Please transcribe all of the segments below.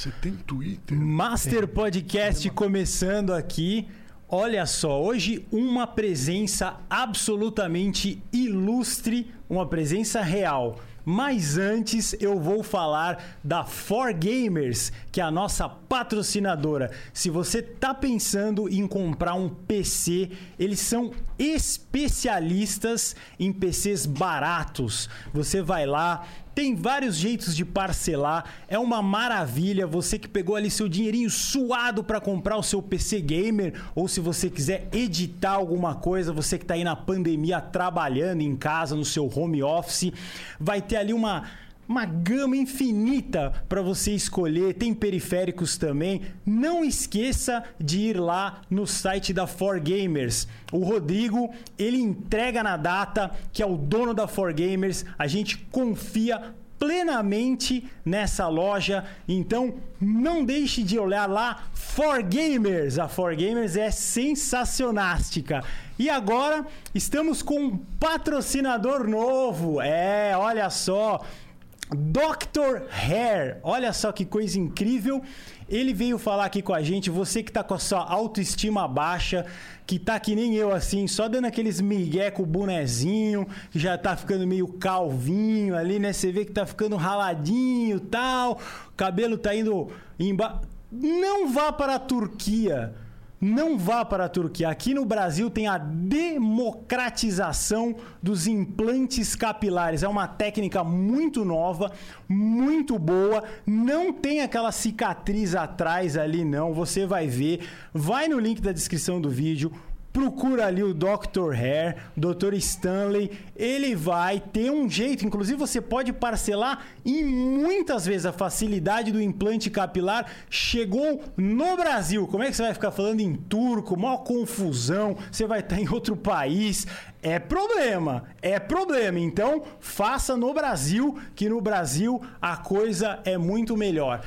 Você tem Twitter? Master Podcast começando aqui. Olha só, hoje uma presença absolutamente ilustre, uma presença real. Mas antes eu vou falar da For Gamers, que é a nossa patrocinadora. Se você tá pensando em comprar um PC, eles são especialistas em PCs baratos. Você vai lá, tem vários jeitos de parcelar, é uma maravilha. Você que pegou ali seu dinheirinho suado para comprar o seu PC gamer, ou se você quiser editar alguma coisa, você que está aí na pandemia trabalhando em casa, no seu home office, vai ter ali uma uma gama infinita para você escolher, tem periféricos também. Não esqueça de ir lá no site da For Gamers. O Rodrigo, ele entrega na data, que é o dono da For Gamers. A gente confia plenamente nessa loja. Então, não deixe de olhar lá For Gamers. A For Gamers é sensacionástica. E agora estamos com um patrocinador novo. É, olha só. Dr. Hair, olha só que coisa incrível. Ele veio falar aqui com a gente, você que tá com a sua autoestima baixa, que tá que nem eu assim, só dando aqueles migué com o bonezinho, que já tá ficando meio calvinho ali, né? Você vê que tá ficando raladinho, tal, cabelo tá indo embaixo. Não vá para a Turquia não vá para a Turquia. Aqui no Brasil tem a democratização dos implantes capilares. É uma técnica muito nova, muito boa. Não tem aquela cicatriz atrás ali, não. Você vai ver. Vai no link da descrição do vídeo procura ali o Dr. Hair, Dr. Stanley, ele vai ter um jeito, inclusive você pode parcelar e muitas vezes a facilidade do implante capilar chegou no Brasil. Como é que você vai ficar falando em turco, maior confusão, você vai estar em outro país, é problema, é problema. Então, faça no Brasil, que no Brasil a coisa é muito melhor.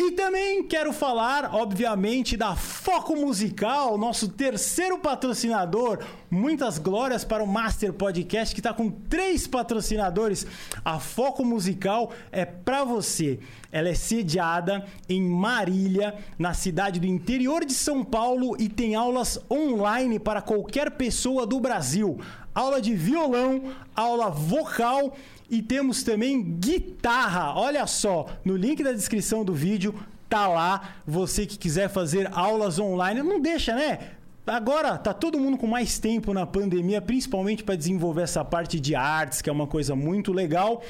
E também quero falar, obviamente, da Foco Musical, nosso terceiro patrocinador. Muitas glórias para o Master Podcast, que está com três patrocinadores. A Foco Musical é para você. Ela é sediada em Marília, na cidade do interior de São Paulo, e tem aulas online para qualquer pessoa do Brasil. Aula de violão, aula vocal e temos também guitarra. Olha só, no link da descrição do vídeo tá lá. Você que quiser fazer aulas online, não deixa, né? Agora tá todo mundo com mais tempo na pandemia, principalmente para desenvolver essa parte de artes, que é uma coisa muito legal.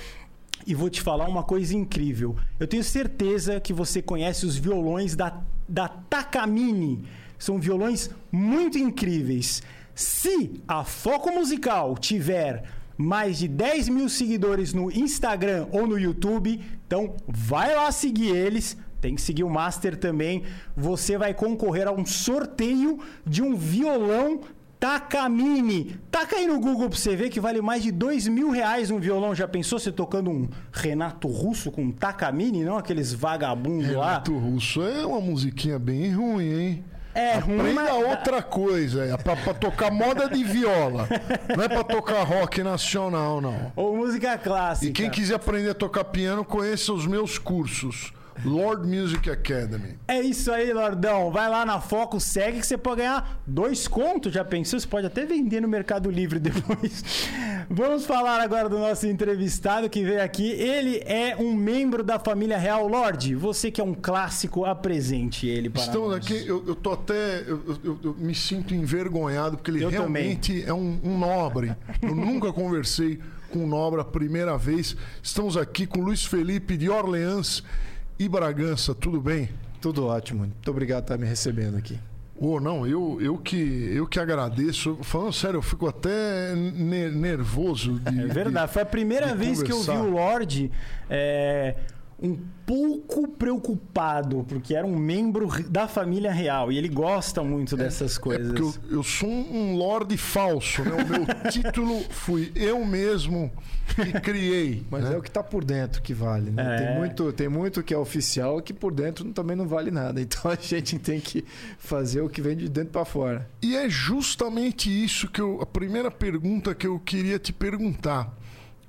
E vou te falar uma coisa incrível. Eu tenho certeza que você conhece os violões da, da Takamine. São violões muito incríveis. Se a Foco Musical tiver mais de 10 mil seguidores no Instagram ou no YouTube. Então, vai lá seguir eles. Tem que seguir o Master também. Você vai concorrer a um sorteio de um violão Takamine. Taca aí no Google pra você ver que vale mais de dois mil reais um violão. Já pensou você tocando um Renato Russo com Takamine, não aqueles vagabundos lá? Renato Russo é uma musiquinha bem ruim, hein? É Aprenda ruim, mas... outra coisa, é pra, pra, tocar moda de viola. Não é pra tocar rock nacional, não. Ou música clássica. E quem quiser aprender a tocar piano, conheça os meus cursos. Lord Music Academy. É isso aí, Lordão. Vai lá na Foco, segue que você pode ganhar dois contos. Já pensou? Você pode até vender no Mercado Livre depois. Vamos falar agora do nosso entrevistado que veio aqui. Ele é um membro da família Real Lorde. Você que é um clássico, apresente ele para Estamos nós. aqui, eu, eu tô até. Eu, eu, eu me sinto envergonhado, porque ele realmente é um, um nobre. Eu nunca conversei com um nobre a primeira vez. Estamos aqui com Luiz Felipe de Orleans e Bragança, tudo bem? Tudo ótimo. Muito obrigado por estar me recebendo aqui. Ô, não, eu, eu, que, eu que agradeço. Falando sério, eu fico até ne- nervoso. De, É verdade. Foi a primeira de vez que eu vi conversar. o Lorde é, um pouco preocupado, porque era um membro da família real. E ele gosta muito dessas É coisas. porque eu, eu sou um lorde falso, né? O meu título fui eu mesmo que criei. Mas né? é o que está por dentro que vale, né? É. Tem, muito, tem muito que é oficial que por dentro também não vale nada. Então a gente tem que fazer o que vem de dentro para fora. E é justamente isso que eu. A primeira pergunta que eu queria te perguntar.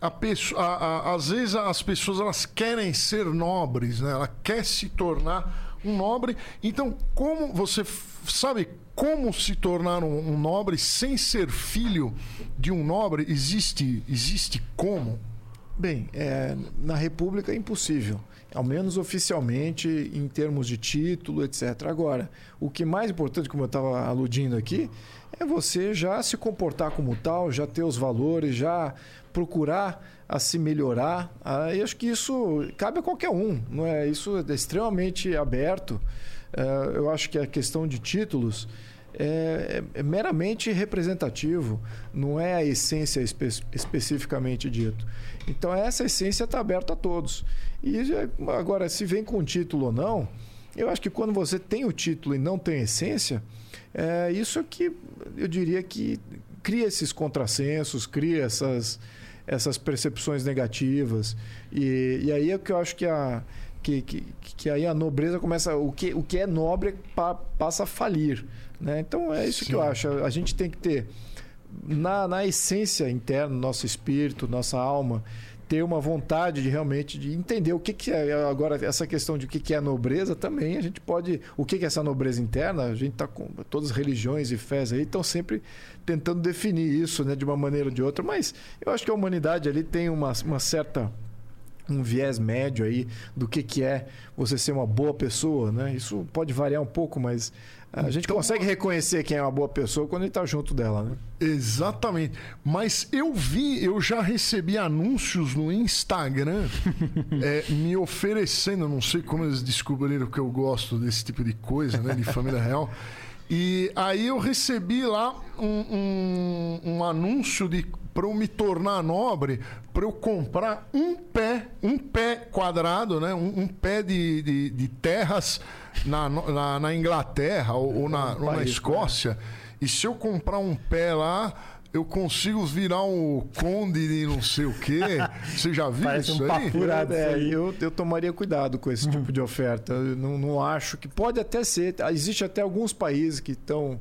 A pessoa, a- a- às vezes as pessoas elas querem ser nobres, né? Ela quer se tornar um nobre. Então, como você sabe como se tornar um, um nobre sem ser filho de um nobre? Existe, existe como? Bem, é, na República é impossível, ao menos oficialmente, em termos de título, etc. Agora, o que é mais importante, como eu estava aludindo aqui, é você já se comportar como tal, já ter os valores, já procurar a se melhorar. Ah, eu acho que isso cabe a qualquer um, não é? Isso é extremamente aberto. É, eu acho que a questão de títulos é, é- é meramente representativo, não é a essência espe- especificamente dito. Então essa essência está aberta a todos. E já- agora, se vem com título ou não, eu acho que quando você tem o título e não tem essência, é isso que eu diria que cria esses contrassensos, cria essas, essas percepções negativas. E, e aí é que eu acho que a. Que, que, que aí a nobreza começa. O que, o que é nobre pa- passa a falir. Né? Então é isso que eu Sim. acho. A gente tem que ter, na, na essência interna, nosso espírito, nossa alma, ter uma vontade de realmente de entender o que, que é. Agora, essa questão de o que, que é nobreza também, a gente pode. O que, que é essa nobreza interna? A gente está com. Todas as religiões e fés aí estão sempre tentando definir isso né, de uma maneira ou de outra, mas eu acho que a humanidade ali tem uma, uma certa um viés médio aí do que, que é você ser uma boa pessoa, né? Isso pode variar um pouco, mas a gente Então- consegue reconhecer quem é uma boa pessoa quando ele está junto dela, né? Exatamente. Mas eu vi, eu já recebi anúncios no Instagram é, me oferecendo, não sei como eles descobriram que eu gosto desse tipo de coisa, né? De família real. E aí eu recebi lá um, um, um anúncio de para eu me tornar nobre, para eu comprar um pé, um pé quadrado, né? Um, um pé de, de, de terras na, na, na Inglaterra ou, ou na, ou na país, Escócia. E se eu comprar um pé lá, eu consigo virar um conde de não sei o quê. Você já viu Parece isso um aí? Furado É, aí. eu, eu tomaria cuidado com esse tipo de oferta. Eu não, não acho que pode até ser. Existe até alguns países que estão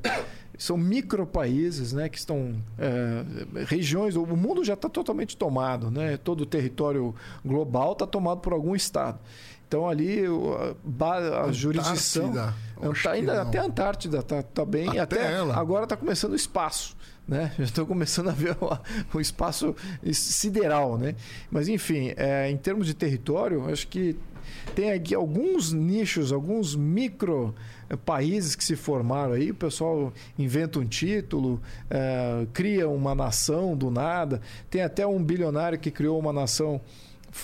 são micro países, né, que estão é, regiões. O mundo já está totalmente tomado, né? Todo o território global está tomado por algum estado. Então ali a, a jurisdição Antártida? Ainda até a Antártida tá, tá bem. Até Até, ela. agora está começando o espaço. Né? Já estou começando a ver o, o espaço sideral. Né? Mas, enfim, é, em termos de território, acho que tem aqui alguns nichos, alguns micro países que se formaram aí. O pessoal inventa um título, eh, cria uma nação do nada. Tem até um bilionário que criou uma nação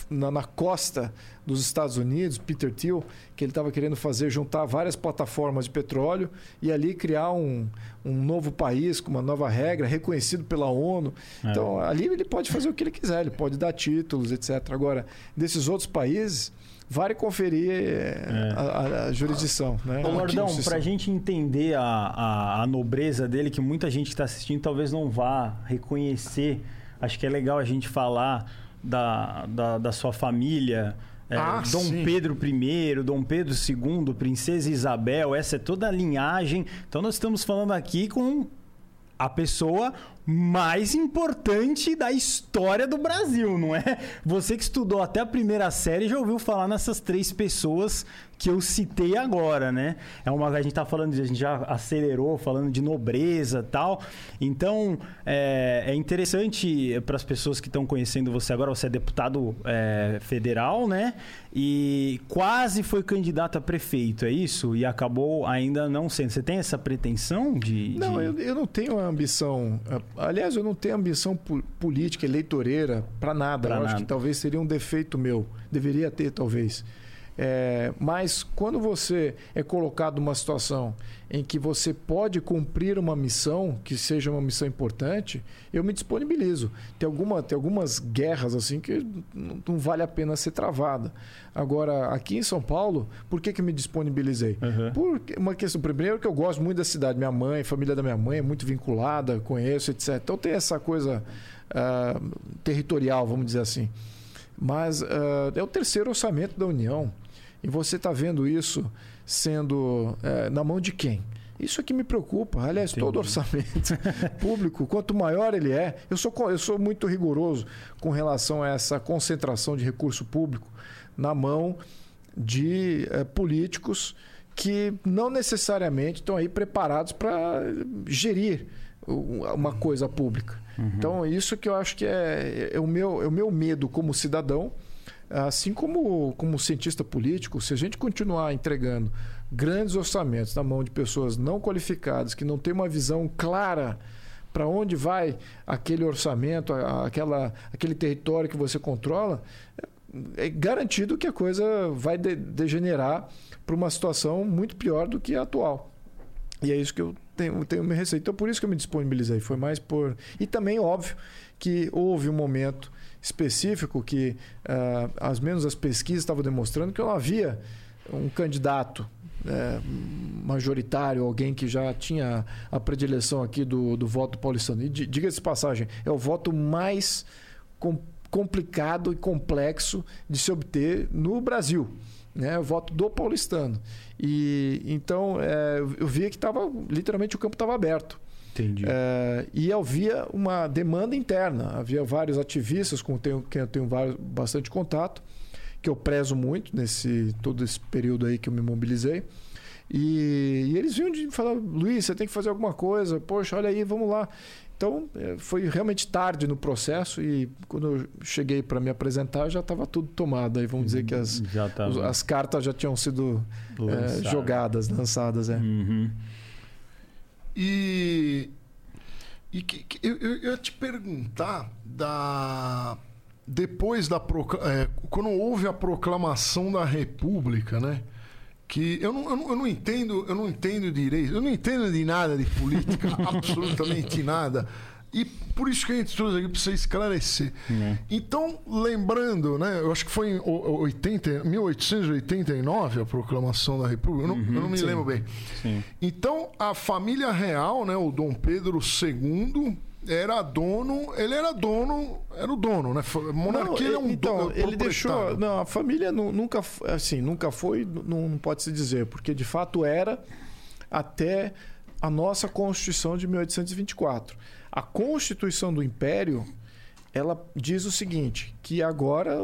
na, na costa dos Estados Unidos, Peter Thiel, que ele estava querendo fazer, juntar várias plataformas de petróleo e ali criar um, um novo país com uma nova regra, reconhecido pela ONU. É. Então, ali ele pode fazer o que ele quiser, ele pode dar títulos, etc. Agora, desses outros países, vale conferir eh, a, a- a jurisdição. Né? Ô, Lordão, pra se- gente entender a, a, a nobreza dele, que muita gente que está assistindo talvez não vá reconhecer, acho que é legal a gente falar da, da, da sua família. é, Ah, Dom sim. Pedro I, Dom Pedro II, Princesa Isabel, essa é toda a linhagem. Então nós estamos falando aqui com a pessoa mais importante da história do Brasil, não é? Você que estudou até a primeira série já ouviu falar nessas três pessoas que eu citei agora, né? É uma a gente tá falando, a gente já acelerou falando de nobreza, tal. Então é, é interessante para as pessoas que estão conhecendo você agora. Você é deputado é, federal, né? E quase foi candidato a prefeito, é isso? E acabou ainda não sendo. Você tem essa pretensão de? Não, de- eu, eu não tenho ambição. eh, Aliás, eu não tenho ambição po- política, eleitoreira, para nada. Pra eu acho nada. que talvez seria um defeito meu. Deveria ter, talvez. É, mas quando você é colocado numa situação em que você pode cumprir uma missão que seja uma missão importante, eu me disponibilizo. Tem, alguma, tem algumas guerras assim que não, não vale a pena ser travada. Agora, aqui em São Paulo, por que, que eu me disponibilizei? Uhum. Por uma questão, primeiro que eu gosto muito da cidade, minha mãe, família da minha mãe é muito vinculada, conheço, etc. Então tem essa coisa ah, territorial, vamos dizer assim. Mas ah, é o terceiro orçamento da União. E você está vendo isso sendo eh, na mão de quem? Isso é que me preocupa. Aliás, Entendi. todo orçamento público, quanto maior ele é, eu sou, eu sou muito rigoroso com relação a essa concentração de recurso público na mão de é, políticos que não necessariamente estão aí preparados para gerir uma coisa pública. Uhum. Então, isso que eu acho que é, é, o meu, é o meu medo como cidadão, assim como, como cientista político, se a gente continuar entregando grandes orçamentos na mão de pessoas não qualificadas, que não têm uma visão clara para onde vai aquele orçamento, aquela, aquele território que você controla, é, é garantido que a coisa vai de, degenerar para uma situação muito pior do que a atual. E é isso que eu tenho, tenho minha receita. Então, por isso que eu me disponibilizei. Foi mais por. E também, óbvio, que houve um momento específico que, uh, as menos as pesquisas estavam demonstrando que não havia um candidato é, majoritário, alguém que já tinha a predileção aqui do, do voto paulistano. E diga-se passagem, é o voto mais com, complicado e complexo de se obter no Brasil né? O voto do paulistano. E então é, eu via que estava literalmente o campo estava aberto. Entendi. É, e havia uma demanda interna. Havia vários ativistas com quem eu tenho vários, bastante contato, que eu prezo muito nesse todo esse período aí que eu me mobilizei. E, e eles vinham de falar, Luiz, você tem que fazer alguma coisa. Poxa, olha aí, vamos lá. Então, é, foi realmente tarde no processo e quando eu cheguei para me apresentar já estava tudo tomado. Aí vamos dizer que as, as cartas já tinham sido é, jogadas, lançadas. É. Uhum. E, e que, que, eu, eu ia te perguntar da depois da é, quando houve a proclamação da República, né? que eu não, eu não, eu não, entendo, eu não entendo direito, eu não entendo de nada de política, absolutamente nada. E por isso que a gente trouxe aqui para você esclarecer. Uhum. Então, lembrando, né? Eu acho que foi em 80, 1889 a proclamação da República. Eu não, uhum, eu não me sim. lembro bem. Sim. Então, a família real, né? O Dom Pedro II era dono, ele era dono, era o dono, né? Monarquia não, é um então, dono. Ele deixou, não, a família nunca, assim, nunca foi, não, não pode se dizer, porque de fato era até a nossa Constituição de 1824. A Constituição do Império, ela diz o seguinte, que agora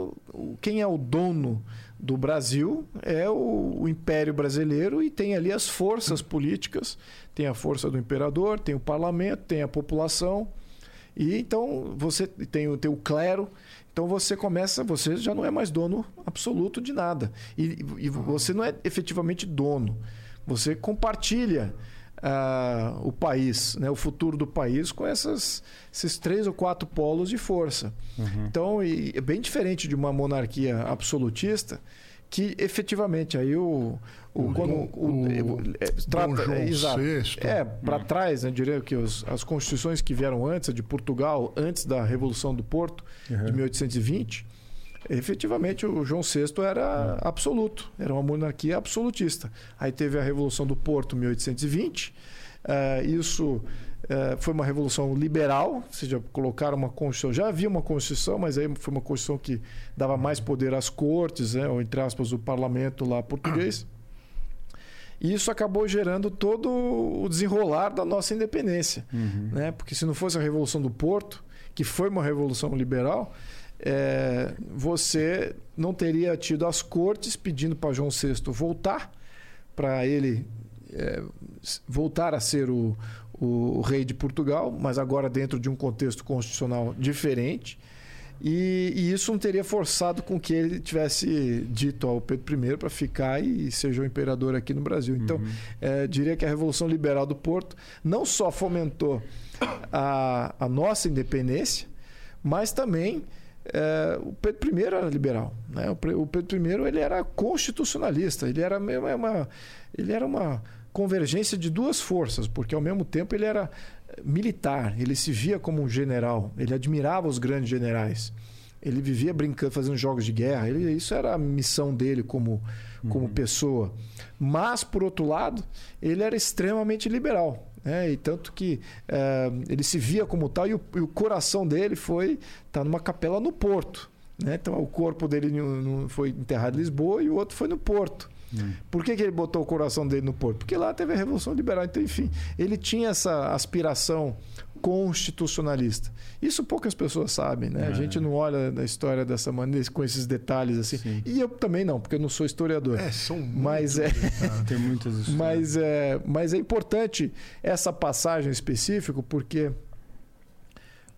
quem é o dono do Brasil é o, Império Brasileiro e tem ali as forças políticas tem a força do imperador, tem o parlamento, tem a população. E então você tem, tem o clero. Então você começa, você já não é mais dono absoluto de nada. E, e você não é efetivamente dono. Você compartilha uh, o país, né, o futuro do país com essas, esses três ou quatro polos de força. Uhum. Então, e, é bem diferente de uma monarquia absolutista que efetivamente aí o, o, quando, o, o, é, trata, é, exato, é para hum. trás, né, diria que os, as constituições que vieram antes de Portugal, antes da Revolução do Porto uhum. de 1820, efetivamente o João VI era absoluto, era uma monarquia absolutista. Aí teve a Revolução do Porto, 1820. Uh, isso uh, foi uma revolução liberal, ou seja, colocaram uma constituição. Já havia uma constituição, mas aí foi uma constituição que dava mais poder às cortes, né, ou entre aspas, o parlamento lá português. E isso acabou gerando todo o desenrolar da nossa independência. Uhum. Né? Porque se não fosse a Revolução do Porto, que foi uma revolução liberal, é, você não teria tido as cortes pedindo para João VI voltar, para ele é, voltar a ser o, o, o, rei de Portugal, mas agora dentro de um contexto constitucional diferente. E, e, isso não teria forçado com que ele tivesse dito ao Pedro I para ficar e seja o imperador aqui no Brasil. Então, uhum. é, diria que a Revolução Liberal do Porto não só fomentou a, a nossa independência, mas também é, o Pedro I era liberal. Né? O, Pedro I ele era constitucionalista, ele era uma, ele era uma convergência de duas forças, porque ao mesmo tempo ele era militar, ele se via como um general, ele admirava os grandes generais. Ele vivia brincando, fazendo jogos de guerra. Ele, isso era a missão dele como, como uhum. pessoa. Mas, por outro lado, ele era extremamente liberal. Né? E tanto que é, ele se via como tal e o, e o coração dele foi estar tá numa capela no Porto. Né? Então, o corpo dele foi enterrado em Lisboa e o outro foi no Porto. Hum. Por que, que ele botou o coração dele no Porto? Porque lá teve a Revolução Liberal. Então, enfim, ele tinha essa aspiração constitucionalista. Isso poucas pessoas sabem, né? É. A gente não olha a história dessa maneira, com esses detalhes assim. Sim. E eu também não, porque eu não sou historiador. É, são mas é tem muitas histórias. Mas é, mas é importante essa passagem específica porque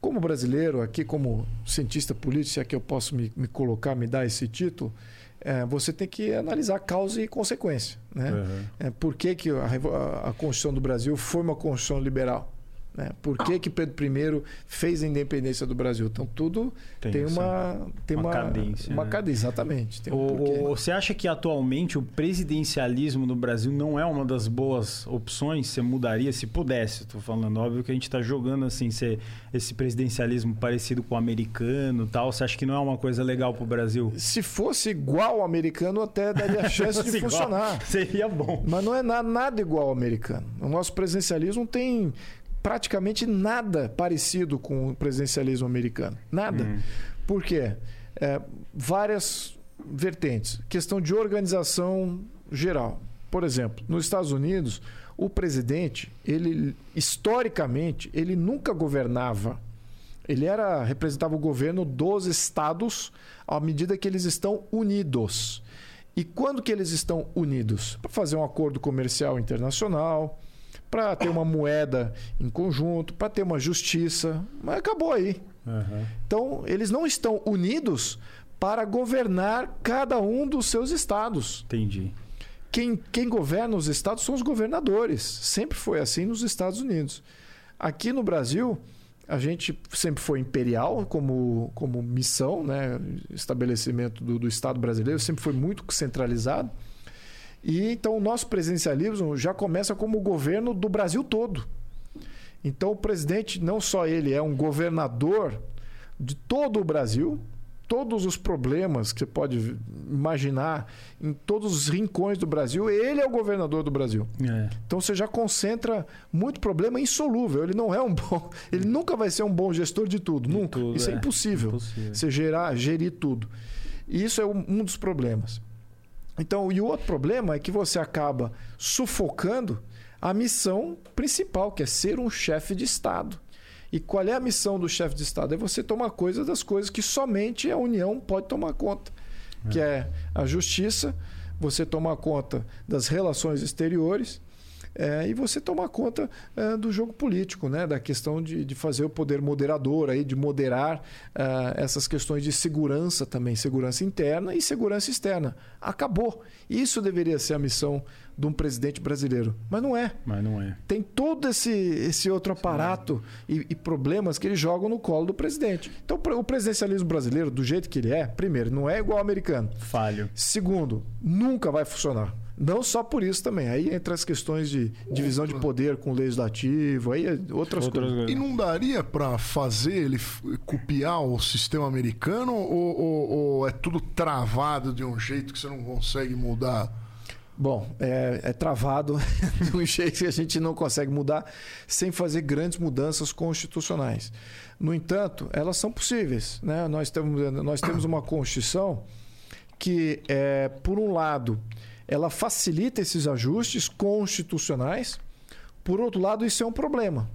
como brasileiro, aqui como cientista político, se é que eu posso me, me colocar, me dar esse título, é, você tem que analisar causa e consequência. Né? Uhum. É, por que, que a, a Constituição do Brasil foi uma Constituição liberal? Né? Por que, que Pedro I fez a independência do Brasil? Então, tudo tem, tem uma, tem uma, uma cadência. Uma né? cadência, exatamente. Um o, você acha que atualmente o presidencialismo no Brasil não é uma das boas opções? Você mudaria se pudesse? Estou falando, óbvio que a gente está jogando assim, esse presidencialismo parecido com o americano tal. Você acha que não é uma coisa legal para o Brasil? Se fosse igual ao americano, até daria a chance de funcionar. Igual, seria bom. Mas não é nada igual ao americano. O nosso presidencialismo tem praticamente nada parecido com o presidencialismo americano. Nada. Uhum. Por quê? É, várias vertentes. Questão de organização geral. Por exemplo, nos Estados Unidos, o presidente, ele historicamente, ele nunca governava. Ele era representava o governo dos estados à medida que eles estão unidos. E quando que eles estão unidos? Para fazer um acordo comercial internacional, para ter uma moeda em conjunto, para ter uma justiça. Mas acabou aí. Uhum. Então, eles não estão unidos para governar cada um dos seus estados. Entendi. Quem, quem governa os estados são os governadores. Sempre foi assim nos Estados Unidos. Aqui no Brasil, a gente sempre foi imperial como, como missão, né? estabelecimento do, do Estado brasileiro sempre foi muito centralizado. E então o nosso presidencialismo já começa como o governo do Brasil todo. Então o presidente, não só ele é um governador de todo o Brasil, todos os problemas que você pode imaginar em todos os rincões do Brasil, ele é o governador do Brasil. É. Então você já concentra muito problema insolúvel. Ele não é um bom, ele nunca vai ser um bom gestor de tudo, de nunca. Tudo, Isso é, é impossível. impossível. Você gerar, gerir tudo. E isso é um dos problemas. Então, e o outro problema é que você acaba sufocando a missão principal, que é ser um chefe de Estado. E qual é a missão do chefe de Estado? É você tomar coisa das coisas que somente a União pode tomar conta, é. que é a justiça, você tomar conta das relações exteriores é, e você tomar conta é, do jogo político, né? da questão de, de fazer o poder moderador, aí, de moderar é, essas questões de segurança também, segurança interna e segurança externa. Acabou. Isso deveria ser a missão de um presidente brasileiro. Mas não é. Mas não é. Tem todo esse, esse outro aparato e, e, problemas que eles jogam no colo do presidente. Então, o presidencialismo brasileiro, do jeito que ele é, primeiro, não é igual ao americano. Falho. Segundo, nunca vai funcionar. Não só por isso também. Aí entra as questões de divisão de poder com o legislativo, aí é outras, outras coisas. E não daria para fazer ele copiar o sistema americano ou, ou, ou, é tudo travado de um jeito que você não consegue mudar? Bom, é, é travado de um jeito que a gente não consegue mudar sem fazer grandes mudanças constitucionais. No entanto, elas são possíveis. Né? Nós, temos, nós temos uma Constituição que, é, por um lado, ela facilita esses ajustes constitucionais. Por outro lado, isso é um problema.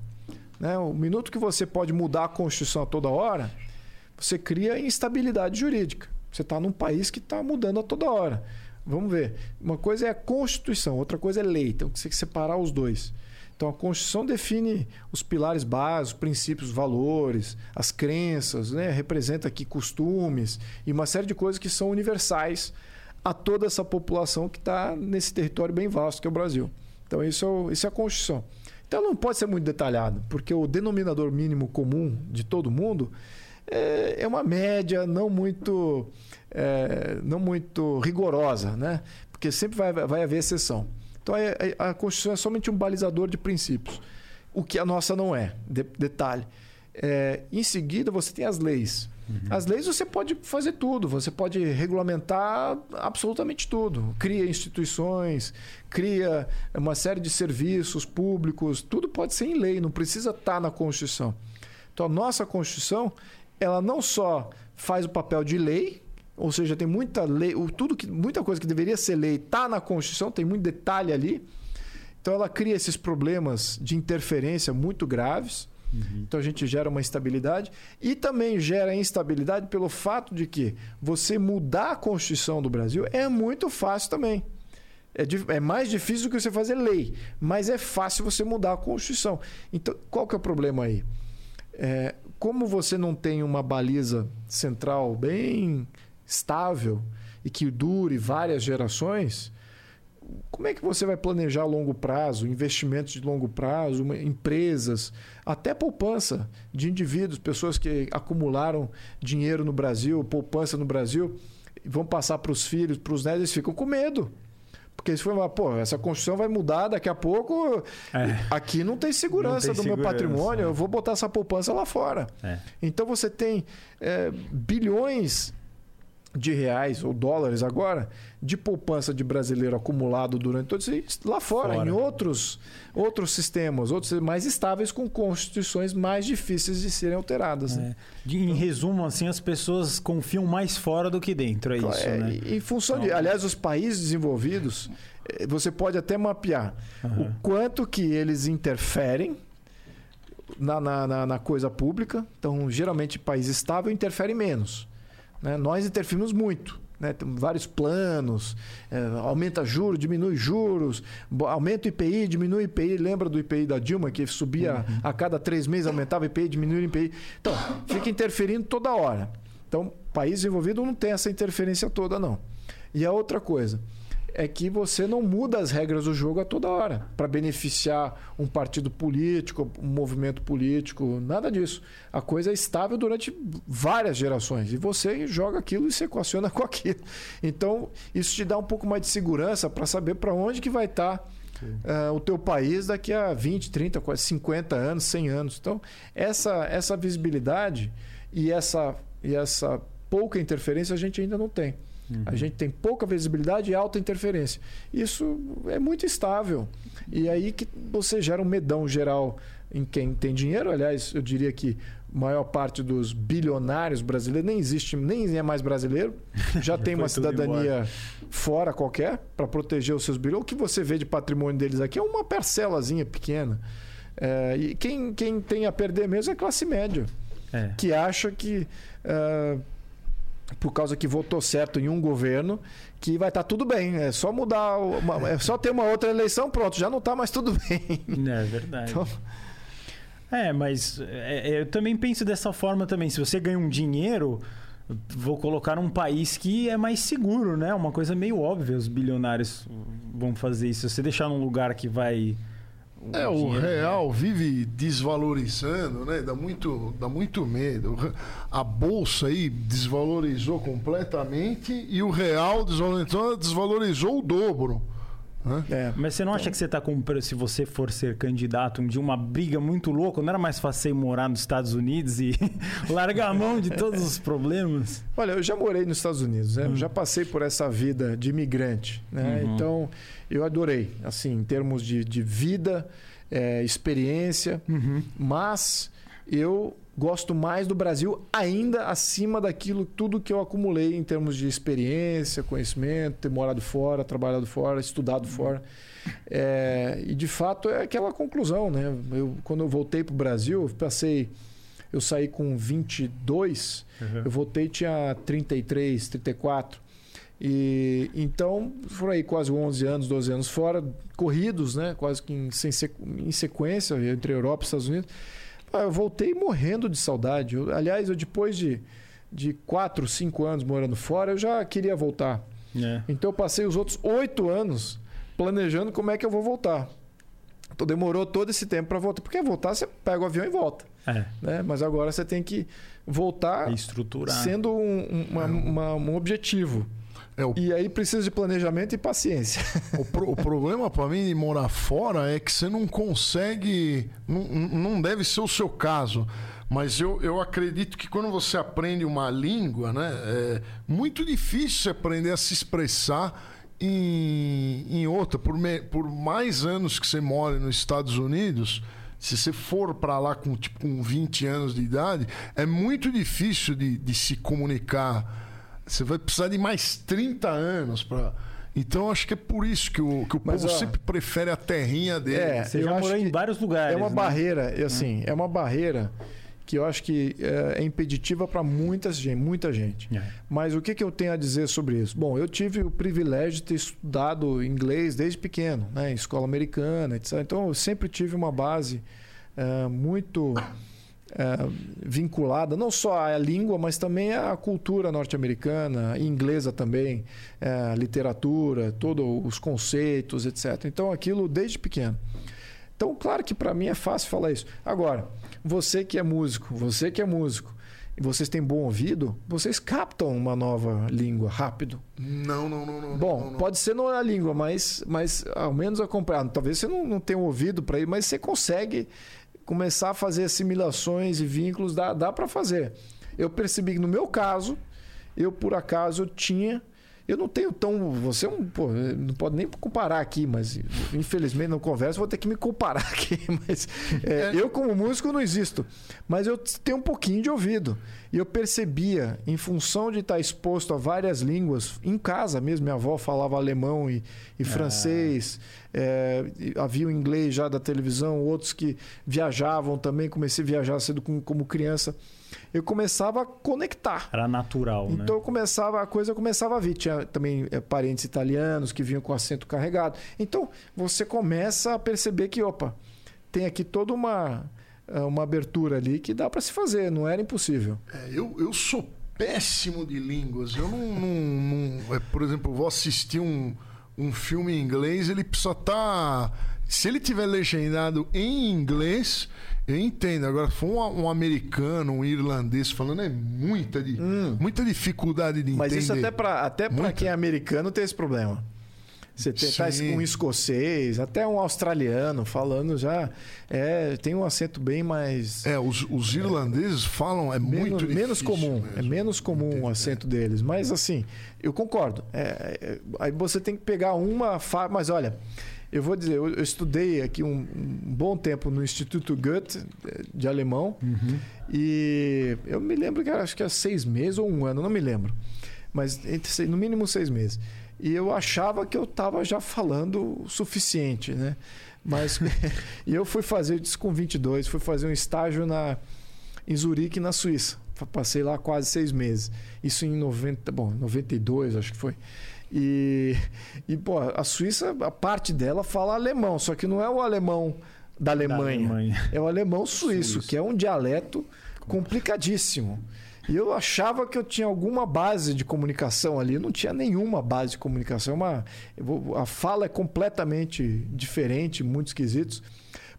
Né? O minuto que você pode mudar a Constituição a toda hora, você cria instabilidade jurídica. Você está num país que está mudando a toda hora. Vamos ver. Uma coisa é a Constituição, outra coisa é lei. Então, você tem que separar os dois. Então, a Constituição define os pilares básicos, princípios, valores, as crenças, né? representa aqui costumes e uma série de coisas que são universais a toda essa população que está nesse território bem vasto que é o Brasil. Então, isso, é isso é a Constituição. Então, não pode ser muito detalhado, porque o denominador mínimo comum de todo mundo é, é uma média não muito, é, não muito rigorosa, né? porque sempre vai, vai haver exceção. Então, a, é, é, a Constituição é somente um balizador de princípios, o que a nossa não é. De, detalhe. É, em seguida, você tem as leis. Uhum. As leis você pode fazer tudo, você pode regulamentar absolutamente tudo. Cria instituições, cria uma série de serviços públicos, tudo pode ser em lei, não precisa estar na Constituição. Então a nossa Constituição, ela não só faz o papel de lei, ou seja, tem muita lei, tudo que, muita coisa que deveria ser lei está na Constituição, tem muito detalhe ali. Então ela cria esses problemas de interferência muito graves. Uhum. Então a gente gera uma instabilidade e também gera instabilidade pelo fato de que você mudar a Constituição do Brasil é muito fácil também. É, é, mais difícil do que você fazer lei, mas é fácil você mudar a Constituição. Então, qual que é o problema aí? É, como você não tem uma baliza central bem estável e que dure várias gerações, como é que você vai planejar a longo prazo, investimentos de longo prazo, empresas, até poupança de indivíduos, pessoas que acumularam dinheiro no Brasil, poupança no Brasil, vão passar para os filhos, para os netos, eles ficam com medo. Porque se for uma, pô, essa construção vai mudar daqui a pouco. É. Aqui não tem segurança não tem do segurança, meu patrimônio, é. eu vou botar essa poupança lá fora. É. Então você tem é, bilhões de reais ou dólares agora de poupança de brasileiro acumulado durante todo isso lá fora, fora, em outros, outros sistemas, outros mais estáveis com constituições mais difíceis de serem alteradas. Né? É. Em resumo, assim, as pessoas confiam mais fora do que dentro, é isso, é, né? Em função de, aliás, os países desenvolvidos, eh, você pode até mapear uhum. o quanto que eles interferem na, na, na, coisa pública. Então, geralmente, país estável interfere menos. Né? Nós interferimos muito. Né? Tem vários planos, é, aumenta juros, diminui juros, aumenta o IPI, diminui o IPI. Lembra do IPI da Dilma, que subia uhum. a cada três meses, aumentava o IPI, diminuía o IPI. Então, fica interferindo toda hora. Então, país envolvido não tem essa interferência toda, não. E a outra coisa, é que você não muda as regras do jogo a toda hora para beneficiar um partido político, um movimento político, nada disso. A coisa é estável durante várias gerações e você joga aquilo e se equaciona com aquilo. Então, isso te dá um pouco mais de segurança para saber para onde que vai estar tá, uh, o teu país daqui a 20, 30, 50 anos, 100 anos. Então, essa, essa visibilidade e essa, e essa pouca interferência a gente ainda não tem. Uhum. A gente tem pouca visibilidade e alta interferência. Isso é muito estável. E aí que você gera um medão geral em quem tem dinheiro. Aliás, eu diria que a maior parte dos bilionários brasileiros nem existe, nem é mais brasileiro. Já tem uma cidadania fora qualquer para proteger os seus bilhões. O que você vê de patrimônio deles aqui é uma parcelazinha pequena. É, e quem, quem tem a perder mesmo é a classe média. É. Que acha que. Uh, por causa que votou certo em um governo, que vai estar tá tudo bem. É só mudar, uma, é só ter uma outra eleição, pronto, já não está mais tudo bem. É verdade. Então... É, mas é, é, eu também penso dessa forma também. Se você ganha um dinheiro, vou colocar num país que é mais seguro, né? Uma coisa meio óbvia, os bilionários vão fazer isso. Se você deixar num lugar que vai é, o real vive desvalorizando, né? Dá muito, dá muito medo. A bolsa aí desvalorizou completamente e o real desvalorizou, desvalorizou o dobro. Né? É. Mas você não acha que você está com, se você for ser candidato de uma briga muito louca, não era mais fácil morar nos Estados Unidos e largar a mão de todos os problemas? Olha, eu já morei nos Estados Unidos, né? Hum. já passei por essa vida de imigrante, né? Uhum. Então eu adorei, assim, em termos de, de vida, é, experiência, uhum. mas eu gosto mais do Brasil ainda acima daquilo tudo que eu acumulei em termos de experiência, conhecimento, ter morado fora, trabalhado fora, estudado uhum. fora. É, e de fato é aquela conclusão, né? Eu, quando eu voltei para o Brasil, eu passei, eu saí com 22, uhum. eu voltei tinha 33, 34. E então foram aí quase 11 anos, 12 anos fora, corridos, né? Quase que em, em sequência entre Europa e Estados Unidos. Ah, eu voltei morrendo de saudade. Eu, aliás, eu depois de, de 4, 5 anos morando fora, eu já queria voltar. É. Então eu passei os outros oito anos planejando como é que eu vou voltar. Então demorou todo esse tempo para voltar. Porque voltar, você pega o avião e volta. É. Né? Mas agora você tem que voltar estruturar. sendo um, uma, uma, um objetivo. É, o... E aí precisa de planejamento e paciência. O, pro, o problema para mim de morar fora é que você não consegue. Não, não deve ser o seu caso. Mas eu, eu acredito que quando você aprende uma língua, né, é muito difícil você aprender a se expressar em, em outra. Por, me, por mais anos que você mora nos Estados Unidos, se você for para lá com, tipo, com 20 anos de idade, é muito difícil de, de se comunicar Você vai precisar de mais 30 anos para. Então acho que é por isso que o, que o Mas, povo ó, sempre prefere a terrinha dele. É, Você já morou em vários lugares. É uma né? barreira, e, assim, é uma barreira que eu acho que é, é impeditiva para muita gente, muita gente. É. Mas o que, que eu tenho a dizer sobre isso? Bom, eu tive o privilégio de ter estudado inglês desde pequeno, né, em escola americana, etc. Então eu sempre tive uma base é, muito é, vinculada não só à língua, mas também à cultura norte-americana, inglesa também, é, literatura, todos os conceitos, etc. Então aquilo desde pequeno. Então, claro que para mim é fácil falar isso. Agora, você que é músico, você que é músico, e vocês têm bom ouvido, vocês captam uma nova língua rápido. Não, não, não, não. Bom, não, não. pode ser não na língua, mas, mas ao menos acompanhar. Talvez você não, não tenha um ouvido para ir, mas você consegue começar a fazer assimilações e vínculos, dá, dá para fazer. Eu percebi que no meu caso, eu por acaso tinha. Eu não tenho tão. Você é um. Pô, não pode nem comparar aqui, mas infelizmente não converso, vou ter que me comparar aqui. Mas é, eu, como músico, não existo. Mas eu tenho um pouquinho de ouvido. E eu percebia, em função de estar exposto a várias línguas, em casa mesmo, minha avó falava alemão e, e francês, é, havia o inglês já da televisão, outros que viajavam também, comecei a viajar cedo como criança. Eu começava a conectar. Era natural, né? Então eu começava, a coisa começava a vir. Tinha também é, parentes italianos que vinham com acento carregado. Então você começa a perceber que, opa, tem aqui toda uma, é, uma abertura ali que dá para se fazer, não era impossível. É, eu, eu sou péssimo de línguas. Eu não. não- não- é, por exemplo, eu vou assistir um, um filme em inglês, ele precisa estar. Se ele tiver legendado em inglês, eu entendo. Agora, se for um, um americano, um irlandês falando, é muita, di- muita dificuldade de Hum. Mas entender. isso até para até pra quem é americano tem esse problema. Você tem tá, Sim. um escocês, até um australiano falando já. É, tem um acento bem mais. É, os, os irlandeses falam, é menos, muito menos comum. É mesmo. menos comum o Entender. acento deles. Mas assim, eu concordo. É, é, aí você tem que pegar uma. Mas olha, eu vou dizer, eu, eu estudei aqui um, um bom tempo no Instituto Goethe eh, de alemão. E eu me lembro que era, acho que era seis meses ou um ano, não me lembro. Mas entre, no mínimo seis meses. E eu achava que eu estava já falando o suficiente, né? Mas e eu fui fazer isso com 22, fui fazer um estágio na em Zurique, na Suíça. Passei lá quase seis meses. Isso em 90, bom, 92 acho que foi. E, e pô, a Suíça, a parte dela fala alemão, só que não é o alemão da Alemanha. Alemanha. É o alemão suíço, Suíço. que é um dialeto complicadíssimo. E eu achava que eu tinha alguma base de comunicação ali. Não tinha nenhuma base de comunicação. É Uma, a fala é completamente diferente, muito esquisitos.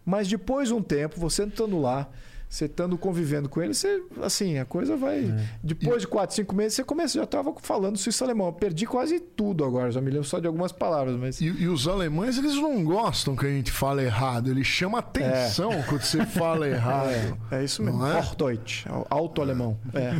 Mas depois de um tempo, você estando lá, você estando convivendo com ele, você, assim, a coisa vai. É. Depois de quatro, cinco meses, você começa, já estava falando suíço-alemão. Eu perdi quase tudo agora, já me lembro só de algumas palavras, mas. E, e os alemães, eles não gostam que a gente fale errado. Eles chamam atenção quando você fala errado. É isso mesmo. É? Hochdeutsch, alto alemão. É.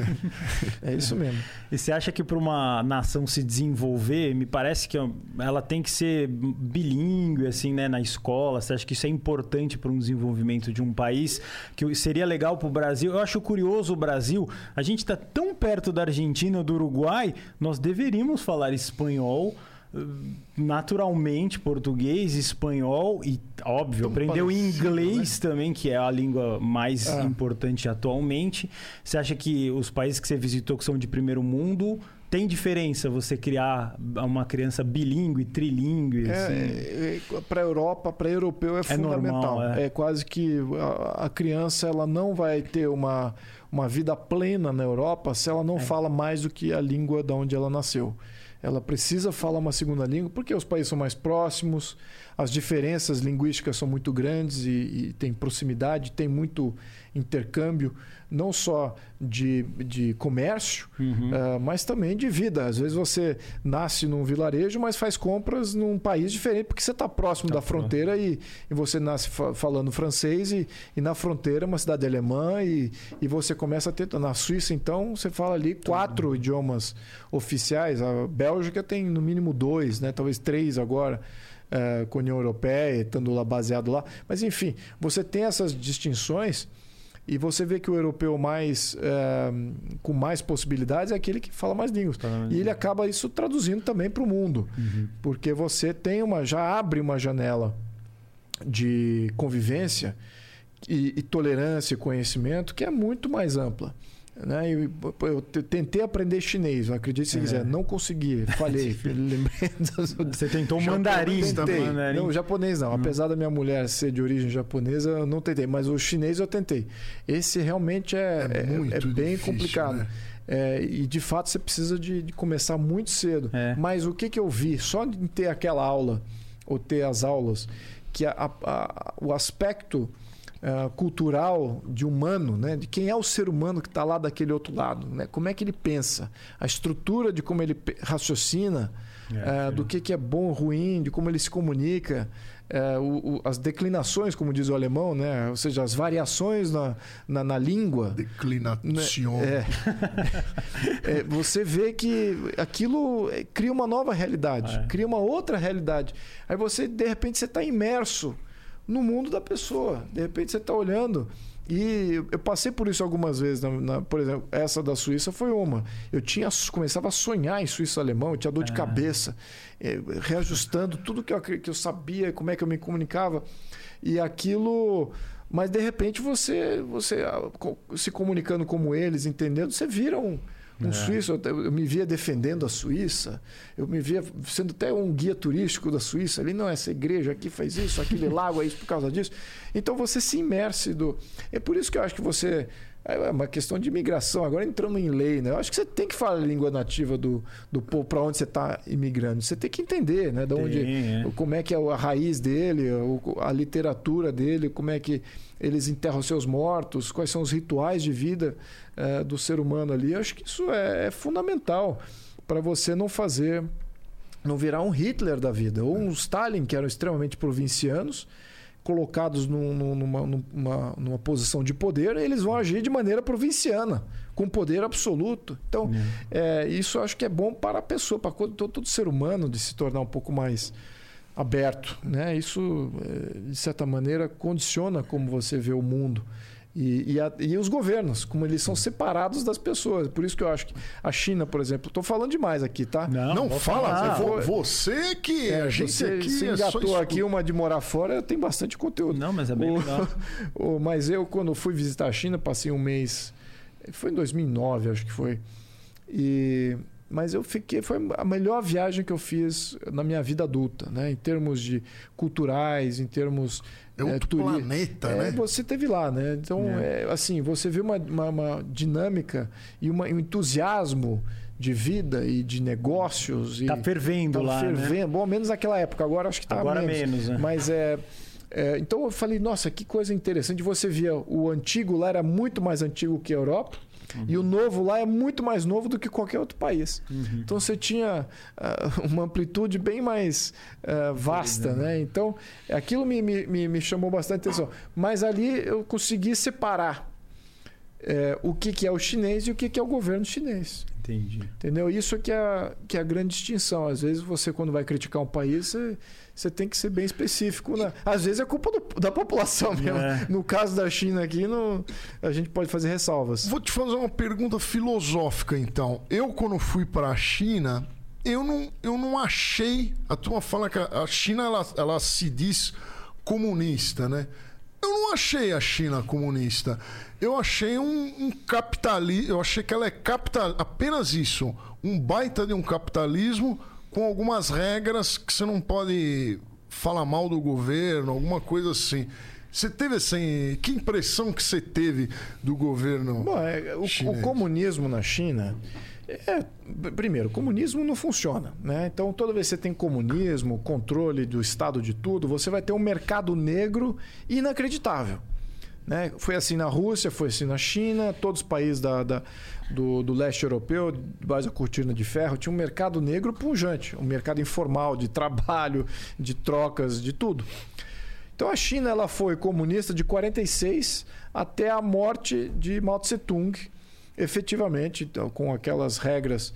é isso mesmo. E você acha que para uma nação se desenvolver, me parece que ela tem que ser bilíngue, assim, né, na escola? Você acha que isso é importante para um desenvolvimento de um país? Que seria legal para o Brasil? Eu acho curioso o Brasil. A gente está tão perto da Argentina, do Uruguai, nós deveríamos falar espanhol. eh, Naturalmente, português, espanhol e, óbvio, Tão parecido, inglês também, que é a língua mais Ah. importante atualmente. Você acha que os países que você visitou que são de primeiro mundo tem diferença você criar uma criança bilíngue, trilingue? assim? É, para a Europa, para europeu é, fundamental. normal, é. é. quase que a, a criança ela não vai ter uma, uma vida plena na Europa se ela não É. fala mais do que a língua da onde ela nasceu. Ela precisa falar uma segunda língua porque os países são mais próximos, as diferenças linguísticas são muito grandes e, e tem proximidade, tem muito intercâmbio, não só de, de comércio, Uhum. ah, mas também de vida. Às vezes você nasce num vilarejo, mas faz compras num país diferente, porque você está próximo Tá da fronteira e, e você nasce fa- falando francês e, e na fronteira é uma cidade alemã e, e você começa a ter. Na Suíça, então, você fala ali quatro idiomas oficiais. A Bélgica tem no mínimo dois, né? talvez três agora. eh, com a União Europeia, estando lá baseado lá. Mas, enfim, você tem essas distinções E você vê que o europeu mais é, com mais possibilidades é aquele que fala mais línguas. E ele acaba isso traduzindo também para o mundo. Uhum. Porque você tem uma. já abre uma janela de convivência e, e tolerância e conhecimento que é muito mais ampla. Né? Eu, eu, tentei aprender chinês, acredite se é. quiser, não consegui, falhei. Você tentou mandarim também? Não, japonês não. Hum. Apesar da minha mulher ser de origem japonesa, eu não tentei, mas o chinês eu tentei. Esse realmente é, é, é, é bem difícil, complicado. Né? É, e de fato você precisa de, de começar muito cedo. É. Mas o que, que eu vi? Só em ter aquela aula, ou ter as aulas, que a, a, a, o aspecto uh, cultural de humano, né? de quem é o ser humano que está lá daquele outro lado, né? como é que ele pensa, a estrutura de como ele raciocina, é, uh, do que, que é bom ou ruim, de como ele se comunica, uh, o, o, as declinações, como diz o alemão, né? ou seja, as variações na, na, na língua. Declinação. Né? É. é, você vê que aquilo cria uma nova realidade, é. cria uma outra realidade. Aí você, de repente, você está imerso no mundo da pessoa. De repente você está olhando. E eu passei por isso algumas vezes. Na, na, por exemplo, essa da Suíça foi uma. Eu tinha começava a sonhar em suíço alemão, eu tinha dor de ah. cabeça, eh, reajustando tudo que eu, que eu sabia, como é que eu me comunicava. E aquilo. Mas de repente você, você ah, se comunicando como eles, entendendo, você vira um um é. suíço, eu me via defendendo a Suíça, eu me via sendo até um guia turístico da Suíça. Ali não, essa igreja aqui faz isso, aquele lago é isso por causa disso. Então você se imerse do. É por isso que eu acho que você. É uma questão de imigração, agora entrando em lei, né? Eu acho que você tem que falar a língua nativa do, do povo para onde você está imigrando. Você tem que entender, né? De onde, é. como é que é a raiz dele, a literatura dele, como é que eles enterram seus mortos, quais são os rituais de vida é, do ser humano ali. Eu acho que isso é, é fundamental para você não fazer, não virar um Hitler da vida, ou um Stalin, que eram extremamente provincianos, colocados num, numa, numa, numa, posição de poder, eles vão agir de maneira provinciana, com poder absoluto. Então, é. É, isso acho que é bom para a pessoa, para todo, todo ser humano, de se tornar um pouco mais aberto. Né? Isso, eh, de certa maneira, condiciona como você vê o mundo. E, e, a, e, os governos, como eles são separados das pessoas. Por isso que eu acho que a China, por exemplo, estou falando demais aqui, tá? Não, não fala. Falar. Você que é, a gente você, aqui se é engatou é aqui uma de morar fora, tenho bastante conteúdo. Não, mas é bem o, legal. O, mas eu, quando fui visitar a China, passei um mês. Foi em 2009, acho que foi. E mas eu fiquei foi a melhor viagem que eu fiz na minha vida adulta, né? Em termos de culturais, em termos é outro é, planeta, é, né? Você teve lá, né? Então, é. é assim, você vê uma, uma, uma, dinâmica e uma, um entusiasmo de vida e de negócios. Tá fervendo tá lá, né? fervendo. Né? Bom, menos naquela época. Agora acho que tá agora menos. menos né? Mas é, é, então eu falei, nossa, que coisa interessante. Você via o antigo lá era muito mais antigo que a Europa. Uhum. E o novo lá é muito mais novo do que qualquer outro país. Uhum. Então você tinha uh, uma amplitude bem mais uh, vasta, né? Então aquilo me, me, me chamou bastante atenção. Mas ali eu consegui separar é, o que, que é o chinês e o que, que é o governo chinês. Entendi. Entendeu? Isso que é, que é a grande distinção. Às vezes você, quando vai criticar um país, você, você tem que ser bem específico. Né? Às vezes é culpa do, da população mesmo. É. No caso da China aqui, no, a gente pode fazer ressalvas. Vou te fazer uma pergunta filosófica, então. Eu, quando fui para a China, eu não, eu não achei. A turma fala que a China ela, ela se diz comunista, né? Eu não achei a China comunista. Eu achei um, um capitalismo. Eu achei que ela é capital, apenas isso. Um baita de um capitalismo com algumas regras que você não pode falar mal do governo, alguma coisa assim. Você teve assim, que impressão que você teve do governo? Bom, é, o, o, comunismo na China é, primeiro, o comunismo não funciona, né? Então toda vez que você tem comunismo, controle do estado de tudo, você vai ter um mercado negro inacreditável. Né? Foi assim na Rússia, foi assim na China, todos os países da, da do, do, leste europeu, debaixo da cortina de ferro, tinha um mercado negro pujante, um mercado informal de trabalho, de trocas, de tudo. Então a China ela foi comunista de 46 até a morte de Mao Tse Tung, efetivamente, então, com aquelas regras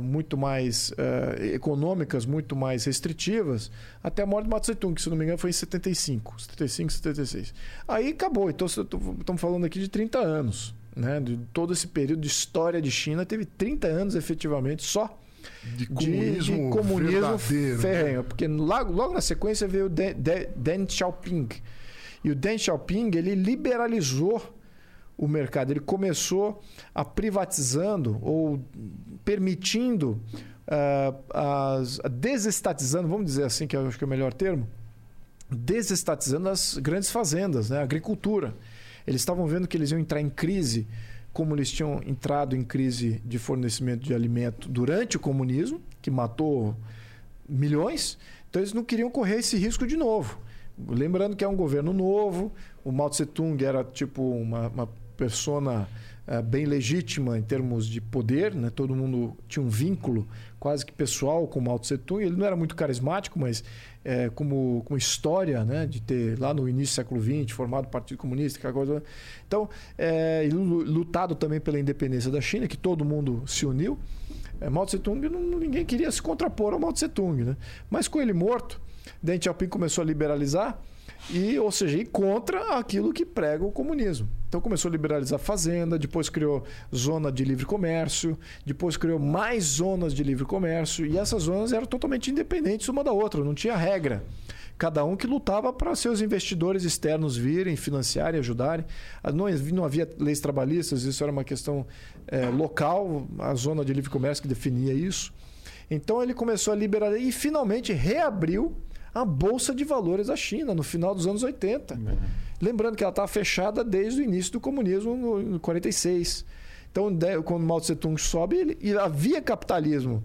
muito mais uh, econômicas, muito mais restritivas, até a morte de Mao Tse Tung, que se não me engano foi em 75, 75, 76. Aí acabou. Então estamos falando aqui de 30 anos. Né? De todo esse período de história de China, teve 30 anos efetivamente só de comunismo, de, de comunismo ferrenho. Porque logo, logo na sequência veio o Deng Xiaoping. E o Deng Xiaoping ele liberalizou o mercado. Ele começou a privatizando ou permitindo, uh, as, desestatizando, vamos dizer assim, que eu acho que é o melhor termo, desestatizando as grandes fazendas, né? a agricultura. Eles estavam vendo que eles iam entrar em crise, como eles tinham entrado em crise de fornecimento de alimento durante o comunismo, que matou milhões, então eles não queriam correr esse risco de novo. Lembrando que é um governo novo, o Mao Tse Tung era tipo uma, uma persona é, bem legítima em termos de poder, né? todo mundo tinha um vínculo quase que pessoal com Mao Tse Tung. Ele não era muito carismático, mas é, como, como história né? de ter lá no início do século XX formado o Partido Comunista, aquela coisa. Então, é, lutado também pela independência da China, que todo mundo se uniu. É, Mao Tse Tung, não, ninguém queria se contrapor ao Mao Tse Tung. Né? Mas com ele morto, Deng Xiaoping começou a liberalizar e, ou seja, ir contra aquilo que prega o comunismo. Então começou a liberalizar a fazenda, depois criou zona de livre comércio, depois criou mais zonas de livre comércio, e essas zonas eram totalmente independentes uma da outra, não tinha regra. Cada um que lutava para seus investidores externos virem, financiarem, ajudarem. Ah, não, não havia leis trabalhistas, isso era uma questão é, local, a zona de livre comércio que definia isso. Então ele começou a liberar e finalmente reabriu a Bolsa de Valores da China no final dos anos 80. É. Lembrando que ela estava fechada desde o início do comunismo, no 46. Então, quando Mao Tse Tung sobe, ele, e havia capitalismo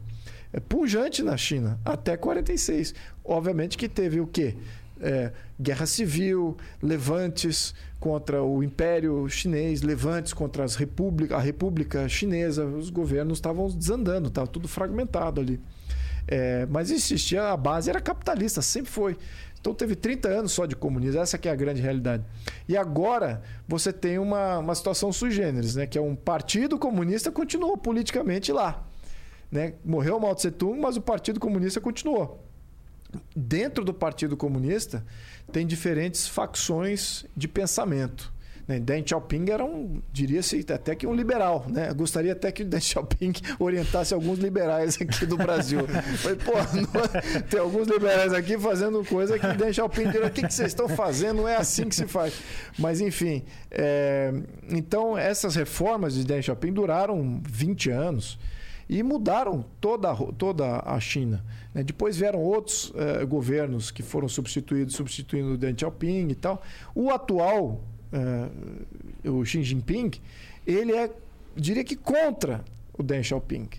é, pujante na China até 46. Obviamente que teve o quê? É, guerra civil, levantes contra o Império Chinês, levantes contra as república, a República Chinesa. Os governos estavam desandando, estava tudo fragmentado ali. É, mas existia, a base era capitalista, sempre foi. Então teve 30 anos só de comunismo, essa que é a grande realidade. E agora você tem uma, uma situação sui generis, né? que é um partido comunista continuou politicamente lá. Né? Morreu Mao Tse Tung, mas o Partido Comunista continuou. Dentro do Partido Comunista tem diferentes facções de pensamento. Né? Deng Xiaoping era um, diria-se até que um liberal, né? Eu gostaria até que o Deng Xiaoping orientasse alguns liberais aqui do Brasil. Falei, pô, não, tem alguns liberais aqui fazendo coisa que Deng Xiaoping diria, o que, que vocês estão fazendo? Não é assim que se faz. Mas, enfim, é, então essas reformas de Deng Xiaoping duraram 20 anos e mudaram toda, toda a China. Né? Depois vieram outros eh, governos que foram substituídos, substituindo o Deng Xiaoping e tal. O atual uh, o Xi Jinping, ele é, diria que contra o Deng Xiaoping.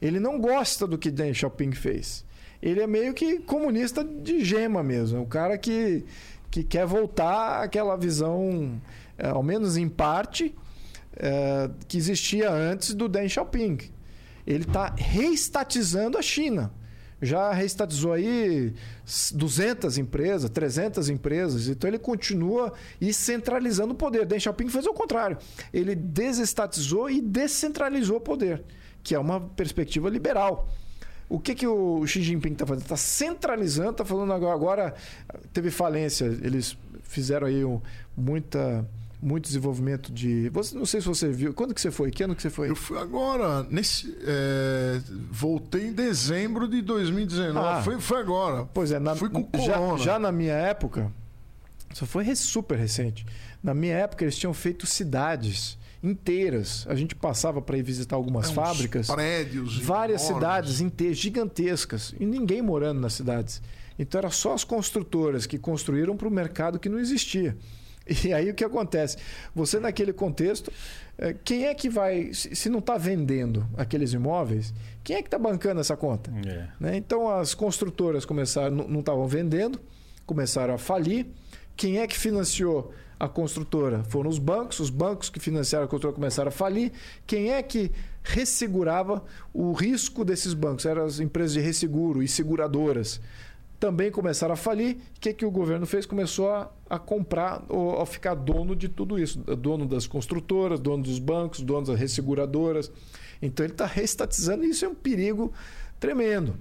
Ele não gosta do que Deng Xiaoping fez. Ele é meio que comunista de gema mesmo. É um cara que, que quer voltar àquela visão, uh, ao menos em parte, uh, que existia antes do Deng Xiaoping. Ele está reestatizando a China já reestatizou aí 200 empresas, 300 empresas. Então ele continua e centralizando o poder. Deng Xiaoping fez o contrário. Ele desestatizou e descentralizou o poder, que é uma perspectiva liberal. O que, que o Xi Jinping está fazendo? Está centralizando, está falando agora, agora. Teve falência, eles fizeram aí muita muito desenvolvimento de. Você, não sei se você viu. Quando que você foi? Que ano que você foi? Eu fui agora. Nesse, é... Voltei em dezembro de 2019. Ah, foi, foi agora. Pois é, na, fui com já, já na minha época. Isso foi super recente. Na minha época, eles tinham feito cidades inteiras. A gente passava para ir visitar algumas é, fábricas. Prédios. Várias enormes. cidades inteiras, gigantescas. E ninguém morando nas cidades. Então, era só as construtoras que construíram para o mercado que não existia. E aí o que acontece? Você naquele contexto, é, quem é que vai, se não está vendendo aqueles imóveis, quem é que está bancando essa conta? É. Né? Então as construtoras começaram, não estavam vendendo, começaram a falir. Quem é que financiou a construtora? Foram os bancos, os bancos que financiaram a construtora começaram a falir. Quem é que ressegurava o risco desses bancos? Eram as empresas de resseguro e seguradoras também começaram a falir. O que, que o governo fez? Começou a, a comprar ou a ficar dono de tudo isso. Dono das construtoras, dono dos bancos, dono das resseguradoras. Então ele está reestatizando e isso é um perigo tremendo.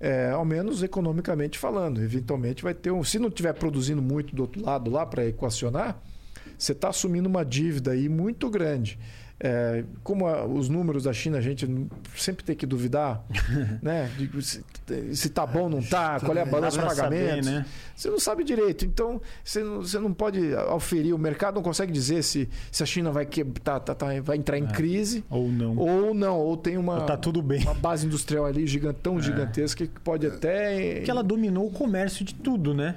É, ao menos economicamente falando. Eventualmente vai ter um. Se não estiver produzindo muito do outro lado lá para equacionar, você está assumindo uma dívida aí muito grande. É, como a, os números da China a gente sempre tem que duvidar, né? De, se, se tá bom ou não tá, qual é a balança de pagamento. Né? Você não sabe direito. Então, você não, você não pode auferir. O mercado não consegue dizer se, se a China vai, que, tá, tá, tá vai entrar em é. crise. Ou não. Ou não. Ou tem uma, ou tá tudo bem. uma base industrial ali gigantão, é. gigantesca que pode até. Que ela dominou o comércio de tudo, né?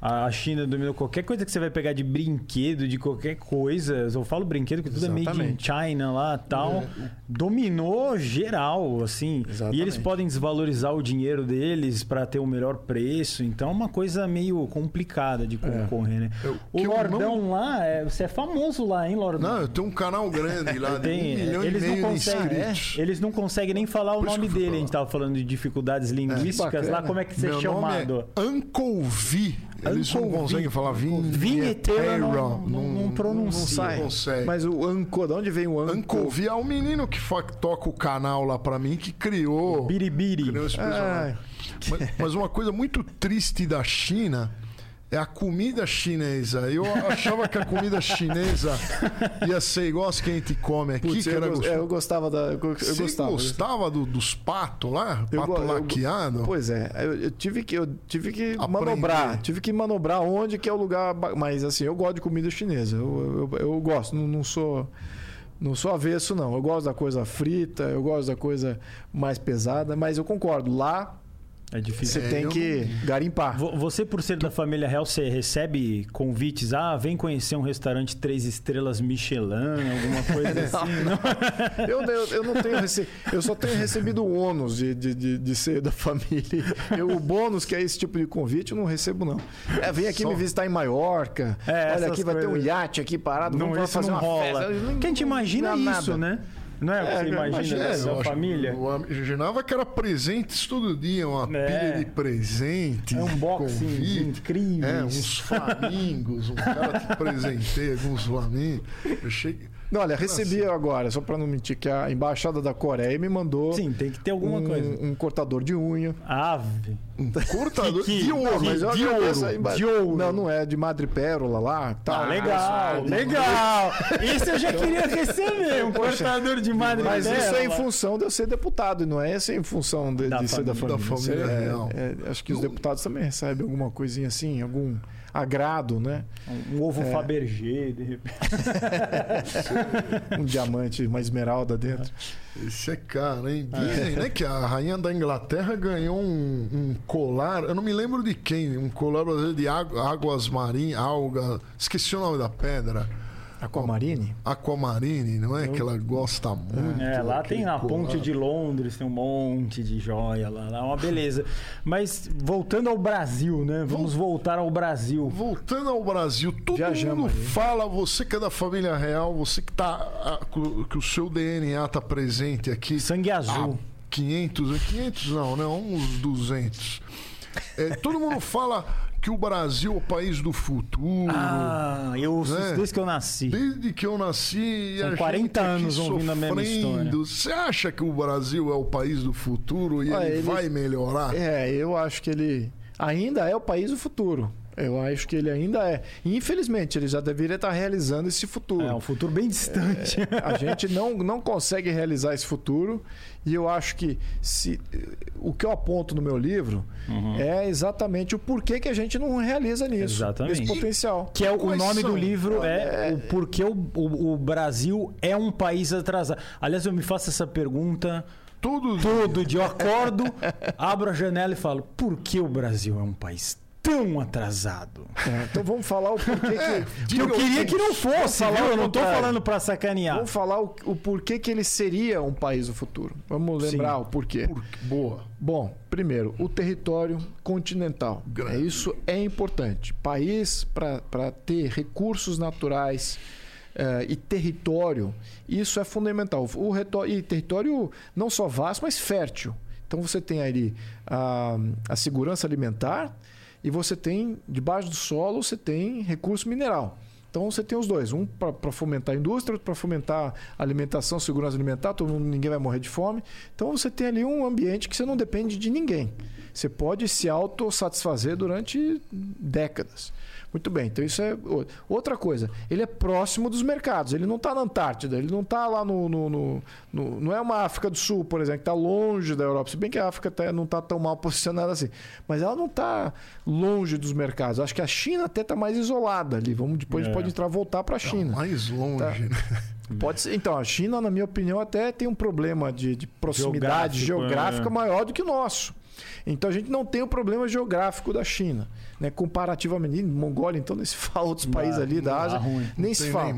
A China dominou qualquer coisa que você vai pegar de brinquedo, de qualquer coisa. Eu falo brinquedo, porque tudo Exatamente. é made in China lá tal. É. Dominou geral, assim. Exatamente. E eles podem desvalorizar o dinheiro deles para ter o um melhor preço. Então é uma coisa meio complicada de é. concorrer, é. né? Eu, o Lordão não... lá, é, você é famoso lá, hein, Lordão? Não, eu tenho um canal grande lá, de um milhão eles e meio não conseguem, é, Eles não conseguem nem falar o nome dele. A gente tava falando de dificuldades linguísticas lá. Como é que você é chamado? Uncle V. Eles não conseguem falar vinheteiro. Não, não, não pronuncia. Não consegue. Mas o Anco, de onde vem o Anco? Ancovi é o menino que toca o canal lá pra mim, que criou. Biribiri. Criou esse personagem. Ah. Mas, mas uma coisa muito triste da China é a comida chinesa. Eu achava que a comida chinesa ia ser igual as que a gente come aqui. Putz, que era eu, eu gostava da. Eu, Você gostava, gostava do, dos patos lá? Pato eu, laqueado? pois é, eu, eu, tive que, eu tive que manobrar. Tive que manobrar onde que é o lugar. Mas assim, eu gosto de comida chinesa. Eu, eu, eu gosto, não, não sou. Não sou avesso, não. Eu gosto da coisa frita, eu gosto da coisa mais pesada, mas eu concordo. Lá é difícil. Você é, tem que garimpar. Você, por ser da família real, você recebe convites? Ah, vem conhecer um restaurante três estrelas Michelin, alguma coisa assim? não. eu, eu, eu, não tenho rece... Eu só tenho recebido o ônus de, de, de, de ser da família. Eu, o bônus, que é esse tipo de convite, eu não recebo, não. É, vem aqui só... me visitar em Maiorca. É, Olha, aqui coisas... vai ter um iate aqui parado. Não, vamos fazer não uma rola. festa. Quem te imagina isso, nada. né? Não é o que você imagina da sua família? Eu imaginava que era presentes todo dia, uma é. pilha de presentes. É um boxing incrível. É, uns flamingos, um cara que presenteia alguns flamingos. Eu não, olha, recebi assim? agora, só para não mentir, que a embaixada da Coreia me mandou. Sim, tem que ter alguma um, coisa. Um cortador de unha. Ave. Um cortador que, de ouro, mas de, ouro, de ouro. Não, não é de madrepérola lá. Tá. Ah, legal, legal. Isso eu já queria receber, um Poxa, cortador de madrepérola. Mas isso é em função de eu ser deputado, não é essa em função de, de ser da família. Da família é, é, acho que os deputados também recebem alguma coisinha assim, algum agrado, né? Um, ovo é. Fabergé, de repente. um diamante, uma esmeralda dentro. Esse é caro, hein? Dizem, né, que a rainha da Inglaterra ganhou um, um, colar, eu não me lembro de quem, um colar de águas marinhas, alga, esqueci o nome da pedra. Aquamarine? Aquamarine, não é? Eu... Que ela gosta muito. É, lá tem a Ponte de Londres, tem um monte de joia lá, lá é uma beleza. Mas voltando ao Brasil, né? Vamos voltar ao Brasil. Voltando ao Brasil, todo Viajamos mundo aí. fala, você que é da família real, você que tá que o seu DNA tá presente aqui. Sangue azul. 500, 500 não, né? Uns 200. É, todo mundo fala que o Brasil é o país do futuro. Ah, eu né? desde que eu nasci. Desde que eu nasci. São 40 anos ouvindo a mesma história. Você acha que o Brasil é o país do futuro e ele, ele vai melhorar? É, eu acho que ele ainda é o país do futuro. Eu acho que ele ainda é. Infelizmente, ele já deveria estar realizando esse futuro. É um futuro bem distante. É, a gente não, não consegue realizar esse futuro. E eu acho que se o que eu aponto no meu livro uhum. é exatamente o porquê que a gente não realiza nisso. Exatamente. Esse potencial. Que é o, nome são? do livro é, é, o porquê o, o, o Brasil é um país atrasado. Aliás, eu me faço essa pergunta tudo, tudo dia. Eu acordo, abro a janela e falo: por que o Brasil é um país tão atrasado. É, então vamos falar o porquê que. que eu queria que não fosse, viu? Eu não estou falando para sacanear. Vamos falar o, o, porquê que ele seria um país do futuro. Vamos lembrar Sim. o porquê. Por... Boa. Bom, primeiro, o território continental. Grande. Isso é importante. País para ter recursos naturais. Uh, e território, isso é fundamental. O e território não só vasto, mas fértil. Então você tem ali a, a segurança alimentar, e você tem, debaixo do solo, você tem recurso mineral. Então você tem os dois, um para fomentar a indústria, outro para fomentar a alimentação, segurança alimentar, todo mundo, ninguém vai morrer de fome. Então você tem ali um ambiente que você não depende de ninguém. Você pode se autossatisfazer durante décadas. Muito bem, então isso é outra coisa. Ele é próximo dos mercados, ele não está na Antártida, ele não está lá no, no, no, no, Não é uma África do Sul, por exemplo, que está longe da Europa. Se bem que a África tá, não está tão mal posicionada assim. Mas ela não está longe dos mercados. Acho que a China até está mais isolada ali. Vamos, depois é. a gente pode entrar voltar para a China. mais longe, tá? né? Pode ser. Então, a China, na minha opinião, até tem um problema de, de proximidade geográfico, geográfica é. maior do que o nosso. Então a gente não tem o problema geográfico da China. Né? Comparativamente, Mongólia, então, nem se fala outros países ali da Ásia, nem se fala.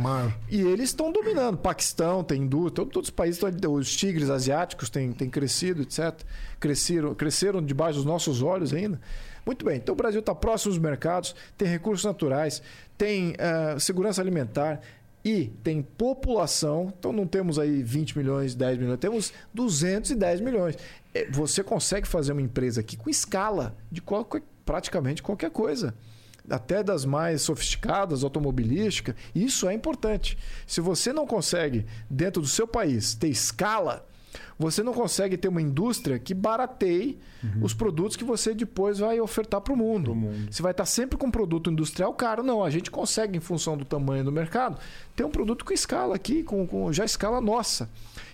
E eles estão dominando. Paquistão tem indústria, todos os países, os tigres asiáticos têm, têm crescido, etc. Cresceram, cresceram debaixo dos nossos olhos ainda. Muito bem, então o Brasil está próximo dos mercados, tem recursos naturais, tem uh, segurança alimentar, e tem população, então não temos aí 20 milhões, 10 milhões, temos 210 milhões. É, você consegue fazer uma empresa aqui com escala de qualquer, praticamente qualquer coisa. Até das mais sofisticadas, automobilística, isso é importante. Se você não consegue, dentro do seu país, ter escala, você não consegue ter uma indústria que barateie uhum. os produtos que você depois vai ofertar para o mundo. mundo. Você vai estar sempre com um produto industrial caro. Não, a gente consegue, em função do tamanho do mercado, ter um produto com escala aqui, com, com já escala nossa.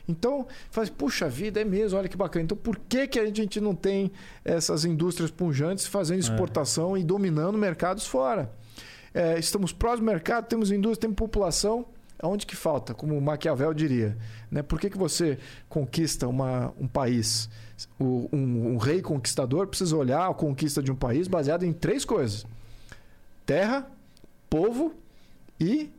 Então, faz, puxa vida, é mesmo, olha que bacana. Então, por que, que a gente não tem essas indústrias punjantes fazendo é. exportação é. e dominando mercados fora? É, estamos próximos do mercado, temos indústria, temos população. Aonde que falta? Como Maquiavel diria. Né? Por que, que você conquista uma, um país? O, um, um, rei conquistador precisa olhar a conquista de um país baseado em três coisas: terra, povo e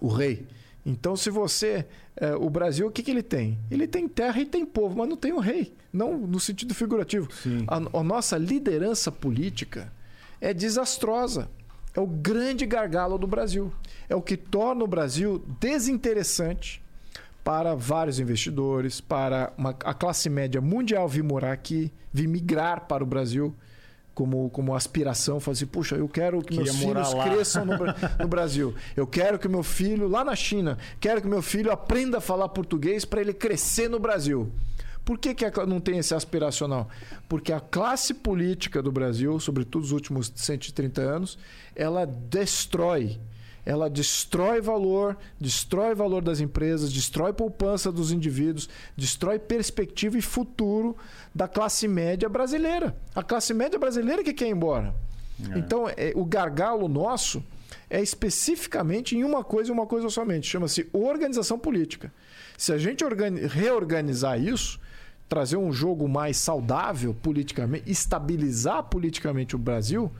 o rei. Então, se você. É, o Brasil, o que, que ele tem? Ele tem terra e tem povo, mas não tem um rei. Não no sentido figurativo. A, a nossa liderança política é desastrosa é o grande gargalo do Brasil. É o que torna o Brasil desinteressante para vários investidores, para uma, a classe média mundial vir morar aqui, vir migrar para o Brasil como, como aspiração, fazer, assim, puxa, eu quero que meus filhos lá. cresçam no, no, Brasil. Eu quero que meu filho, lá na China, quero que meu filho aprenda a falar português para ele crescer no Brasil. Por que, que não tem esse aspiracional? Porque a classe política do Brasil, sobretudo os últimos 130 anos, ela destrói. Ela destrói valor, destrói valor das empresas, destrói poupança dos indivíduos, destrói perspectiva e futuro da classe média brasileira. A classe média brasileira que quer ir embora. É. Então, é, o gargalo nosso é especificamente em uma coisa e uma coisa somente. Chama-se organização política. Se a gente reorganizar isso, trazer um jogo mais saudável politicamente, estabilizar politicamente o Brasil,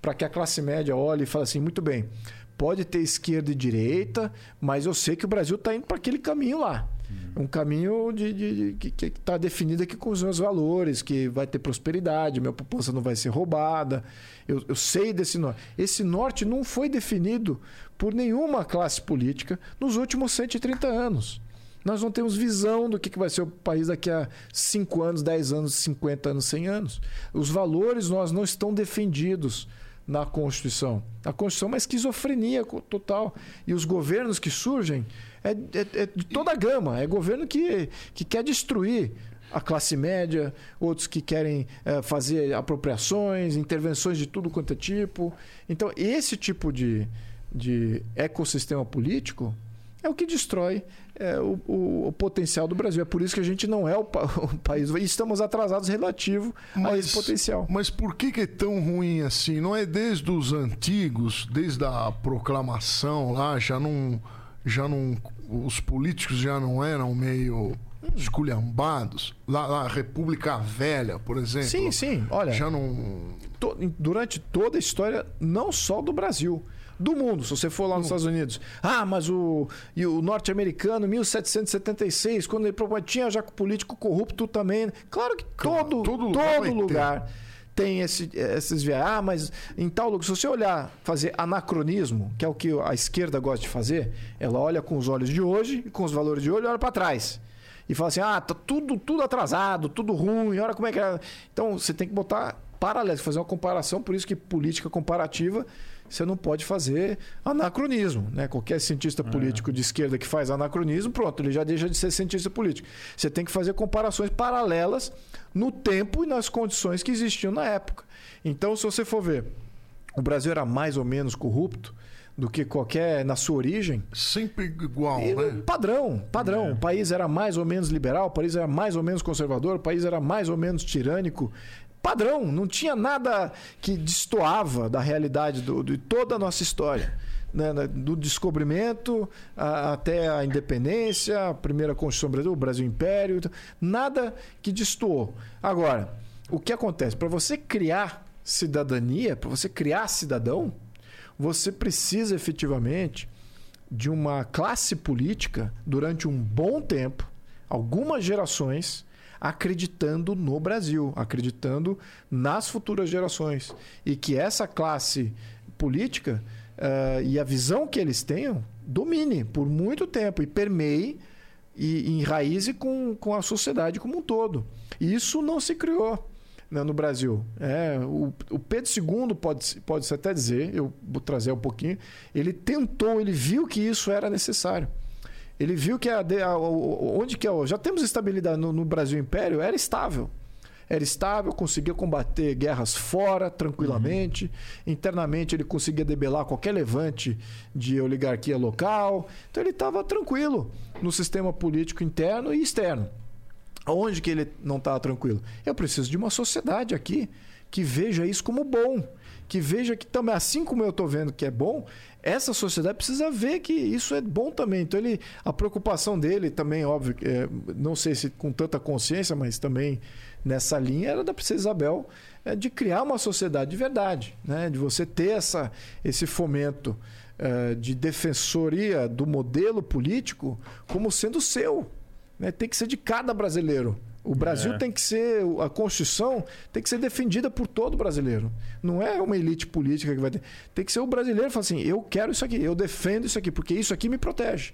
para que a classe média olhe e fale assim: muito bem, pode ter esquerda e direita, mas eu sei que o Brasil está indo para aquele caminho lá. Um caminho de, de, de que está definido aqui com os meus valores, que vai ter prosperidade, minha poupança não vai ser roubada. Eu, eu sei desse norte. Esse norte não foi definido por nenhuma classe política nos últimos 130 anos. Nós não temos visão do que vai ser o país daqui a 5 anos, 10 anos, 50 anos, 100 anos. Os valores nós não estão defendidos na Constituição. A Constituição é uma esquizofrenia total. E os governos que surgem é, é, é de toda a gama. É governo que, que quer destruir a classe média, outros que querem é, fazer apropriações, intervenções de tudo quanto é tipo. Então, esse tipo de, de ecossistema político é o que destrói é, o, o, o, potencial do Brasil. É por isso que a gente não é o, pa o país. E estamos atrasados relativo mas, a esse potencial. Mas por que, que, é tão ruim assim? Não é desde os antigos, desde a proclamação lá, já não. Já não os políticos já não eram meio esculhambados. Lá, lá, a República Velha, por exemplo. Sim, sim. Olha. Já não. To, durante toda a história, não só do Brasil do mundo, se você for lá nos Estados Unidos. Ah, mas o, e o norte-americano, 1776, quando ele tinha já político corrupto também. Claro que todo, todo lugar, todo lugar tem esse, esses viés. Ah, mas em tal lugar, se você olhar, fazer anacronismo, que é o que a esquerda gosta de fazer, ela olha com os olhos de hoje e com os valores de hoje olha para trás. E fala assim: ah, tá tudo, tudo atrasado, tudo ruim, olha como é que é. Então você tem que botar paralelas, fazer uma comparação, por isso que política comparativa você não pode fazer anacronismo. Né? Qualquer cientista político de esquerda que faz anacronismo, pronto, ele já deixa de ser cientista político. Você tem que fazer comparações paralelas no tempo e nas condições que existiam na época. Então, se você for ver, o Brasil era mais ou menos corrupto do que qualquer na sua origem. Sempre igual, E, né? Padrão, padrão. O país era mais ou menos liberal, o país era mais ou menos conservador, o país era mais ou menos tirânico. Padrão, não tinha nada que destoava da realidade do, de toda a nossa história. né? Do descobrimento a- até a independência, a primeira Constituição Brasileira, o Brasil Império, nada que destoou. Agora, o que acontece? Para você criar cidadania, para você criar cidadão, você precisa efetivamente de uma classe política durante um bom tempo, algumas gerações, acreditando no Brasil, acreditando nas futuras gerações. E que essa classe política eh, e a visão que eles tenham domine por muito tempo e permeie e enraize com, com a sociedade como um todo. Isso não se criou né, no Brasil. É, o, o Pedro II, pode, pode até dizer, eu vou trazer um pouquinho, ele tentou, ele viu que isso era necessário. Ele viu que a, a- onde que é, já temos estabilidade no, no Brasil Império, era estável. Era estável, conseguia combater guerras fora tranquilamente. Internamente ele conseguia debelar qualquer levante de oligarquia local. Então ele estava tranquilo no sistema político interno e externo. Onde que ele não estava tranquilo? Eu preciso de uma sociedade aqui que veja isso como bom. Que veja que também, assim como eu estou vendo que é bom, essa sociedade precisa ver que isso é bom também. Então, ele, a preocupação dele também, óbvio, é, não sei se com tanta consciência, mas também nessa linha, era da Princesa Isabel é, de criar uma sociedade de verdade, né? de você ter essa, esse fomento é, de defensoria do modelo político como sendo seu né, tem que ser de cada brasileiro. O Brasil É. tem que ser, a Constituição tem que ser defendida por todo brasileiro. Não é uma elite política que vai ter. Tem que ser o brasileiro que fala assim: eu quero isso aqui, eu defendo isso aqui, porque isso aqui me protege.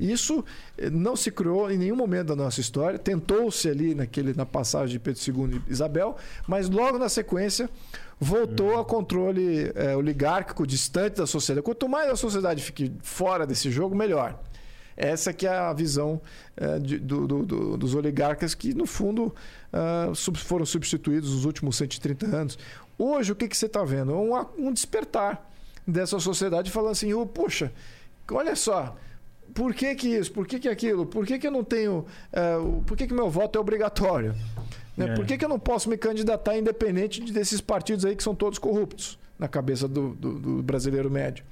Isso eh, não se criou em nenhum momento da nossa história. Tentou-se ali naquele, na passagem de Pedro II e Isabel, mas logo na sequência voltou a controle eh, oligárquico distante da sociedade. Quanto mais a sociedade fique fora desse jogo, melhor. Essa que é a visão eh, de- do- do- do- dos oligarcas que, no fundo, sub- foram substituídos nos últimos 130 anos. Hoje, o que, que você está vendo? Um, um despertar dessa sociedade falando assim, oh, poxa, olha só, por que, que isso? Por que, que aquilo? Por que, que eu não tenho... o- por que, que meu voto é obrigatório? Né? É. Por que, que eu não posso me candidatar independente de- desses partidos aí que são todos corruptos na cabeça do- do- do brasileiro médio?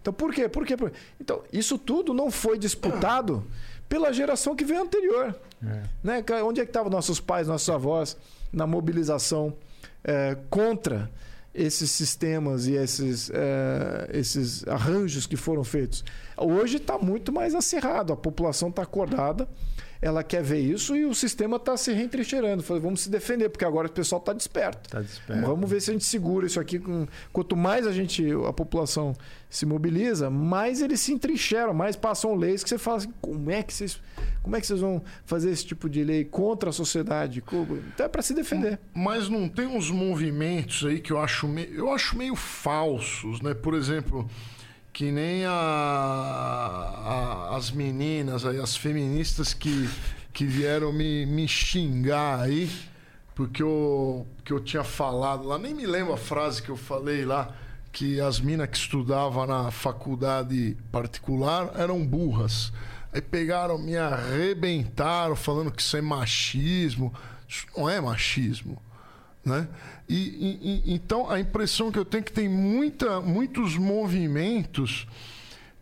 Então, por quê? Por quê? Por- Então, isso tudo não foi disputado pela geração que veio anterior. É. Né? Onde é que estavam nossos pais, nossos avós na mobilização eh, contra esses sistemas e esses, eh, esses arranjos que foram feitos? Hoje está muito mais acirrado, a população está acordada, ela quer ver isso e o sistema está se reentrincheirando. Vamos se defender, porque agora o pessoal está desperto. Tá desperto. Vamos ver se a gente segura isso aqui. Com... Quanto mais a gente, a população se mobiliza, mais eles se entrincheiram, mais passam leis que você fala assim, como é que vocês, como é que vocês vão fazer esse tipo de lei contra a sociedade? Como- Então é para se defender. Mas não tem uns movimentos aí que eu acho, me... eu acho meio falsos, né? Por exemplo, que nem a... a- as meninas aí, as feministas que, que vieram me, me xingar aí, porque eu, que eu tinha falado lá, nem me lembro a frase que eu falei lá, que as minas que estudavam na faculdade particular eram burras. Aí pegaram, me arrebentaram, falando que isso é machismo. Isso não é machismo. Né? E, e- então a impressão que eu tenho é que tem muita, muitos movimentos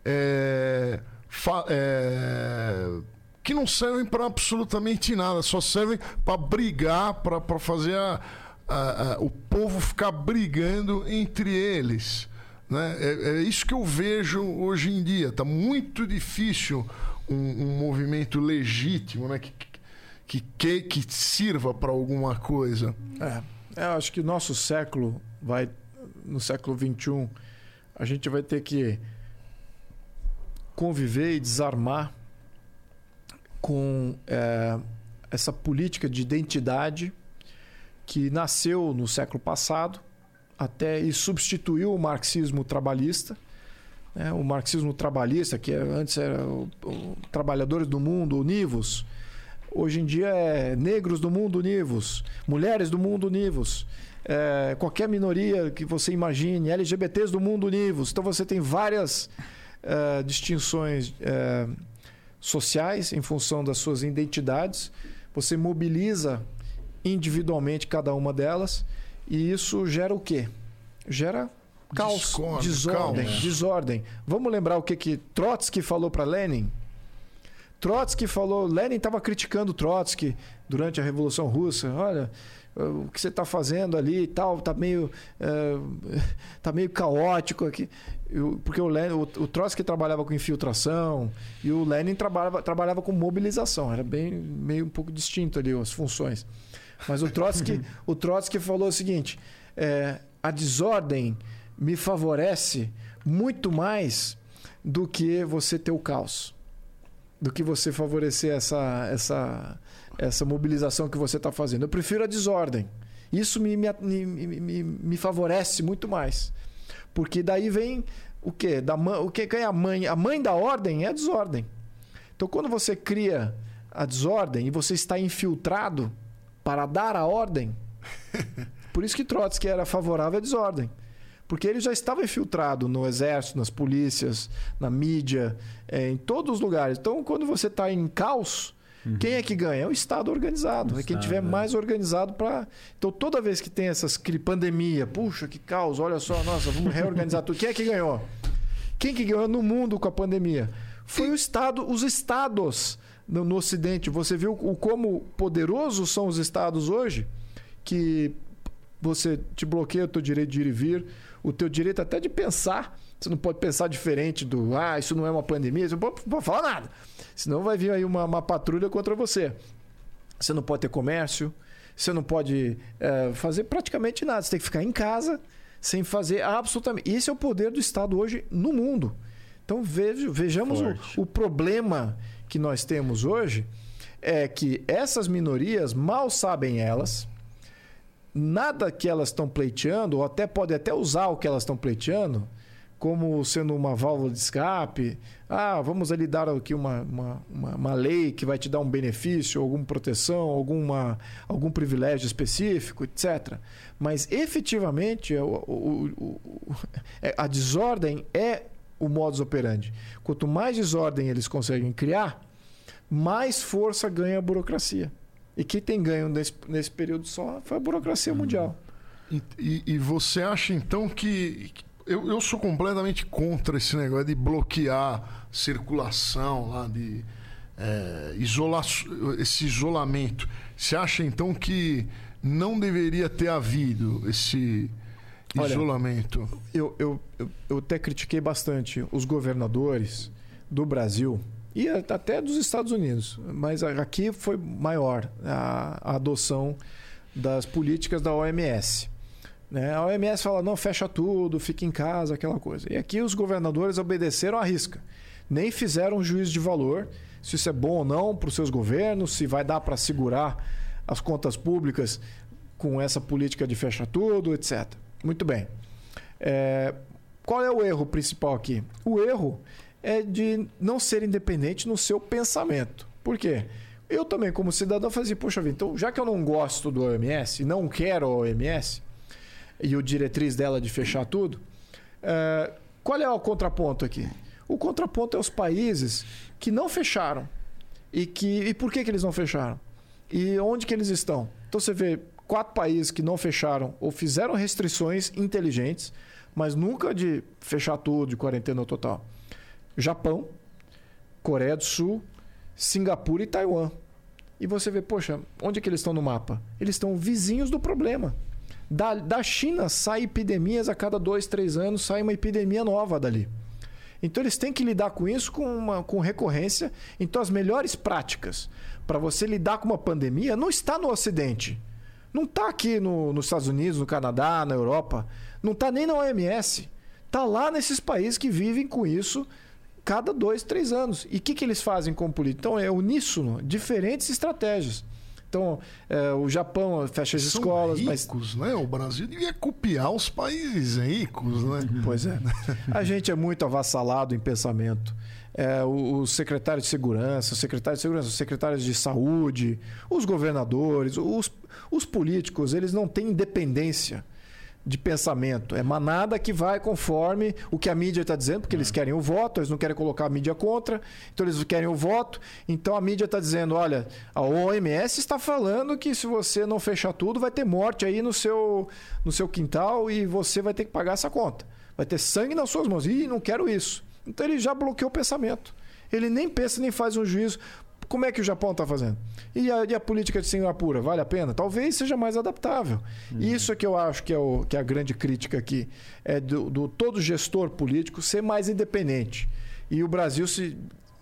é, fa- é, que não servem para absolutamente nada, só servem para brigar, para fazer a- a- a- o povo ficar brigando entre eles. Né? É, é isso que eu vejo hoje em dia. Está muito difícil um, um movimento legítimo né? que, que, que, que sirva para alguma coisa. É, eu acho que o nosso século vai, no século XXI, a gente vai ter que conviver e desarmar com é, essa política de identidade que nasceu no século passado até e substituiu o marxismo trabalhista. Né? O marxismo trabalhista, que antes era o, o Trabalhadores do Mundo, univos, hoje em dia é negros do mundo univos, mulheres do mundo univos. É, qualquer minoria que você imagine, LGBTs do mundo univos. Então você tem várias é, distinções é, sociais em função das suas identidades. Você mobiliza individualmente cada uma delas e isso gera o quê? Gera caos, desordem, caos. desordem. Vamos lembrar o que que Trotsky falou para Lenin? Trotsky falou, Lenin estava criticando Trotsky durante a Revolução Russa. Olha, o que você está fazendo ali e tal, tá meio, é, tá meio caótico aqui. Eu- Porque o, Lenin, o, o Trotsky trabalhava com infiltração e o Lenin trabalhava, trabalhava com mobilização. Era bem meio um pouco distinto ali as funções. Mas o Trotsky, o Trotsky falou o seguinte: é, a desordem me favorece muito mais do que você ter o caos do que você favorecer essa, essa, essa mobilização que você está fazendo. Eu prefiro a desordem. Isso me, me, me, me, favorece muito mais. Porque daí vem o quê? Da, o que é a mãe? A mãe da ordem é a desordem. Então, quando você cria a desordem e você está infiltrado para dar a ordem, por isso que Trotsky era favorável à desordem. Porque ele já estava infiltrado no exército, nas polícias, na mídia, eh, em todos os lugares. Então, quando você está em caos, quem é que ganha? É o Estado organizado. O é quem Estado, tiver é. mais organizado para. Então, toda vez que tem essas pandemia, puxa, que caos, olha só, nossa, vamos reorganizar tudo. Quem é que ganhou? Quem que ganhou no mundo com a pandemia? Foi o Estado, os estados no, no Ocidente. Você viu o como poderosos são os estados hoje, que você te bloqueia o teu direito de ir e vir, o teu direito até de pensar. Você não pode pensar diferente do, ah, isso não é uma pandemia, você não pode, não pode falar nada. Senão vai vir aí uma, uma patrulha contra você. Você não pode ter comércio, você não pode eh, fazer praticamente nada. Você tem que ficar em casa sem fazer absolutamente. Esse é o poder do Estado hoje no mundo. Então vejo, vejamos o, o problema que nós temos hoje é que essas minorias mal sabem elas, nada que elas estão pleiteando, ou até podem até usar o que elas estão pleiteando, como sendo uma válvula de escape. Ah, vamos ali dar aqui uma, uma, uma, uma lei que vai te dar um benefício, alguma proteção, alguma, algum privilégio específico, etc. Mas efetivamente o- o- o- é- a desordem é o modus operandi. Quanto mais desordem eles conseguem criar, mais força ganha a burocracia. E quem tem ganho nesse, nesse período só foi a burocracia mundial. E, e- e você acha então que. Eu, eu sou completamente contra esse negócio de bloquear circulação lá, de é, isola, esse isolamento. Você acha então que não deveria ter havido esse Olha, isolamento? Eu, eu, eu, eu até critiquei bastante os governadores do Brasil e até dos Estados Unidos, mas aqui foi maior a, a adoção das políticas da OMS. né? A OMS fala, não, fecha tudo, fica em casa, aquela coisa. E aqui os governadores obedeceram à risca. Nem fizeram um juízo de valor, se isso é bom ou não para os seus governos, se vai dar para segurar as contas públicas com essa política de fecha tudo, etc. Muito bem. É, qual é o erro principal aqui? O erro é de não ser independente no seu pensamento. Por quê? Eu também, como cidadão, fazia, poxa vida, então, já que eu não gosto do OMS, não quero a OMS, e o diretriz dela de fechar tudo, é, qual é o contraponto aqui? O contraponto é os países que não fecharam. E, que, e por que, que eles não fecharam? E onde que eles estão? Então você vê quatro países que não fecharam ou fizeram restrições inteligentes, mas nunca de fechar tudo, de quarentena total. Japão, Coreia do Sul, Singapura e Taiwan. E você vê, poxa, onde é que eles estão no mapa? Eles estão vizinhos do problema. Da, da China sai epidemias a cada dois, três anos, sai uma epidemia nova dali. Então eles têm que lidar com isso com, uma, com recorrência. Então as melhores práticas para você lidar com uma pandemia não está no Ocidente. Não está aqui no, nos Estados Unidos, no Canadá, na Europa. Não está nem na OMS. Está lá nesses países que vivem com isso cada dois, três anos. E o que, que eles fazem como política? Então é uníssono, diferentes estratégias. Então, é, o Japão fecha as São escolas, ricos, mas né? O Brasil devia copiar os países ricos, né? Pois é. A gente é muito avassalado em pensamento. É, o, o secretário de segurança, o secretário de segurança, os secretários de saúde, os governadores, os, os políticos, eles não têm independência de pensamento. É manada que vai conforme o que a mídia está dizendo, porque eles querem o voto, eles não querem colocar a mídia contra, então eles querem o voto. Então a mídia está dizendo: olha, a OMS está falando que se você não fechar tudo, vai ter morte aí no seu, no seu quintal e você vai ter que pagar essa conta. Vai ter sangue nas suas mãos. Ih, não quero isso. Então ele já bloqueou o pensamento. Ele nem pensa, nem faz um juízo. Como é que o Japão está fazendo? E a, e a, política de Singapura, vale a pena? Talvez seja mais adaptável. Uhum. Isso é que eu acho que é, o, que é a grande crítica aqui. É do, do, todo gestor político ser mais independente. E o Brasil se,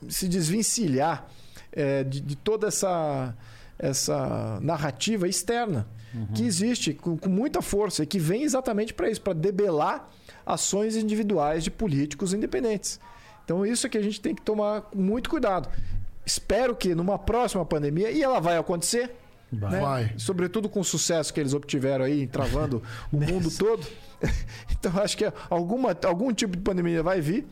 se desvencilhar é, de, de, toda essa, essa narrativa externa uhum. que existe com, com muita força e que vem exatamente para isso, para debelar ações individuais de políticos independentes. Então, isso é que a gente tem que tomar muito cuidado. Espero que numa próxima pandemia, e ela vai acontecer, vai. Né? vai. sobretudo com o sucesso que eles obtiveram aí, travando o mundo todo. então, acho que alguma, algum tipo de pandemia vai vir.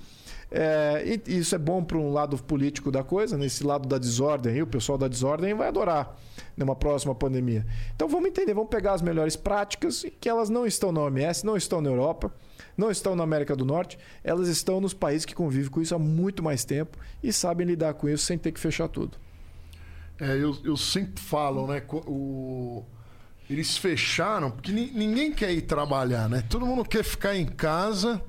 É, e isso é bom para um lado político da coisa, nesse lado da desordem, o pessoal da desordem vai adorar numa próxima pandemia. Então vamos entender, vamos pegar as melhores práticas, que elas não estão na OMS, não estão na Europa não estão na América do Norte, elas estão nos países que convivem com isso há muito mais tempo e sabem lidar com isso sem ter que fechar tudo. É, eu, eu sempre falo, né? O, eles fecharam porque ninguém quer ir trabalhar, né? Todo mundo quer ficar em casa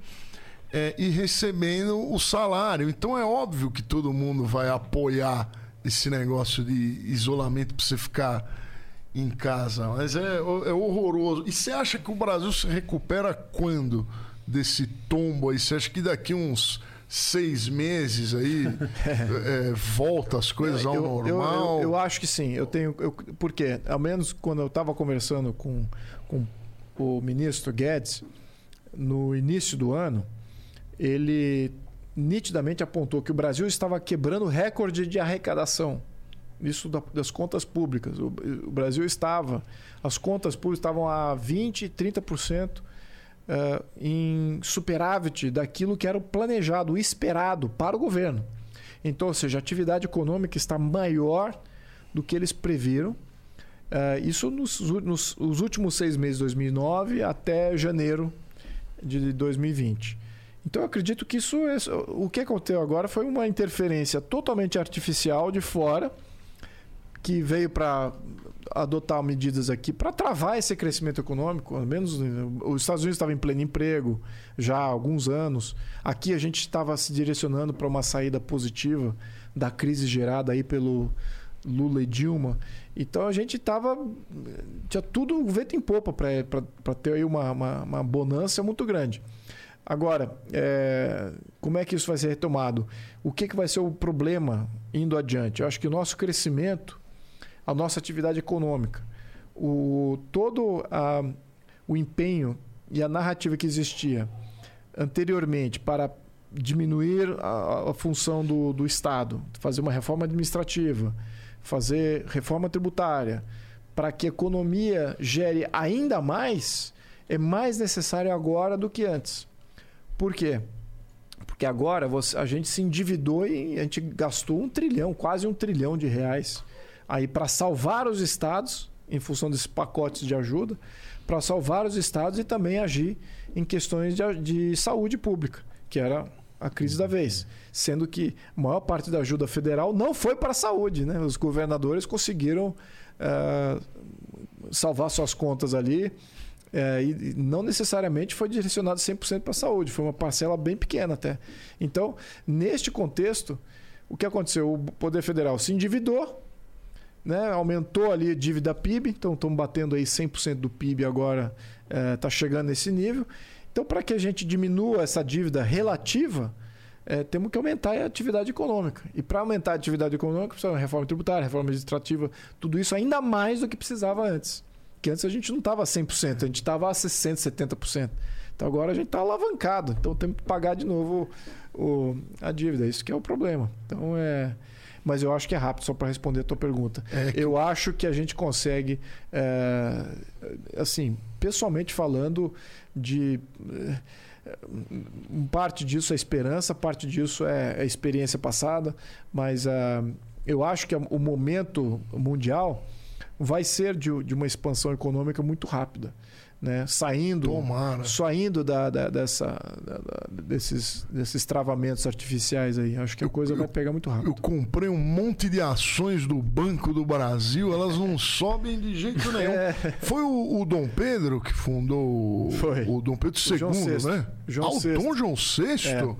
é, e recebendo o salário. Então é óbvio que todo mundo vai apoiar esse negócio de isolamento para você ficar em casa. Mas é, é horroroso. E você acha que o Brasil se recupera quando? Desse tombo aí? Você acha que daqui uns seis meses aí é, volta as coisas ao eu, normal? Eu, eu, eu, acho que sim. Eu tenho, eu, porque ao menos quando eu estava conversando com, com o ministro Guedes no início do ano, ele nitidamente apontou que o Brasil estava quebrando recorde de arrecadação. Isso das contas públicas. O, o Brasil estava, as contas públicas estavam a 20, 30% uh, em superávit daquilo que era o planejado, o esperado para o governo. Então, ou seja, a atividade econômica está maior do que eles previram. Uh, isso nos, nos, nos, últimos seis meses de 2009 até janeiro de 2020. Então, eu acredito que isso o que aconteceu agora foi uma interferência totalmente artificial de fora que veio para adotar medidas aqui para travar esse crescimento econômico. Ao menos os Estados Unidos estavam em pleno emprego já há alguns anos. Aqui a gente estava se direcionando para uma saída positiva da crise gerada aí pelo Lula e Dilma. Então a gente estava. Tinha tudo vento em popa para ter aí uma, uma, uma bonança muito grande. Agora, é, como é que isso vai ser retomado? O que, que vai ser o problema indo adiante? Eu acho que o nosso crescimento a nossa atividade econômica. O, todo a, o empenho e a narrativa que existia anteriormente para diminuir a, a função do, do Estado, fazer uma reforma administrativa, fazer reforma tributária, para que a economia gere ainda mais, é mais necessário agora do que antes. Por quê? Porque agora você, a gente se endividou e a gente gastou um trilhão, quase um trilhão de reais aí para salvar os estados em função desses pacotes de ajuda, para salvar os estados e também agir em questões de, de saúde pública, que era a crise da vez. Sendo que a maior parte da ajuda federal não foi para a saúde. Né? Os governadores conseguiram uh, salvar suas contas ali. Uh, e não necessariamente foi direcionado 100% para a saúde, foi uma parcela bem pequena até. Então, neste contexto, o que aconteceu? O Poder Federal se endividou, né? Aumentou ali a dívida PIB, então estamos batendo aí 100% do PIB agora, está é, chegando nesse nível. Então, para que a gente diminua essa dívida relativa, é, temos que aumentar a atividade econômica. E para aumentar a atividade econômica, precisa reforma tributária, reforma administrativa, tudo isso ainda mais do que precisava antes. Que antes a gente não estava a 100%, a gente estava a 60%, 70%. Então agora a gente está alavancado, então temos que pagar de novo o, a dívida. Isso que é o problema. Então é mas eu acho que é rápido, só para responder a tua pergunta. É que- Eu acho que a gente consegue, é, assim, pessoalmente falando, de. um parte disso é esperança, parte disso é, é experiência passada, mas ah, eu acho que o momento mundial vai ser de, de uma expansão econômica muito rápida. Né? Saindo, Tomara. saindo da, da- dessa, da- da- desses, desses travamentos artificiais aí. Acho que a coisa vai pegar muito rápido. Eu comprei um monte de ações do Banco do Brasil, elas não sobem de jeito nenhum. É. Foi o, o Dom Pedro que fundou o- Foi. o Dom Pedro João II, VI. né? João ah, o VI. Dom João VI? É.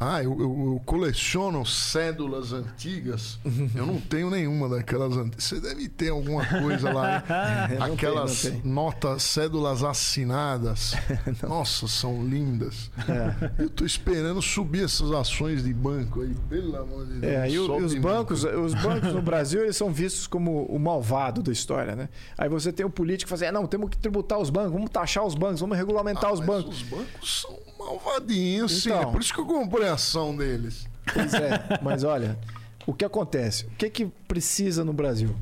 Ah, eu, eu- eu coleciono cédulas antigas. Eu não tenho nenhuma daquelas antigas. Você deve ter alguma coisa lá. tem, Aquelas tem. notas, cédulas assinadas. Nossa, são lindas. É. Eu tô esperando subir essas ações de banco aí, pelo amor de Deus. É, e, o- e os muito. bancos, os bancos no Brasil eles são vistos como o malvado da história, né? Aí você tem um político que fala assim, "É, não, temos que tributar os bancos, vamos taxar os bancos, vamos regulamentar Ah, os bancos. Os bancos são malvadinhos, sim. Então. É por isso que eu comprei a ação deles. Pois é, mas olha, o que acontece? O que que precisa no Brasil?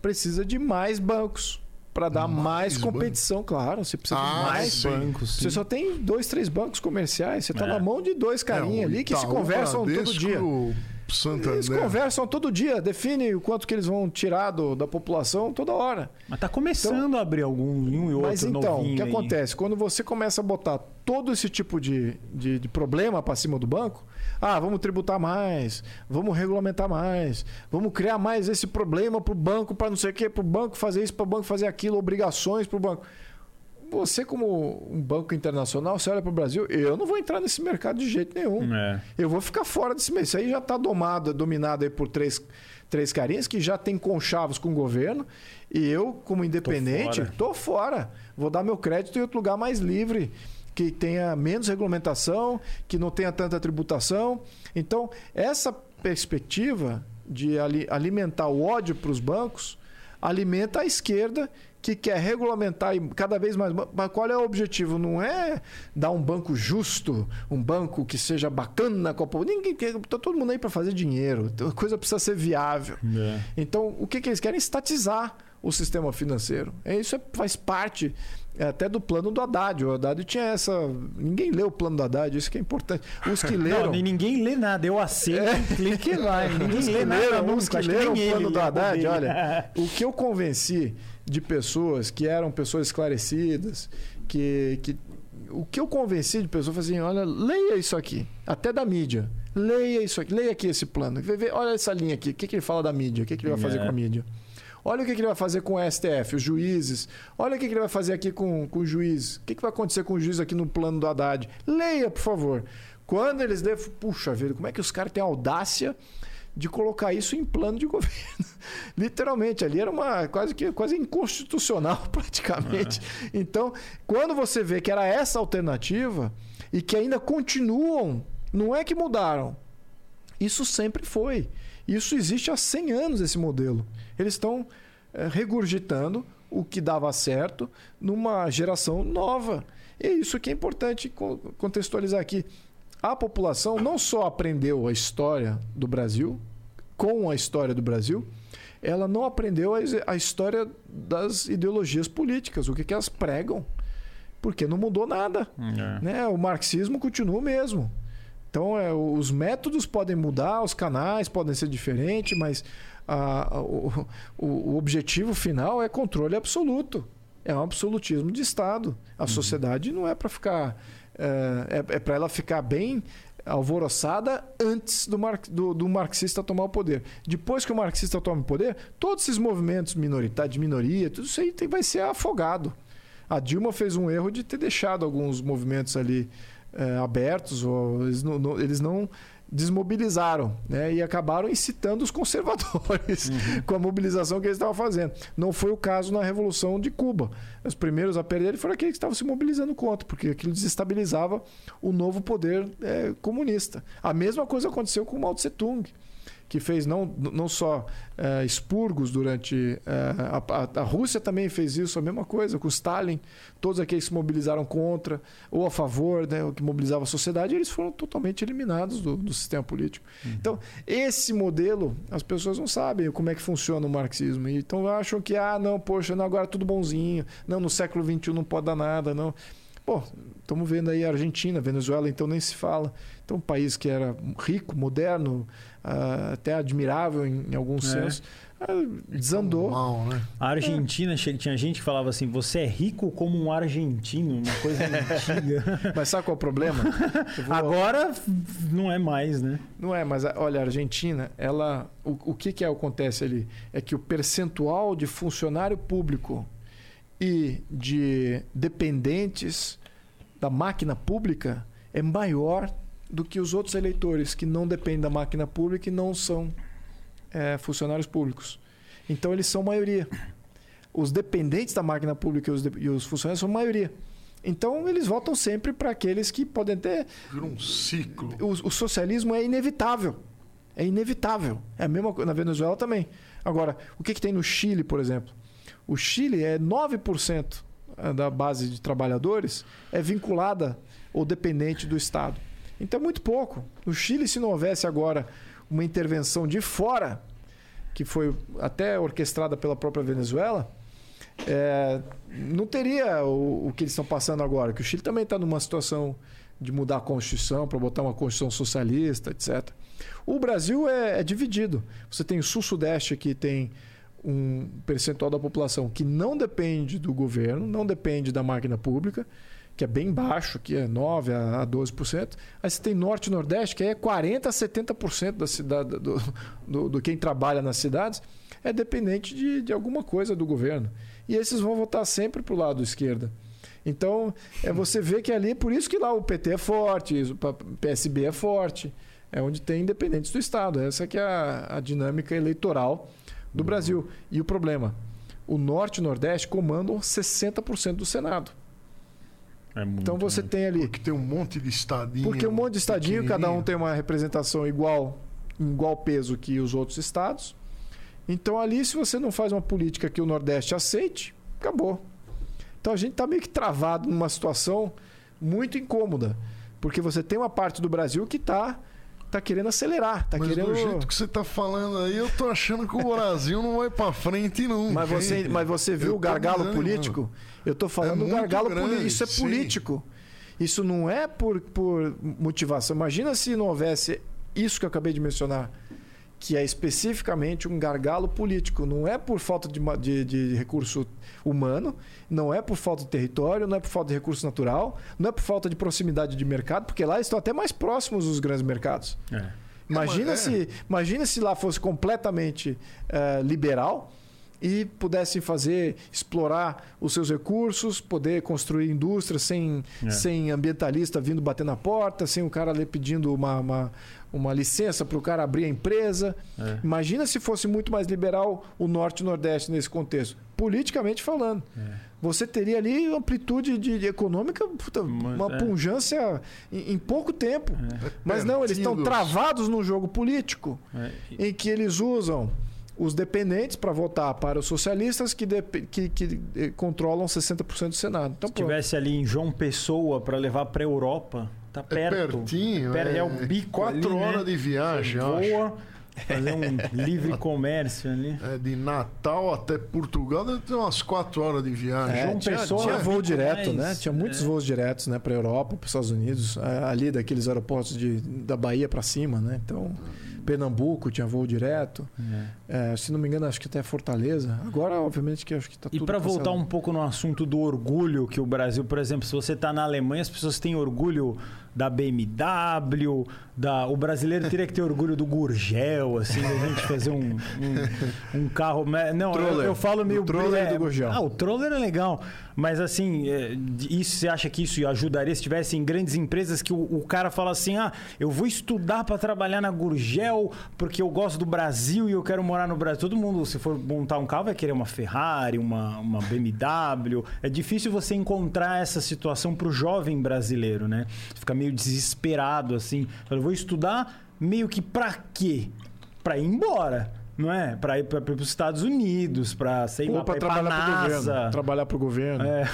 Precisa de mais bancos para dar mais, Mais competição, claro. Você precisa Ah, de mais sim. bancos. Você só tem dois, três bancos comerciais. Você está É. na mão de dois carinhas É, ali que se Itaú, conversam todo Bradesco, dia. Santander. Eles conversam todo dia, definem o quanto que eles vão tirar do- da população toda hora. Mas tá começando a abrir algum um e outro Mas então, o que aí. acontece? Quando você começa a botar todo esse tipo de, de, de problema para cima do banco, ah, vamos tributar mais, vamos regulamentar mais, vamos criar mais esse problema para o banco, para não sei o quê, para o banco fazer isso, para o banco fazer aquilo, obrigações para o banco. Você, como um banco internacional, você olha para o Brasil, eu não vou entrar nesse mercado de jeito nenhum. É. Eu vou ficar fora desse mês. Isso aí já está domado, dominado aí por três, três carinhas que já tem conchavos com o governo. E eu, como independente, fora. tô fora. Vou dar meu crédito em outro lugar mais livre, que tenha menos regulamentação, que não tenha tanta tributação. Então, essa perspectiva de ali- alimentar o ódio para os bancos alimenta a esquerda que quer regulamentar e cada vez mais. Mas qual é o objetivo? Não é dar um banco justo, um banco que seja bacana com a população. Ninguém quer. Tá todo mundo aí para fazer dinheiro. Então, A coisa precisa ser viável. É. Então, o que, que eles querem? Estatizar o sistema financeiro. É, Isso é- faz parte é, até do plano do Haddad. O Haddad tinha essa. Ninguém leu o plano do Haddad, isso que é importante. Os que leram. Não, ninguém lê nada. Eu aceito, clique lá. Ninguém lê que nada leram, nunca. os que Acho que leram o plano do lê Haddad, olha, o que eu convenci de pessoas que eram pessoas esclarecidas, que, que o que eu convenci de pessoas foi assim, olha, leia isso aqui, até da mídia. Leia isso aqui, leia aqui esse plano. Olha essa linha aqui, o que, que ele fala da mídia, o que, que ele vai fazer É. com a mídia. Olha o que, que ele vai fazer com o STF, os juízes. Olha o que, que ele vai fazer aqui com, com o juiz. O que, que vai acontecer com o juiz aqui no plano do Haddad. Leia, por favor. Quando eles leem, puxa vida, como é que os caras têm audácia de colocar isso em plano de governo? Literalmente, ali era uma quase que quase inconstitucional praticamente. Então, quando você vê que era essa alternativa e que ainda continuam, não é que mudaram, isso sempre foi. Isso existe há 100 anos, esse modelo. Eles estão eh, regurgitando o que dava certo numa geração nova. E é isso que é importante co- contextualizar aqui. A população não só aprendeu a história do Brasil, com a história do Brasil, ela não aprendeu a, história das ideologias políticas, o que, que elas pregam. Porque não mudou nada É. né? O marxismo continua o mesmo. Então, é, os métodos podem mudar, os canais podem ser diferentes, mas a- a- o, o- o objetivo final é controle absoluto. É um absolutismo de Estado. A sociedade não é para ficar. É, é, para ela ficar bem alvoroçada antes do, mar, do, do marxista tomar o poder. Depois que o marxista toma o poder, todos esses movimentos minoritários, de minoria, tudo isso aí tem- vai ser afogado. A Dilma fez um erro de ter deixado alguns movimentos ali eh, abertos, ou eles não, não- eles não desmobilizaram, né? E acabaram incitando os conservadores com a mobilização que eles estavam fazendo. Não foi o caso na Revolução de Cuba. Os primeiros a perder foram aqueles que estavam se mobilizando contra, porque aquilo desestabilizava o novo poder eh, comunista. A mesma coisa aconteceu com Mao Tse Tung que fez não, não só uh, expurgos durante. Uh, a, a, Rússia também fez isso, a mesma coisa, com Stalin. Todos aqueles que se mobilizaram contra ou a favor, né, o que mobilizava a sociedade, eles foram totalmente eliminados do, do sistema político. Uhum. Então, esse modelo, as pessoas não sabem como é que funciona o marxismo. Então acham que, ah, não, poxa, não, agora é tudo bonzinho. Não, no século XXI não pode dar nada, não. Pô, estamos vendo aí a Argentina, Venezuela, então nem se fala. Então, um país que era rico, moderno, uh, até admirável em, em alguns é. sensos, uh, desandou. Mal, né? A Argentina, é. tinha gente que falava assim: você é rico como um argentino, uma coisa antiga. Mas sabe qual é o problema? Vou... Agora não é mais, né? Não é, mas olha, a Argentina, ela. O, o que, que acontece ali? É que o percentual de funcionário público e de dependentes da máquina pública é maior do que os outros eleitores que não dependem da máquina pública e não são é, funcionários públicos. Então, eles são maioria. Os dependentes da máquina pública e os, de, e os funcionários são maioria. Então, eles votam sempre para aqueles que podem ter. Vira um ciclo. O, o, socialismo é inevitável. É inevitável. É a mesma coisa na Venezuela também. Agora, o que, que tem no Chile, por exemplo? O Chile é 9% da base de trabalhadores é vinculada ou dependente do Estado. Então é muito pouco. No Chile, se não houvesse agora uma intervenção de fora, que foi até orquestrada pela própria Venezuela, é, não teria o, o, que eles estão passando agora. Que o Chile também está numa situação de mudar a Constituição para botar uma Constituição socialista, etc. O Brasil é, é dividido. Você tem o Sul-Sudeste que tem um percentual da população que não depende do governo, não depende da máquina pública, que é bem baixo, que é 9% a 12%. Aí você tem Norte e Nordeste, que é 40% a 70% da cidade, do, do, do, quem trabalha nas cidades, é dependente de, de alguma coisa do governo. E esses vão votar sempre para o lado esquerda. Então, é você vê que ali, por isso que lá o PT é forte, o PSB é forte, é onde tem independentes do Estado. Essa que é a, a dinâmica eleitoral do Brasil. E o problema, o Norte e Nordeste comandam 60% do Senado. É muito, então você tem ali. Porque tem um monte de estadinho. Porque um monte de estadinho, cada um tem uma representação igual, em igual peso que os outros estados. Então ali, se você não faz uma política que o Nordeste aceite, acabou. Então a gente está meio que travado numa situação muito incômoda. Porque você tem uma parte do Brasil que está tá querendo acelerar, tá Mas querendo. Do jeito que você tá falando aí, eu tô achando que o Brasil não vai para frente nunca. Mas você, mas você viu eu o gargalo político? Eu tô falando é gargalo político. Isso é sim. político. Isso não é por, por motivação. Imagina se não houvesse isso que eu acabei de mencionar que é especificamente um gargalo político. Não é por falta de, de, de, recurso humano, não é por falta de território, não é por falta de recurso natural, não é por falta de proximidade de mercado, porque lá estão até mais próximos dos grandes mercados. É. Imagina, é, se, imagina se lá fosse completamente uh, liberal e pudessem fazer, explorar os seus recursos, poder construir indústrias sem, é. sem ambientalista vindo bater na porta, sem o cara ali pedindo uma, uma, uma licença para o cara abrir a empresa. É. Imagina se fosse muito mais liberal o Norte e o Nordeste nesse contexto, politicamente falando. É. Você teria ali amplitude de, de econômica, puta, uma é. punjância em, em, pouco tempo. É. Mas não, eles estão travados no jogo político, é. em que eles usam os dependentes para votar para os socialistas que, de, que, que eh, controlam 60% do Senado. Então, Se tivesse ali em João Pessoa para levar para a Europa, tá é perto. É pertinho, é, é o bico Quatro ali, né? horas né? de viagem, Voa, acho. Fazer um livre comércio ali. É, de Natal até Portugal deve ter umas quatro horas de viagem. É, João tinha, Pessoa tinha voo direto, mais, né? Tinha muitos é. voos diretos né, para a Europa, para os Estados Unidos, ali daqueles aeroportos de, da Bahia para cima, né? Então... Pernambuco tinha voo direto. É. É, se não me engano, acho que até Fortaleza. Agora, obviamente, que acho que está tudo. E para voltar um pouco no assunto do orgulho que o Brasil, por exemplo, se você está na Alemanha, as pessoas têm orgulho da BMW, da... o brasileiro teria que ter orgulho do Gurgel, assim, a gente fazer um, um, um carro. Não, eu, eu, falo meio. O troller é, do Gurgel. Ah, o troller é legal. Mas assim, é, isso, você acha que isso ajudaria se tivesse em grandes empresas que o, o cara fala assim: ah, eu vou estudar para trabalhar na Gurgel porque eu gosto do Brasil e eu quero morar no Brasil. Todo mundo, se for montar um carro, vai querer uma Ferrari, uma, uma BMW. É difícil você encontrar essa situação para o jovem brasileiro, né? Fica meio desesperado assim. Eu vou estudar meio que para quê? para ir embora. Não é? Para ir para os Estados Unidos, para sei Ou lá, para trabalhar para o governo. Trabalhar para o governo. É.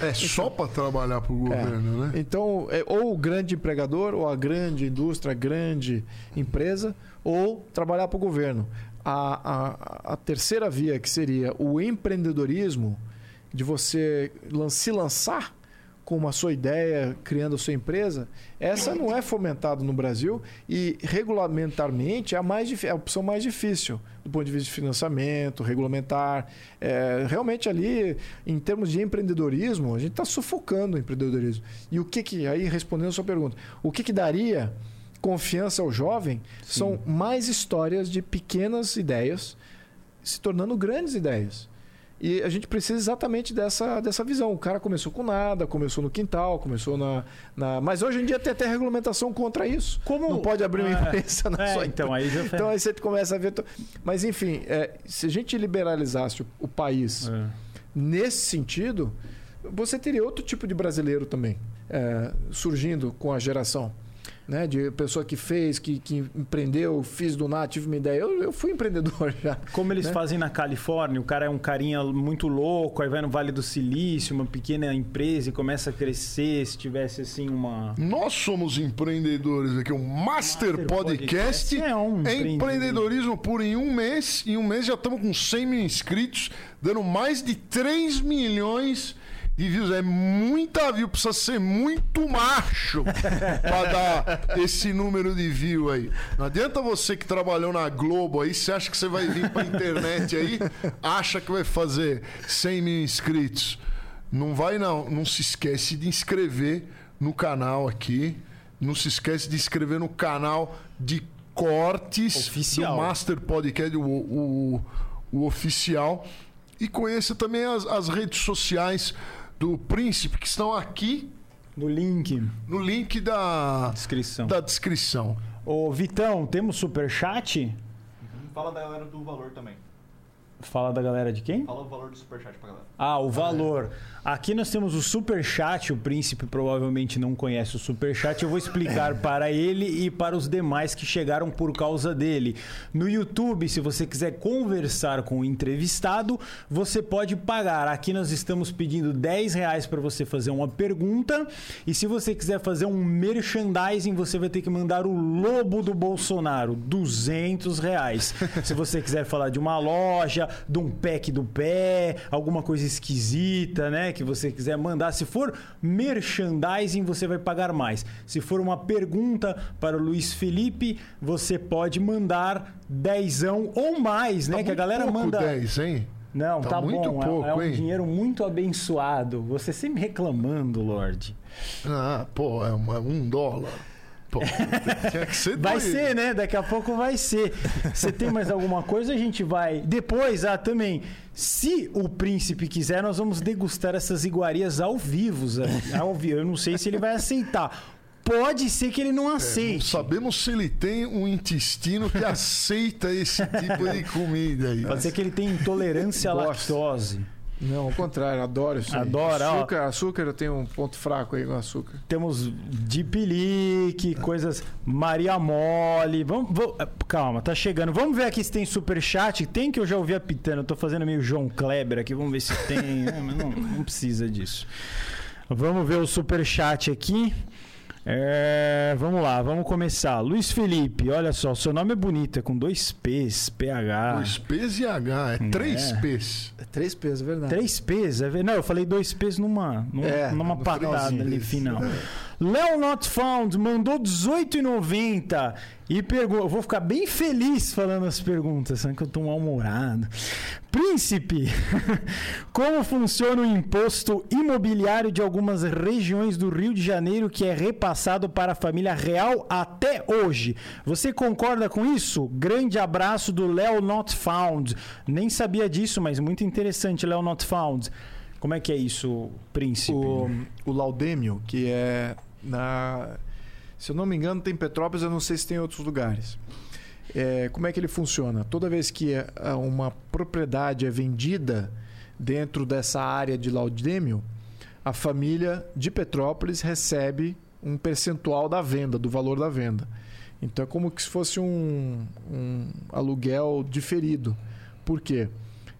É só para trabalhar pro governo, né? Então, é ou o grande empregador, ou a grande indústria, a grande empresa, ou trabalhar para o governo. A, a, a terceira via, que seria o empreendedorismo, de você lan- se lançar com a sua ideia, criando a sua empresa, essa não é fomentada no Brasil e regulamentarmente é a, mais, é a opção mais difícil do ponto de vista de financiamento, regulamentar. É, realmente ali, em termos de empreendedorismo, a gente está sufocando o empreendedorismo. E o que que, aí respondendo a sua pergunta, o que que daria confiança ao jovem são mais histórias de pequenas ideias se tornando grandes ideias. E a gente precisa exatamente dessa, dessa visão. O cara começou com nada, começou no quintal, começou na, na. Mas hoje em dia tem até regulamentação contra isso. Como- Não pode abrir uma É. empresa na É, sua então, aí já Então aí você começa a ver. Mas enfim, é, se a gente liberalizasse o, o país É. nesse sentido, você teria outro tipo de brasileiro também é, surgindo com a geração. Né? De pessoa que fez, que, que empreendeu, fiz do nada, tive uma ideia. Eu, eu fui empreendedor já. Como eles né? fazem na Califórnia, o cara é um carinha muito louco, aí vai no Vale do Silício, uma pequena empresa e começa a crescer, se tivesse assim uma. Nós somos empreendedores aqui, o Master, Master Podcast, Podcast é um é empreendedor. empreendedorismo puro em um mês. Em um mês já estamos com 100 mil inscritos, dando mais de 3 milhões de views. É muita view, precisa ser muito macho para dar esse número de view aí. Não adianta você que trabalhou na Globo aí, você acha que você vai vir pra internet aí, acha que vai fazer 100 mil inscritos. Não vai não, não se esquece de inscrever no canal aqui. Não se esquece de inscrever no canal de cortes Oficial. do Master Podcast, o, o, o oficial. E conheça também as, as redes sociais do Príncipe, que estão aqui No link, no link da, descrição. da descrição. Ô, Vitão, temos superchat? Fala da galera do valor também. Fala da galera de quem? Fala o valor do superchat pra galera. Ah, o valor. Aqui nós temos o Superchat. O príncipe provavelmente não conhece o Superchat. Eu vou explicar para ele e para os demais que chegaram por causa dele. No YouTube, se você quiser conversar com o entrevistado, você pode pagar. Aqui nós estamos pedindo 10 reais para você fazer uma pergunta. E se você quiser fazer um merchandising, você vai ter que mandar o lobo do Bolsonaro, 200 reais. se você quiser falar de uma loja, de um pack do pé, alguma coisa esquisita, né? Que você quiser mandar. Se for merchandising, você vai pagar mais. Se for uma pergunta para o Luiz Felipe, você pode mandar dezão ou mais, né? Tá que a galera pouco manda. 10, hein? Não, Tá tá, muito bom. é- pouco, é, um hein? dinheiro muito abençoado. Você sempre reclamando, Lorde. Ah, pô, é é um dólar. Pô, que ser Vai dois. ser, né? Daqui a pouco vai ser. Você tem mais alguma coisa? A gente vai. Depois, ah, também. Se o príncipe quiser, nós vamos degustar essas iguarias ao vivo. Ao vivo. Eu não sei se ele vai aceitar. Pode ser que ele não Não aceite. sabemos se ele tem um intestino que aceita esse tipo de comida aí. Pode ser que ele tenha intolerância à lactose. Não, ao contrário, adoro isso. aí. Adora, ó. açúcar, açúcar, eu tenho um ponto fraco aí com açúcar. Temos de pelique, coisas Maria Mole. Vamos, vamos- calma, tá chegando. Vamos ver aqui se tem superchat. Tem que eu já ouvi apitando. Eu tô fazendo meio João Kleber aqui. Vamos ver se tem. É, mas não, não precisa disso. Vamos ver o superchat aqui. É, vamos lá, vamos começar. Luiz Felipe, olha só, seu nome é bonito, é com dois P's, PH. Dois P's e H, é três É. P's. É três pesos, é verdade. Três P's? É ver- Não, eu falei dois P's numa, numa, É, numa no patada ali final. Léo Not Found mandou 18,90 e perguntou. Vou ficar bem feliz falando as perguntas, só que eu tô mal-humorado. Príncipe, como funciona o imposto imobiliário de algumas regiões do Rio de Janeiro que é repassado para a família real até hoje? Você concorda com isso? Grande abraço do Léo Not Found. Nem sabia disso, mas muito interessante, Léo Not Found. Como é que é isso, príncipe? O, o Laudêmio, que é na. Se eu não me engano, tem Petrópolis, eu não sei se tem em outros lugares. É, como é que ele funciona? Toda vez que ah, uma propriedade é vendida dentro dessa área de Laudêmio, a família de Petrópolis recebe um percentual da venda, do valor da venda. Então é como se fosse um, um aluguel diferido. Por quê?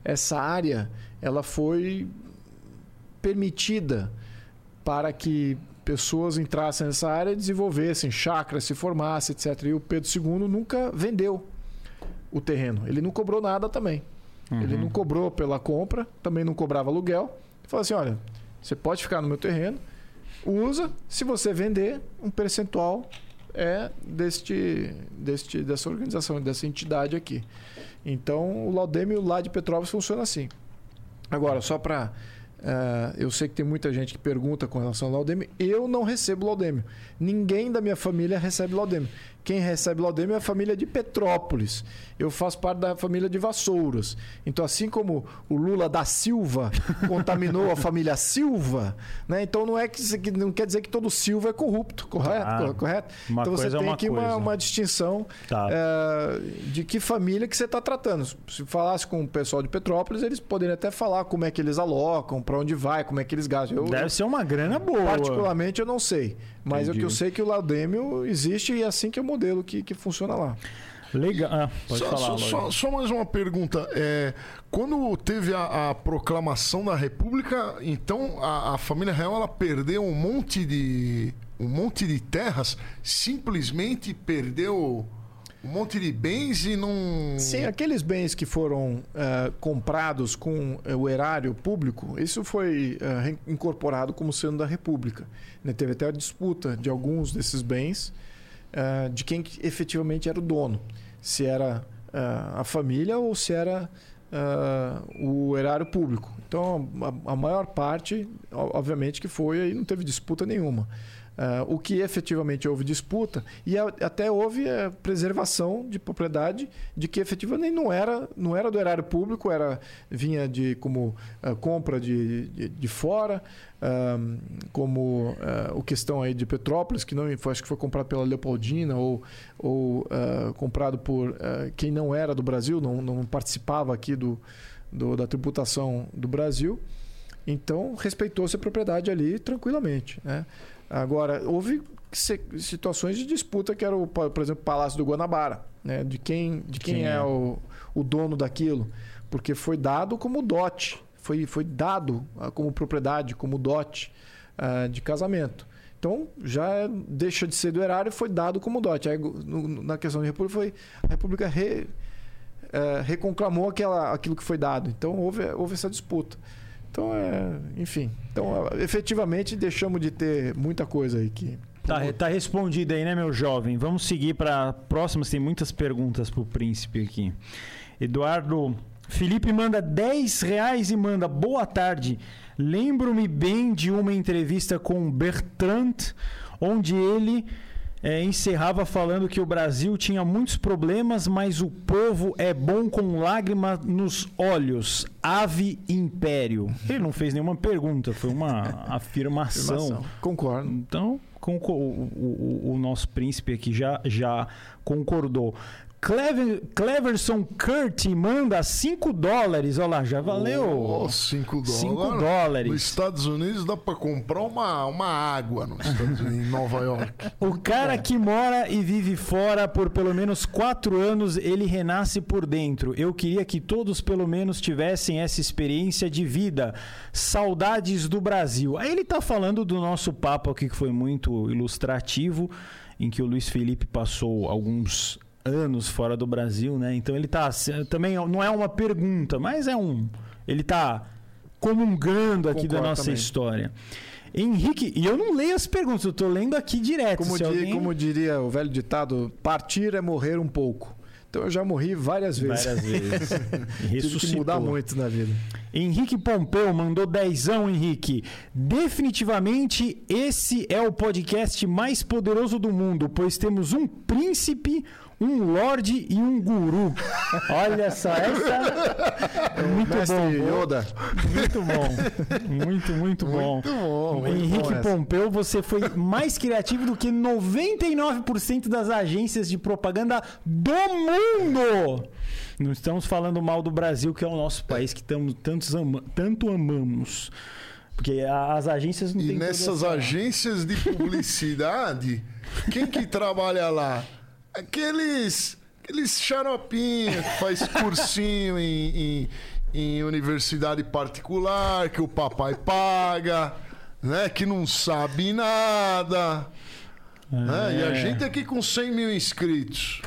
Essa área ela foi permitida para que pessoas entrassem nessa área, desenvolvessem chacras, se formassem, etc. E o Pedro II nunca vendeu o terreno. Ele não cobrou nada também. Ele não cobrou pela compra, também não cobrava aluguel. Ele falou assim: olha, você pode ficar no meu terreno, usa, se você vender, um percentual é deste, deste, dessa organização, dessa entidade aqui. Então, o Laudêmio lá de Petrópolis funciona assim. Agora, só para. Eu sei que tem muita gente que pergunta com relação ao Laudêmio. Eu não recebo Laudêmio. Ninguém da minha família recebe Laudêmio. Quem recebe Laudêmio é a família de Petrópolis. Eu faço parte da família de Vassouras. Então, assim como o Lula da Silva contaminou a família Silva, né? então não, é que, não quer dizer que todo Silva é corrupto, correto? Ah, correto? então você é tem uma aqui uma, uma distinção Tá. é, de que família que você está tratando. Se falasse com o pessoal de Petrópolis, eles poderiam até falar como é que eles alocam, para onde vai, como é que eles gastam. Eu, Deve ser uma grana boa. Particularmente eu não sei. Mas Entendi. o que eu sei é que o Laudêmio existe e é assim que é o modelo que, que funciona lá. Legal. Ah, pode Só, falar, só, só- só mais uma pergunta. É, quando teve a, a proclamação da República, então a, a família real ela perdeu um monte de um monte de terras, simplesmente perdeu um monte de bens e não. Sim, aqueles bens que foram eh, comprados com eh, o erário público, isso foi re- incorporado como sendo da República. né? Teve até a disputa de alguns desses bens eh, de quem que efetivamente era o dono. Se era a família ou se era eh, o erário público. Então, a, a maior parte, obviamente, que foi e não teve disputa nenhuma. Ah, o que efetivamente houve disputa e a- até houve a preservação de propriedade de que efetivamente não era não era do erário público era vinha de como ah, compra de, de, de fora ah, como o questão aí de Petrópolis que não foi, acho que foi comprado pela Leopoldina ou, ou comprado por quem não era do Brasil não, não participava aqui do, do da tributação do Brasil então, respeitou-se a propriedade ali tranquilamente. Né? Agora, houve situações de disputa, que era, o, por exemplo, o Palácio do Guanabara, né? de quem, de quem Quem é, é? o, o dono daquilo, porque foi dado como dote, foi, foi dado ah, como propriedade, como dote ah, de casamento. Então, já deixa de ser do erário e foi dado como dote. Aí, no- na questão de república, foi, a república re, eh, reconclamou aquela, aquilo que foi dado. Então, houve, houve essa disputa. Então, é, enfim. Então, efetivamente, deixamos de ter muita coisa aí que. Tá, tá respondido aí, né, meu jovem? Vamos seguir para próximas. Tem muitas perguntas pro príncipe aqui. Eduardo Felipe manda 10 reais e manda boa tarde. Lembro-me bem de uma entrevista com Bertrand, onde ele eh, encerrava falando que o Brasil tinha muitos problemas, mas o povo é bom com lágrima nos olhos. Ave Império. Ele não fez nenhuma pergunta, foi uma afirmação. Afirmação. Concordo. Então, o, o- o nosso príncipe aqui já, já concordou. Clever, Cleverson Kurt manda 5 dólares. Olha lá, já valeu. 5 dólares. 5 Nos dólares. Estados Unidos dá pra comprar uma, uma água nos Estados Unidos, em Nova York. O cara que mora e vive fora por pelo menos 4 anos, ele renasce por dentro. Eu queria que todos pelo menos tivessem essa experiência de vida. Saudades do Brasil. Aí ele tá falando do nosso papo aqui que foi muito ilustrativo, em que o Luiz Felipe passou alguns anos fora do Brasil, né? Então ele tá também não é uma pergunta, mas é um ele tá comungando aqui da Concordo nossa também. história. Henrique, e eu não leio as perguntas, eu tô lendo aqui direto. Como, di- alguém... como diria o velho ditado, partir é morrer um pouco. Então, eu já morri várias vezes. Várias vezes. Tive que mudar muito na vida. Henrique Pompeu mandou dezão, Henrique. Definitivamente esse é o podcast mais poderoso do mundo, pois temos um príncipe, um lorde e um guru. Olha só, essa é muito Mestre bom. Yoda. Muito bom. Muito, muito bom. Muito bom. muito Henrique bom. Pompeu, você foi mais criativo do que 99% das agências de propaganda do mundo. Não estamos falando mal do Brasil, que é o nosso país que tamo, tantos ama- tanto amamos. Porque as agências não E têm toda nessas essa- agências de publicidade, quem que trabalha lá? Aqueles, aqueles xaropinhos que faz cursinho em, em, em universidade particular, que o papai paga, né? Que não sabe nada. né? E a É. gente aqui com 100 mil inscritos.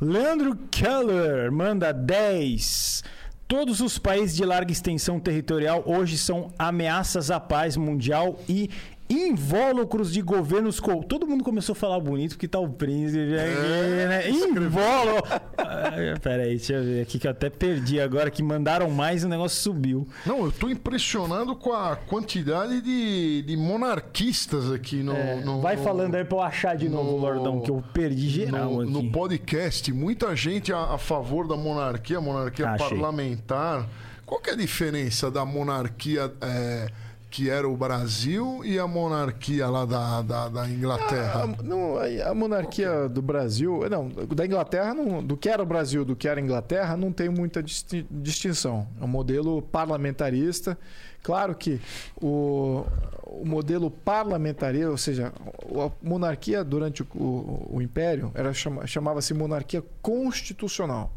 Leandro Keller manda 10. Todos os países de larga extensão territorial hoje são ameaças à paz mundial e invólucros de governos. Co... Todo mundo começou a falar bonito porque tá o príncipe aqui, né? Invólucro. Ah, Peraí, deixa eu ver aqui que eu até perdi agora que mandaram mais e o negócio subiu. Não, eu tô impressionado com a quantidade de, de monarquistas aqui no. no- É, Vai no- falando aí pra eu achar de novo, no- Lordão, que eu perdi geral no, aqui. no podcast, muita gente a, a favor da monarquia, monarquia parlamentar. Qual que é a diferença da monarquia é, que era o Brasil e a monarquia lá da, da, da Inglaterra? não, a- a monarquia do Brasil, não, da Inglaterra, não- do que era o Brasil, do que era a Inglaterra, não tem muita disti- distinção. É um modelo parlamentarista. Claro que o, o modelo parlamentarista, ou seja, a monarquia durante o, o- o Império era chama- chamava-se monarquia constitucional.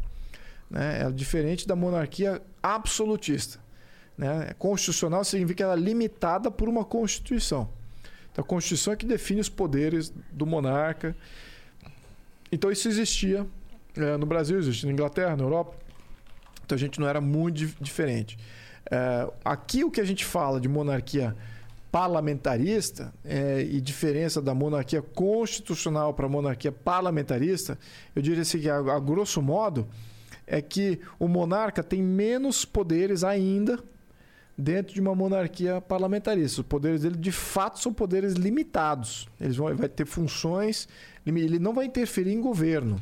Né? É diferente da monarquia absolutista. Né? Constitucional significa que ela é limitada por uma constituição. Então, a Constituição é que define os poderes do monarca. Então, isso existia eh, no Brasil, existia na Inglaterra, na Europa. Então, a gente não era muito dif- diferente. Eh, aqui, o que a gente fala de monarquia parlamentarista eh, e diferença da monarquia constitucional para a monarquia parlamentarista, eu diria assim que, a, a grosso modo, é que o monarca tem menos poderes ainda dentro de uma monarquia parlamentarista. Os poderes dele, de fato, são poderes limitados. Eles vão vai ter funções, ele não vai interferir em governo.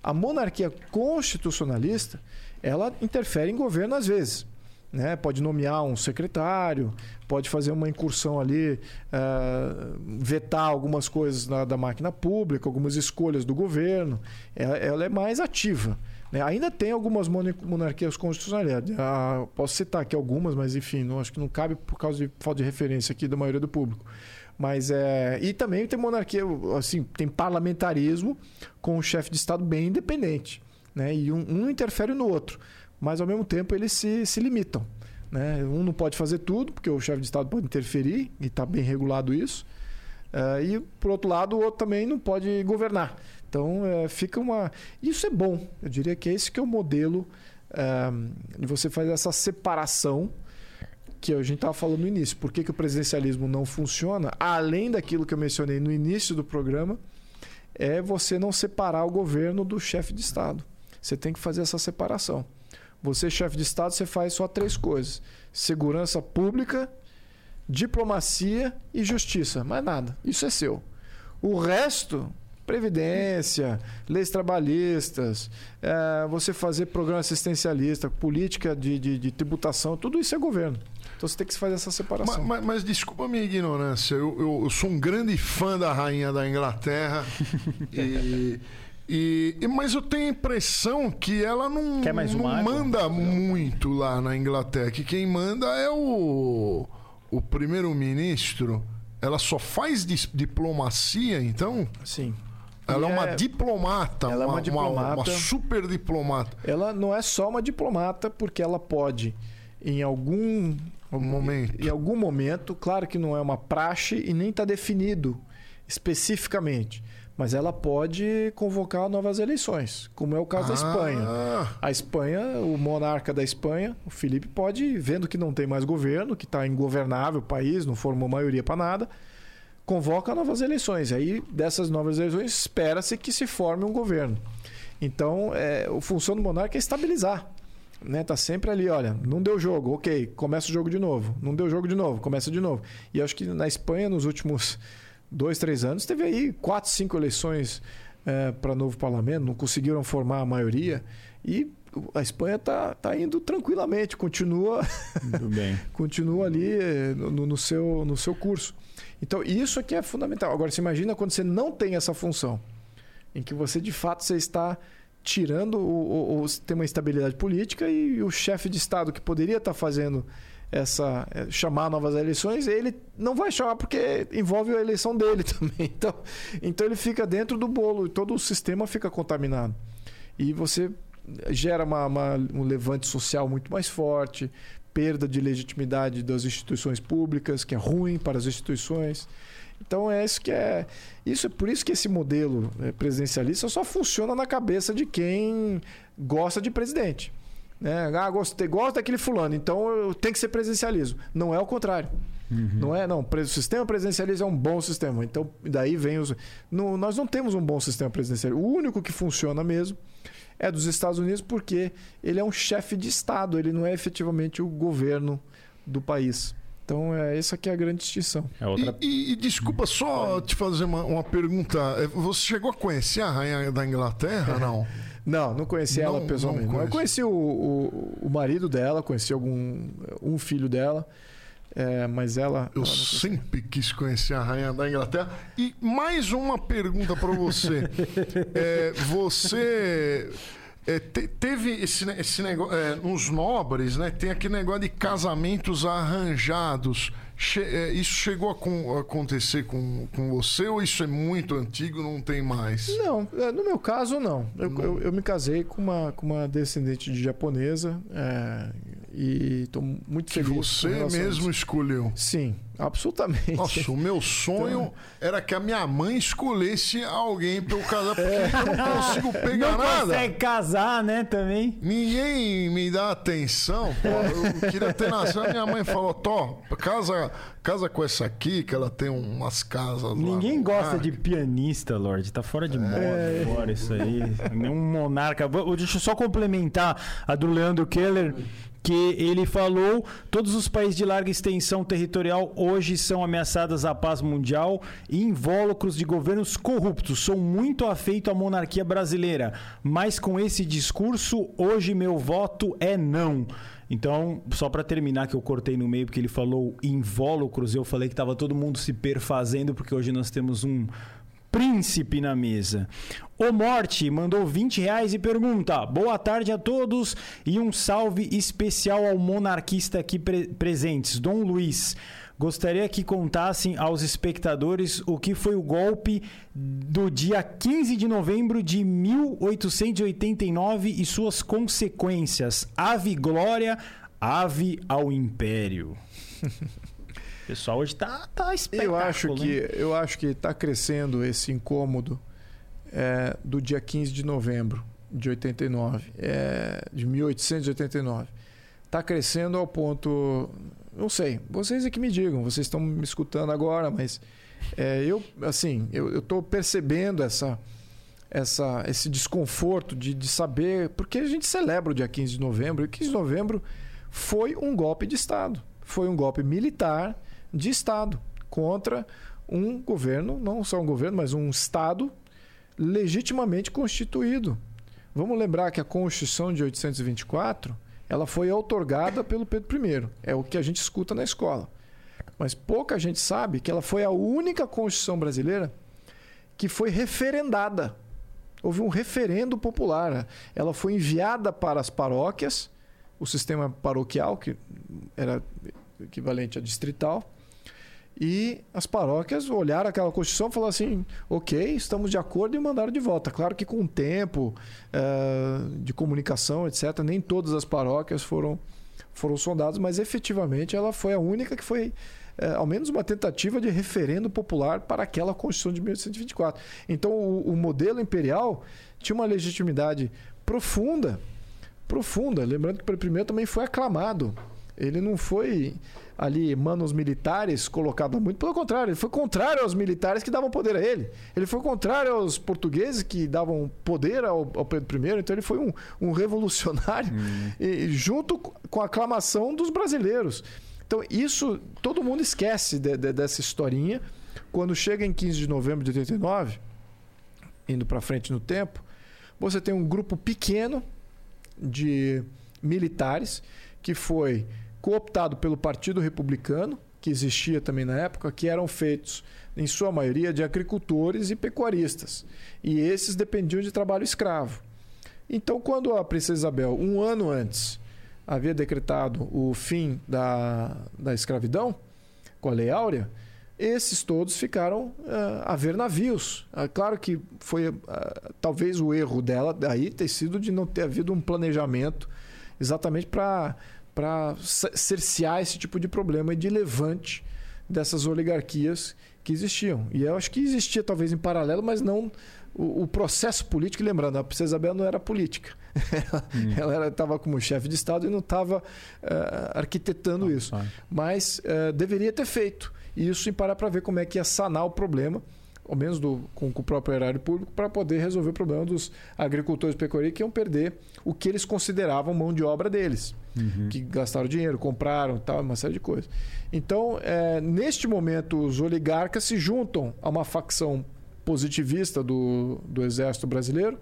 A monarquia constitucionalista, ela interfere em governo às vezes. Né? Pode nomear um secretário, pode fazer uma incursão ali, ah, vetar algumas coisas da, da máquina pública, algumas escolhas do governo. Ela, ela é mais ativa. Né? Ainda tem algumas monarquias constitucionais. Ah, posso citar aqui algumas, mas enfim, não, acho que não cabe por causa de falta de referência aqui da maioria do público. Mas é. E também tem monarquia, assim, tem parlamentarismo com o chefe de Estado bem independente. Né? E um, um interfere no outro. Mas ao mesmo tempo eles se, se limitam. Né? Um não pode fazer tudo, porque o chefe de Estado pode interferir, e está bem regulado isso. Eh, e, por outro lado, o outro também não pode governar. Então, eh, fica uma. Isso é bom. Eu diria que esse que é o modelo eh, de você fazer essa separação que a gente estava falando no início. Por que, que o presidencialismo não funciona? Além daquilo que eu mencionei no início do programa, é você não separar o governo do chefe de Estado. Você tem que fazer essa separação. Você, chefe de Estado, você faz só três coisas: segurança pública, diplomacia e justiça. Mais nada. Isso é seu. O resto, previdência, leis trabalhistas, eh, você fazer programa assistencialista, política de, de- de tributação, tudo isso é governo. Então você tem que fazer essa Mas, separação. mas- mas desculpa a minha ignorância, eu, eu- eu sou um grande fã da rainha da Inglaterra. e, e- e- mas eu tenho a impressão que ela não, não manda muito lá na Inglaterra. Que quem manda é o, o primeiro-ministro. Ela só faz diplomacia, então? Sim. Ela é uma é- diplomata, ela é uma diplomata. uma super diplomata. Ela não é só uma diplomata, porque ela pode, em algum Um momento. Em algum momento, claro que não é uma praxe e nem está definido especificamente, mas ela pode convocar novas eleições, como é o caso da Espanha. Ah, A Espanha, o monarca da Espanha, o Felipe, pode, vendo que não tem mais governo, que está ingovernável o país, não formou maioria para nada, convoca novas eleições. Aí, dessas novas eleições, espera-se que se forme um governo. Então, é, a função do monarca é estabilizar. Né? Tá sempre ali, olha, não deu jogo, ok, começa o jogo de novo. Não deu jogo de novo, começa de novo. E acho que na Espanha, nos últimos dois, três anos, teve aí quatro, cinco eleições para novo parlamento, não conseguiram formar a maioria. E a Espanha está tá indo tranquilamente, continua, continua ali eh, no, no seu, no seu curso. Então, isso aqui é fundamental. Agora, você imagina quando você não tem essa função, em que você, de fato, você está tirando o, o, o- tem uma estabilidade política e o chefe de Estado que poderia estar fazendo essa é, chamar novas eleições, ele não vai chamar porque envolve a eleição dele também. Então, então ele fica dentro do bolo e todo o sistema fica contaminado. E você gera uma, uma, um levante social muito mais forte, perda de legitimidade das instituições públicas, que é ruim para as instituições. Então é isso que é. Isso é por isso que esse modelo é, presidencialista só funciona na cabeça de quem gosta de presidente. Né? Ah, gostei, gosto daquele fulano, então tem que ser presidencialismo. Não é o contrário. Uhum. Não é, não. O sistema presidencialista é um bom sistema. Então, daí vem os. No, nós não temos um bom sistema presidencialista. O único que funciona mesmo é dos Estados Unidos porque ele é um chefe de Estado, ele não é efetivamente o governo do país. Então, é, essa aqui é a grande distinção. É outra... e, e, e, desculpa só te fazer uma, uma, pergunta. É, você chegou a conhecer a rainha da Inglaterra, não? não, não conheci não, ela pessoalmente. Não eu conheci o, o, o, marido dela, conheci algum um filho dela. É, mas ela. Eu ela sempre quis conhecer a rainha da Inglaterra. E mais uma pergunta para você. é, você. É, te, teve esse, esse negócio. É, nos nobres, né? Tem aquele negócio de casamentos arranjados. Che, é, isso chegou a, com, a, acontecer com, com você ou isso é muito antigo não tem mais? Não, é, no meu caso, não. Eu, não. eu, eu me casei com uma, com uma descendente de japonesa. E estou muito que feliz. Você mesmo escolheu. Sim, absolutamente. Nossa, o meu sonho então... era que a minha mãe escolhesse alguém para eu casar, porque é. eu não consigo pegar não nada. Não consegue casar, né, também. Ninguém me dá atenção, pô. Eu queria ter nascido. A minha mãe falou, Tó, casa, casa com essa aqui, que ela tem umas casas Ninguém gosta de pianista, Lorde. Tá fora de moda é. fora isso aí. Nenhum monarca. Deixa eu só complementar a do Leandro Keller que ele falou: todos os países de larga extensão territorial hoje são ameaçados à paz mundial e invólucros de governos corruptos. Sou muito afeito à monarquia brasileira, mas com esse discurso, hoje meu voto é não. Então, só para terminar, que eu cortei no meio porque ele falou invólucros, eu falei que estava todo mundo se perfazendo, porque hoje nós temos um príncipe na mesa. O Morte mandou 20 reais e pergunta: Boa tarde a todos e um salve especial ao monarquista aqui pre presentes, Dom Luiz. Gostaria que contassem aos espectadores o que foi o golpe do dia 15 de novembro de 1889 e suas consequências. Ave glória, ave ao império. O pessoal hoje tá, tá espetáculo. Eu acho que eu acho que está crescendo esse incômodo é, do dia 15 de novembro de 89, é, de 1889. Está crescendo ao ponto, não sei, vocês é que me digam, vocês estão me escutando agora, mas é, eu assim, eu estou percebendo essa essa, esse desconforto de, de saber. Porque a gente celebra o dia 15 de novembro, e 15 de novembro foi um golpe de Estado. Foi um golpe militar de Estado contra um governo, não só um governo, mas um Estado legitimamente constituído. Vamos lembrar que a Constituição de 824 ela foi outorgada pelo Pedro I. É o que a gente escuta na escola. Mas pouca gente sabe que ela foi a única Constituição brasileira que foi referendada. Houve um referendo popular. Ela foi enviada para as paróquias, o sistema paroquial, que era equivalente a distrital, e as paróquias olharam aquela Constituição e falaram assim: ok, estamos de acordo e mandaram de volta. Claro que com o tempo uh, de comunicação, etc., nem todas as paróquias foram, foram sondadas, mas efetivamente ela foi a única que foi, uh, ao menos, uma tentativa de referendo popular para aquela Constituição de 1824. Então, o, o modelo imperial tinha uma legitimidade profunda. Profunda. Lembrando que o primeiro também foi aclamado. Ele não foi ali manos militares colocado muito. Pelo contrário, ele foi contrário aos militares que davam poder a ele. Ele foi contrário aos portugueses que davam poder ao, ao Pedro I. Então ele foi um, um revolucionário hum. e, junto com a aclamação dos brasileiros. Então isso todo mundo esquece de, de, dessa historinha. Quando chega em 15 de novembro de 89, indo para frente no tempo, você tem um grupo pequeno de militares que foi cooptado pelo Partido Republicano, que existia também na época, que eram feitos, em sua maioria, de agricultores e pecuaristas. E esses dependiam de trabalho escravo. Então, quando a Princesa Isabel, um ano antes havia decretado o fim da, da escravidão com a Lei Áurea, esses todos ficaram uh, a ver navios. Uh, claro que foi uh, talvez o erro dela daí ter sido de não ter havido um planejamento exatamente para cercear esse tipo de problema e de levante dessas oligarquias que existiam. E eu acho que existia talvez em paralelo, mas não o, o processo político. Lembrando, a Princesa Isabel não era política. hum. Ela estava como chefe de Estado e não estava arquitetando isso. Mas deveria ter feito. E isso em parar para ver como é que ia sanar o problema, ao menos do, com, com o próprio erário público, para poder resolver o problema dos agricultores pecuaristas que iam perder o que eles consideravam mão de obra deles. Uhum. Que gastaram dinheiro, compraram, tal, uma série de coisas. Então, é, neste momento, os oligarcas se juntam a uma facção positivista do, do exército brasileiro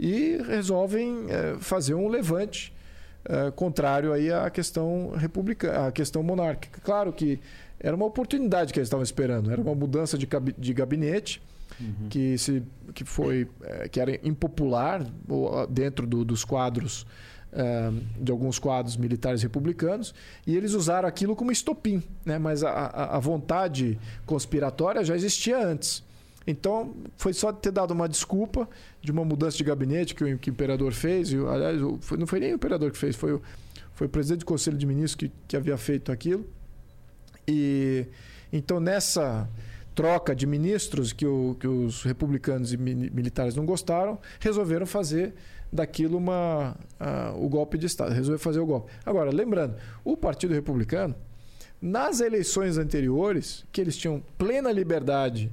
e resolvem é, fazer um levante é, contrário aí à questão republicana, à questão monárquica. Claro que era uma oportunidade que eles estavam esperando. Era uma mudança de, de gabinete uhum. que, se, que foi é, que era impopular dentro do, dos quadros é, de alguns quadros militares republicanos e eles usaram aquilo como estopim, né? Mas a, a, a vontade conspiratória já existia antes. Então, foi só ter dado uma desculpa de uma mudança de gabinete que o, que o imperador fez. E, aliás, não foi nem o imperador que fez, foi o, foi o presidente do Conselho de Ministros que, que havia feito aquilo. E então nessa troca de ministros que, o, que os republicanos e militares não gostaram, resolveram fazer daquilo uma, uh, o golpe de Estado, resolveram fazer o golpe. Agora, lembrando, o Partido Republicano, nas eleições anteriores, que eles tinham plena liberdade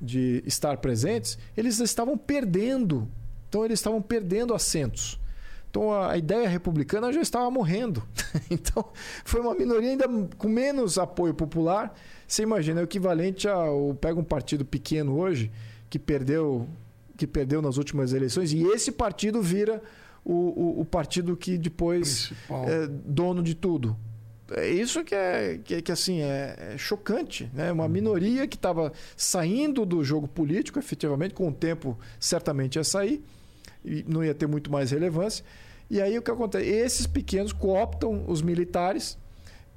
de estar presentes, eles estavam perdendo. Então, eles estavam perdendo assentos. Então a ideia republicana já estava morrendo. então foi uma minoria ainda com menos apoio popular. Você imagina, é o equivalente a. Pega um partido pequeno hoje que perdeu, que perdeu nas últimas eleições e esse partido vira o, o, o partido que depois Principal. é dono de tudo. É isso que é que, que assim é, é, chocante, né? Uma minoria que estava saindo do jogo político, efetivamente, com o tempo certamente ia sair não ia ter muito mais relevância e aí o que acontece? Esses pequenos cooptam os militares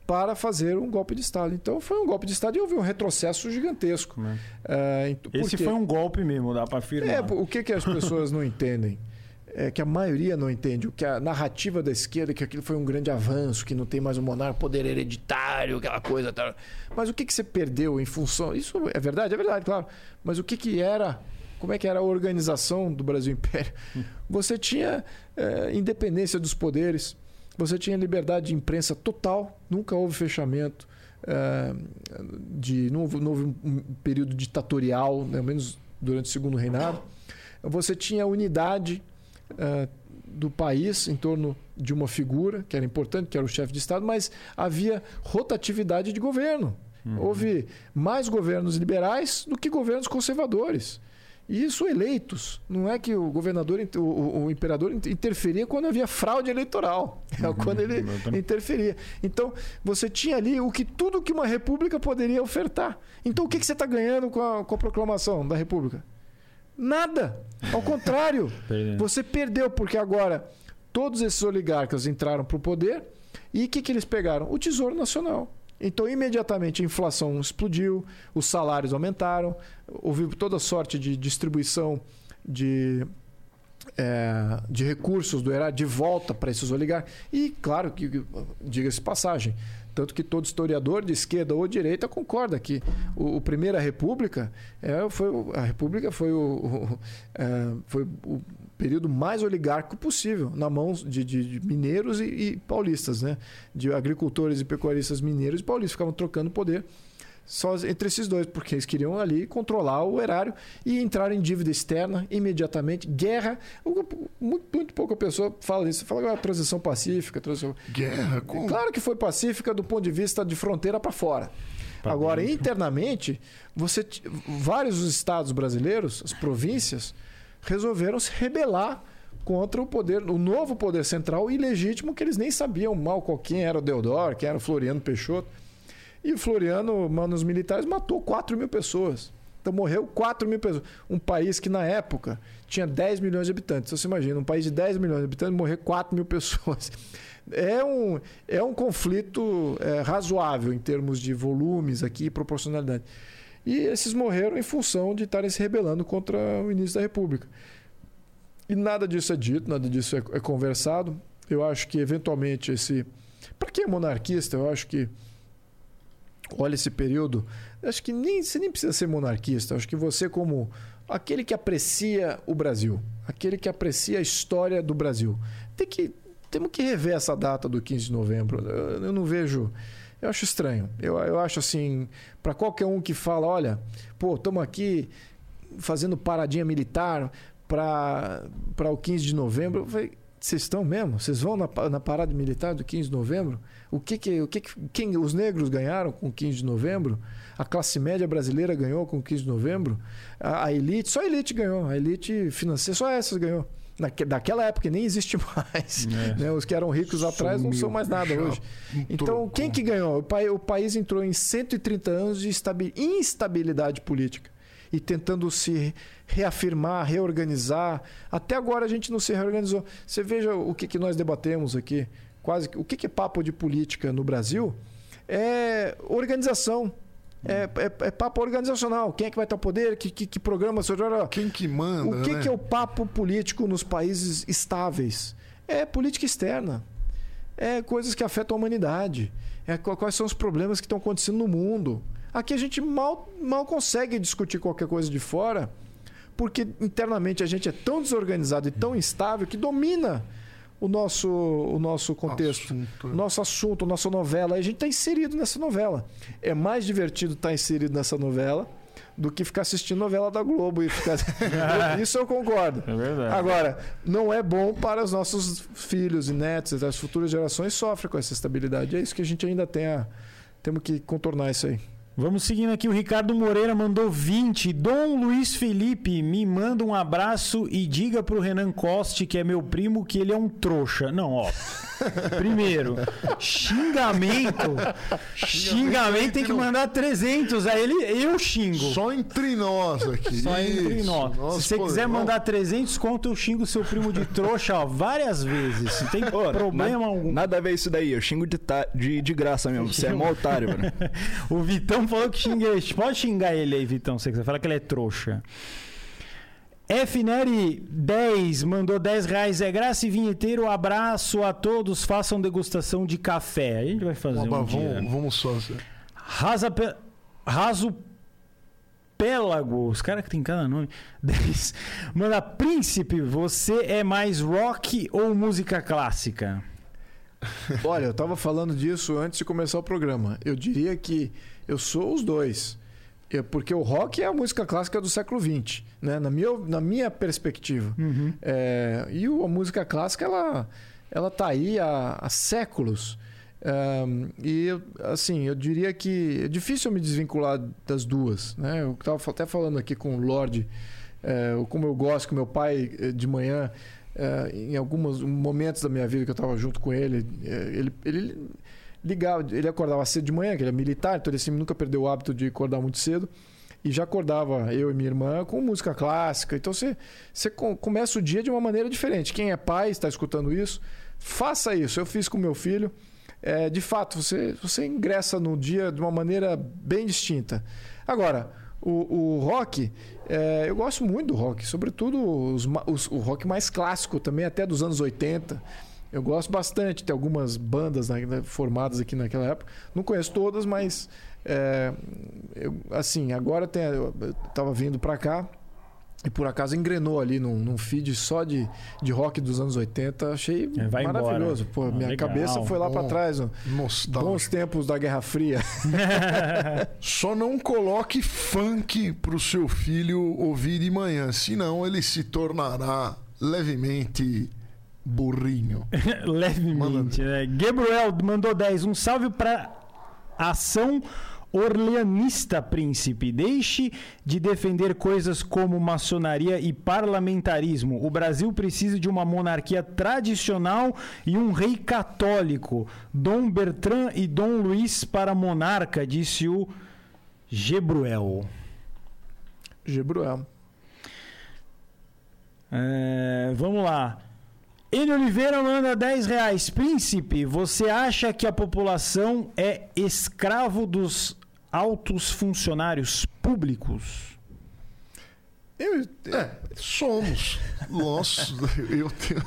para fazer um golpe de Estado. Então foi um golpe de Estado e houve um retrocesso gigantesco. É. Uh, Esse foi um golpe mesmo, dá para afirmar. É, o que, que as pessoas não entendem? É que a maioria não entende. O que a narrativa da esquerda, que aquilo foi um grande avanço, que não tem mais um monarca, poder hereditário, aquela coisa. Tal. Mas o que, que você perdeu em função. Isso é verdade, é verdade, claro. Mas o que, que era como é que era a organização do Brasil Império. Você tinha é, independência dos poderes, você tinha liberdade de imprensa total, nunca houve fechamento, é, de, não, houve, não houve um período ditatorial, né, menos durante o segundo reinado. Você tinha unidade é, do país em torno de uma figura que era importante, que era o chefe de Estado, mas havia rotatividade de governo. Uhum. Houve mais governos liberais do que governos conservadores. E isso eleitos. Não é que o governador, o, o imperador interferia quando havia fraude eleitoral. É uhum, quando ele interferia. Então, você tinha ali o que tudo que uma república poderia ofertar. Então, o que, que você está ganhando com a, com a proclamação da república? Nada. Ao contrário, você perdeu, porque agora todos esses oligarcas entraram para o poder e o que, que eles pegaram? O Tesouro Nacional. Então, imediatamente a inflação explodiu, os salários aumentaram, houve toda sorte de distribuição de, é, de recursos do erário de volta para esses oligarcas. E, claro, que diga-se passagem, tanto que todo historiador de esquerda ou direita concorda que o, o Primeira República é, foi a República foi o, o é, foi o período mais oligárquico possível na mão de, de, de mineiros e, e, paulistas, né? De agricultores e pecuaristas mineiros e paulistas ficavam trocando poder só entre esses dois, porque eles queriam ali controlar o erário e entrar em dívida externa imediatamente. Guerra, muito, muito pouca pessoa fala isso. Fala que é uma transição pacífica. Transição... Guerra? Como? Claro que foi pacífica do ponto de vista de fronteira para fora. Pra Agora, dentro. internamente, você vários estados brasileiros, as províncias, resolveram se rebelar contra o poder, o novo poder central ilegítimo que eles nem sabiam mal qual quem era o Deodoro, quem era o Floriano Peixoto. E o Floriano, manos militares, matou 4 mil pessoas. Então morreu 4 mil pessoas. Um país que na época tinha 10 milhões de habitantes. Então você imagina, um país de 10 milhões de habitantes morrer 4 mil pessoas. É um, é um conflito é, razoável em termos de volumes aqui e proporcionalidade. E esses morreram em função de estarem se rebelando contra o início da República. E nada disso é dito, nada disso é, é conversado. Eu acho que, eventualmente, esse. Para quem é monarquista, eu acho que. Olha esse período. Acho que nem, você nem precisa ser monarquista. Acho que você, como aquele que aprecia o Brasil, aquele que aprecia a história do Brasil, tem que temos que rever essa data do 15 de novembro. Eu, não vejo. Eu acho estranho. Eu, eu acho assim, para qualquer um que fala, olha, pô, estamos aqui fazendo paradinha militar para o 15 de novembro. Vocês estão mesmo? Vocês vão na, na parada militar do 15 de novembro? O que que, o que, que quem, os negros ganharam com o 15 de novembro? A classe média brasileira ganhou com o 15 de novembro? A, a elite, só a elite ganhou. A elite financeira, só essas ganhou. Naque, daquela época nem existe mais. É. Né? Os que eram ricos atrás Sumiu, não são mais nada hoje. Então, quem que ganhou? O país entrou em 130 anos de instabilidade política e tentando se reafirmar, reorganizar. Até agora a gente não se reorganizou. Você veja o que, que nós debatemos aqui. Quase o que, que é papo de política no Brasil? É organização. É, é, é, papo organizacional. Quem é que vai ter o poder? Que, que, que programa? Quem que manda? O que, né? que é o papo político nos países estáveis? É política externa. É coisas que afetam a humanidade. É quais são os problemas que estão acontecendo no mundo. Aqui a gente mal, mal consegue discutir qualquer coisa de fora, porque internamente a gente é tão desorganizado e tão instável que domina o nosso, o nosso contexto, assunto. nosso assunto, nossa novela. A gente está inserido nessa novela. É mais divertido estar tá inserido nessa novela do que ficar assistindo novela da Globo e ficar. Isso eu concordo. É verdade. Agora, não é bom para os nossos filhos e netos, as futuras gerações sofrem com essa estabilidade. É isso que a gente ainda tem a... temos que contornar isso aí. Vamos seguindo aqui, o Ricardo Moreira mandou 20. Dom Luiz Felipe, me manda um abraço e diga pro Renan Coste, que é meu primo, que ele é um trouxa. Não, ó. Primeiro, xingamento. xingamento tem que mandar 300. Aí ele, eu xingo. Só entre nós aqui. Só entre nós. Se você quiser mandar 300 conto, eu xingo seu primo de trouxa, ó, várias vezes. Não tem Pô, problema na, algum. Nada a ver isso daí. Eu xingo de, de, de graça mesmo. Você é mó otário, mano. o Vitão falou que xinga. Pode xingar ele aí, Vitão, se você quiser. Fala que ele é trouxa. FNeri 10 mandou 10 reais. É graça e vinheteiro. Abraço a todos. Façam degustação de café. A gente vai fazer um vamos, dia. Vamos só. Rasa pe... Raso Pélago. Os caras que tem cada nome. 10. Manda Príncipe. Você é mais rock ou música clássica? Olha, eu tava falando disso antes de começar o programa. Eu diria que eu sou os dois. É porque o rock é a música clássica do século XX, né? na, minha, na minha perspectiva. Uhum. É, e a música clássica, ela, ela tá aí há, há séculos. Um, e, assim, eu diria que é difícil eu me desvincular das duas. Né? Eu estava até falando aqui com o Lorde, é, como eu gosto, com meu pai eh, de manhã, é, em alguns momentos da minha vida que eu estava junto com ele, é, ele, ele ligava, ele acordava cedo de manhã, que ele é militar, então ele assim, nunca perdeu o hábito de acordar muito cedo. E já acordava eu e minha irmã com música clássica. Então você, você começa o dia de uma maneira diferente. Quem é pai está escutando isso, faça isso. Eu fiz com meu filho. É, de fato, você, você ingressa no dia de uma maneira bem distinta. Agora, o, o rock, é, eu gosto muito do rock, sobretudo os, os, o rock mais clássico também, até dos anos 80. Eu gosto bastante. Tem algumas bandas né, formadas aqui naquela época. Não conheço todas, mas é, eu, assim, agora tem, eu estava vindo para cá e por acaso engrenou ali num, num, feed só de, de rock dos anos 80. Achei é, maravilhoso. Pô, ah, minha legal, cabeça foi lá para trás. Bons tempos da Guerra Fria. só não coloque funk pro seu filho ouvir de manhã, senão ele se tornará levemente burrinho. Levemente, né? Gabriel mandou 10. Um salve para ação orleanista, príncipe. Deixe de defender coisas como maçonaria e parlamentarismo. O Brasil precisa de uma monarquia tradicional e um rei católico. Dom Bertrand e Dom Luiz para monarca, disse o Gebruel. Gebruel. É, vamos lá. Ele Oliveira manda 10 reais. Príncipe, você acha que a população é escravo dos altos funcionários públicos? Eu, É, somos. Nós, eu tenho.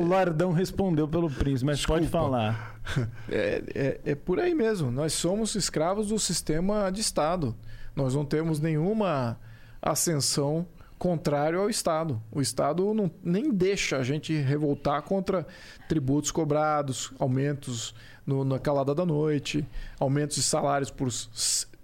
O Lardão respondeu pelo príncipe, mas pode Desculpa. falar. É, é, é por aí mesmo. Nós somos escravos do sistema de Estado. Nós não temos nenhuma ascensão contrário ao Estado. O Estado não, nem deixa a gente revoltar contra tributos cobrados, aumentos no- na calada da noite, aumentos de salários por,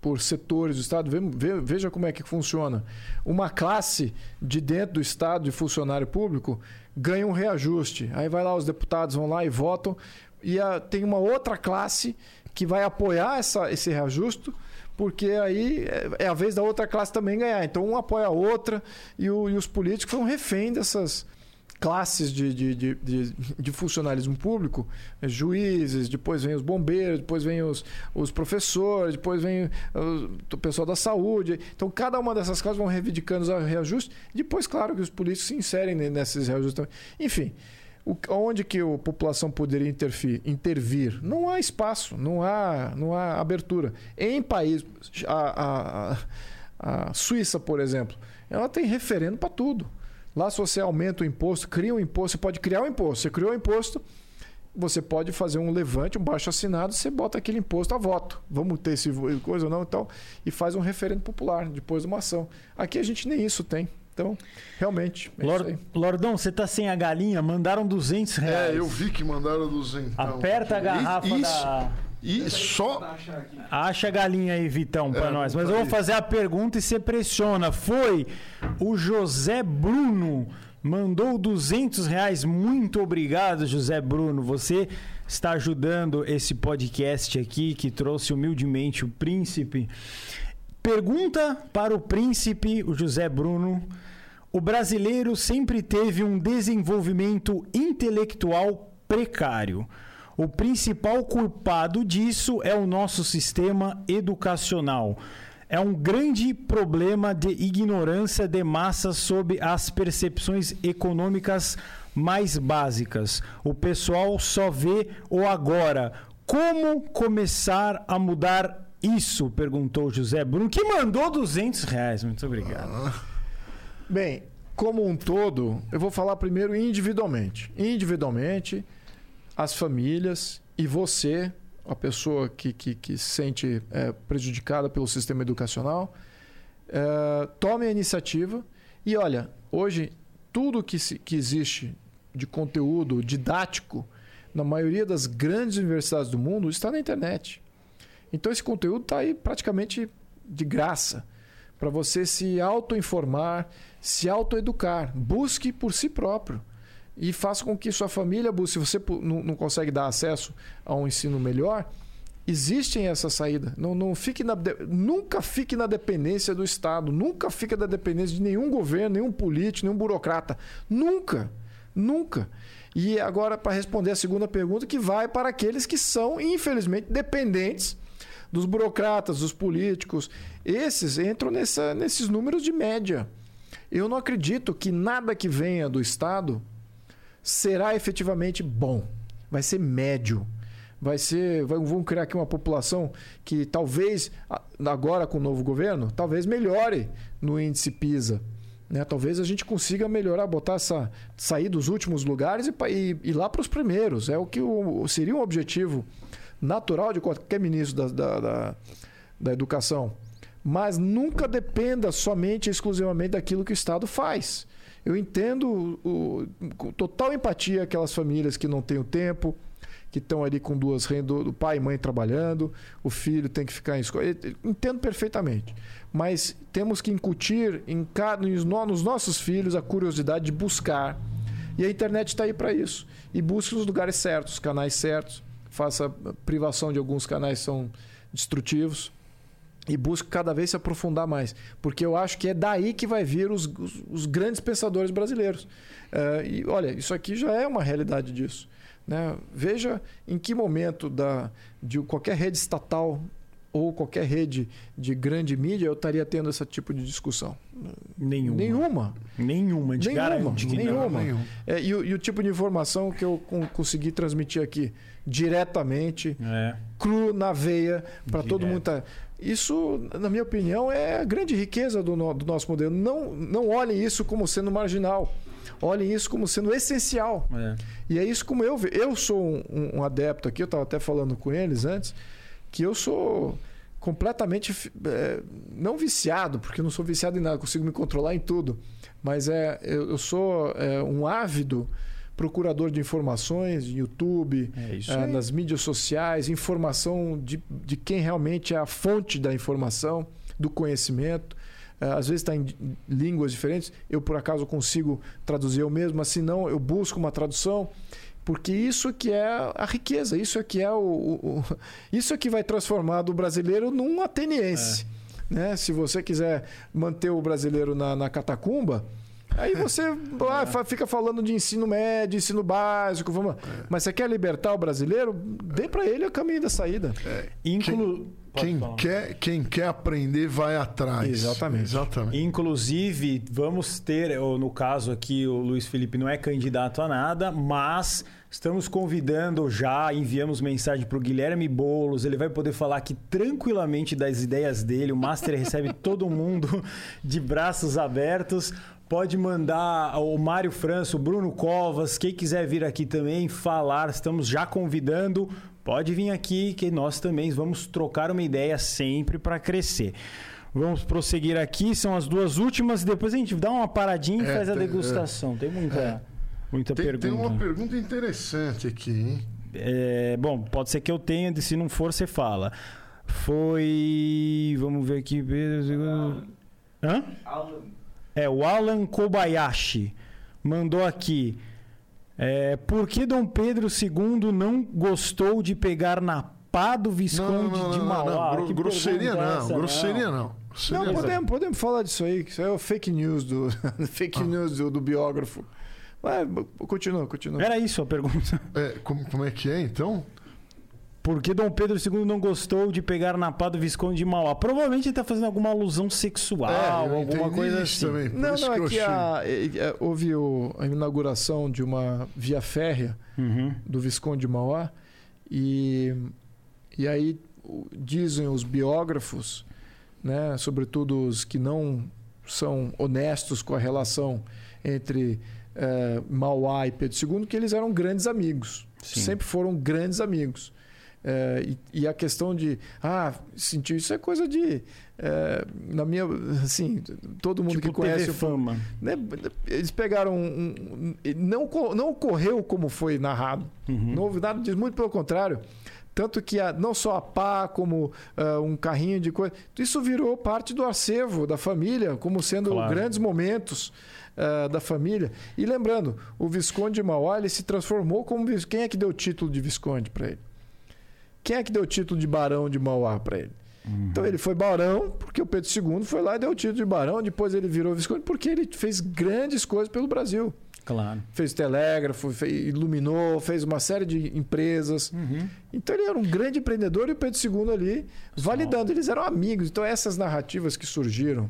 por setores do Estado. Ve- ve- Veja como é que funciona. Uma classe de dentro do Estado, de funcionário público, ganha um reajuste. Aí vai lá, os deputados vão lá e votam. E a- tem uma outra classe que vai apoiar essa, esse reajuste, porque aí é, é a vez da outra classe também ganhar. Então um apoia a outra e, o- e os políticos são refém dessas classes de, de, de, de- de funcionalismo público, eh, juízes, depois vem os bombeiros, depois vem os, os professores, depois vem o pessoal da saúde. Então, cada uma dessas classes vão reivindicando os reajustes. Depois, claro, que os políticos se inserem ne- nesses reajustes também. Enfim, o- onde que a população poderia intervir? intervir? Não há espaço, não há, não há abertura. Em países... A, a, a- Suíça, por exemplo, ela tem referendo para tudo. Lá, se você aumenta o imposto, cria um imposto, você pode criar um imposto. Você criou o imposto, você pode fazer um levante, um baixo assinado, você bota aquele imposto a voto. Vamos ter esse coisa ou não e tal, e faz um referendo popular depois de uma ação. Aqui a gente nem isso tem. Então, realmente, é isso Lor- aí. Lordão, você tá sem a galinha? Mandaram 200 reais. É, eu vi que mandaram dos Aperta a garrafa isso, da. E só. Acha a galinha aí, Vitão, pra É, nós. Mas tá eu vou aí. fazer a pergunta e você pressiona. Foi o José Bruno. Mandou 200 reais. Muito obrigado, José Bruno. Você está ajudando esse podcast aqui que trouxe humildemente o príncipe. Pergunta para o príncipe, o José Bruno. O brasileiro sempre teve um desenvolvimento intelectual precário. O principal culpado disso é o nosso sistema educacional. É um grande problema de ignorância de massa sobre as percepções econômicas mais básicas. O pessoal só vê o agora. Como começar a mudar isso? Perguntou José Bruno, que mandou 200 reais. Muito obrigado. Bem, como um todo, eu vou falar primeiro individualmente. Individualmente, as famílias e você, a pessoa que, que, que se sente é, prejudicada pelo sistema educacional, é, tome a iniciativa. E olha, hoje, tudo que, se- que existe de conteúdo didático na maioria das grandes universidades do mundo está na internet. Então, esse conteúdo está aí praticamente de graça para você se auto-informar, se autoeducar. Busque por si próprio. E faça com que sua família busque. Se você não, consegue dar acesso a um ensino melhor, existem essa saída. Não, não fique na nunca fique na dependência do Estado. Nunca fique na dependência de nenhum governo, nenhum político, nenhum burocrata. Nunca. Nunca. E agora, para responder a segunda pergunta, que vai para aqueles que são, infelizmente, dependentes dos burocratas, dos políticos. Esses entram nessa, nesses números de média. Eu não acredito que nada que venha do Estado será efetivamente bom. Vai ser médio. Vai ser. vão criar aqui uma população que talvez, agora com o novo governo, talvez melhore no índice PISA. Né? Talvez a gente consiga melhorar, botar essa. sair dos últimos lugares e, ir lá para os primeiros. É o que seria um objetivo natural de qualquer ministro da, da, da, da educação. Mas nunca dependa somente e exclusivamente daquilo que o Estado faz. Eu entendo o- com total empatia aquelas famílias que não têm o tempo, que estão ali com duas rendas, o pai e mãe trabalhando, o filho tem que ficar em escola. Entendo perfeitamente. Mas temos que incutir em cada, nos no- nos nossos filhos a curiosidade de buscar. E a internet está aí para isso. E busque os lugares certos, os canais certos. Faça privação de alguns canais que são destrutivos e busque cada vez se aprofundar mais. Porque eu acho que é daí que vai vir os, os- os grandes pensadores brasileiros. Eh, e olha, isso aqui já é uma realidade disso. né? Veja em que momento da, de qualquer rede estatal ou qualquer rede de grande mídia, eu estaria tendo esse tipo de discussão. Nenhuma. Nenhuma. Nenhuma. De Nenhuma, garante que não. nenhuma. Nenhum. É, e, o, e o tipo de informação que eu con- consegui transmitir aqui diretamente, É. cru na veia, para todo mundo. Tá... Isso, na minha opinião, é a grande riqueza do, no- do nosso modelo. Não, não olhem isso como sendo marginal. Olhem isso como sendo essencial. É. E é isso como eu vejo. Eu sou um, um- adepto aqui, eu estava até falando com eles antes, que eu sou completamente é, não viciado, porque eu não sou viciado em nada, consigo me controlar em tudo. Mas é, eu, eu sou é, um ávido procurador de informações, YouTube, É é, nas mídias sociais, informação de, de quem realmente é a fonte da informação, do conhecimento. É, às vezes está em línguas diferentes. Eu, por acaso, consigo traduzir eu mesmo, mas se não, eu busco uma tradução. Porque isso que é a riqueza, isso é que é o, o- o- isso é que vai transformar do brasileiro num ateniense. Né? Se você quiser manter o brasileiro na, na catacumba, aí você ah, fa- fica falando de ensino médio, ensino básico, vamos... mas você quer libertar o brasileiro, dê para ele o caminho da saída. Inclu... Pode Quem falar. quer, quem quer aprender vai atrás. Exatamente. Exatamente. Inclusive, vamos ter, ou no caso aqui, o Luiz Felipe não é candidato a nada, mas estamos convidando já, enviamos mensagem para o Guilherme Boulos, ele vai poder falar aqui tranquilamente das ideias dele. O Master recebe todo mundo de braços abertos. Pode mandar o Mário França, o Bruno Covas, quem quiser vir aqui também falar, estamos já convidando. Pode vir aqui que nós também vamos trocar uma ideia sempre para crescer. Vamos prosseguir aqui, são as duas últimas, depois a gente dá uma paradinha e É, faz a tem- degustação. Tem muita, muita Tem, pergunta. tem uma pergunta interessante aqui, hein? É, bom, pode ser que eu tenha, se não for, você fala. Foi. Vamos ver aqui. Hã? Alan, É, o Alan Kobayashi mandou aqui. É, por que Dom Pedro II não gostou de pegar na pá do Visconde de Mauá? Gro- Que grosseria pergunta é não, grosseria não. Não, Grosseria podemos, podemos falar disso aí, que isso é o fake news do, fake news do, do biógrafo. Mas, continua, continua. Era isso a pergunta. É, como, como é que é, então? Por que Dom Pedro II não gostou de pegar na pá do Visconde de Mauá? Provavelmente ele está fazendo alguma alusão sexual, é, alguma coisa isso assim. também. Não, isso não, que é que a, é- é- houve o- a inauguração de uma via férrea Uhum. do Visconde de Mauá e, e aí dizem os biógrafos, né, sobretudo os que não são honestos com a relação entre eh, Mauá e Pedro II, que eles eram grandes amigos. Sim. Sempre foram grandes amigos. Eh, e, e a questão de ah sentiu isso é coisa de eh, na minha assim todo mundo Tipo que conhece TV o Fama. né, eles pegaram um, um- não não ocorreu como foi narrado Uhum. não houve nada disso muito pelo contrário tanto que a- não só a pá como ah, um carrinho de coisa isso virou parte do acervo da família como sendo Claro. grandes momentos ah, da família e lembrando o visconde de Mauá ele se transformou como quem é que deu o título de visconde para ele quem é que deu o título de barão de Mauá para ele então ele foi barão porque o Pedro II foi lá e deu o título de barão. Depois ele virou visconde porque ele fez grandes coisas pelo Brasil. Claro. Fez telégrafo, fez, iluminou, fez uma série de empresas. Então ele era um grande empreendedor e o Pedro II ali validando. Eles eram amigos. Então essas narrativas que surgiram,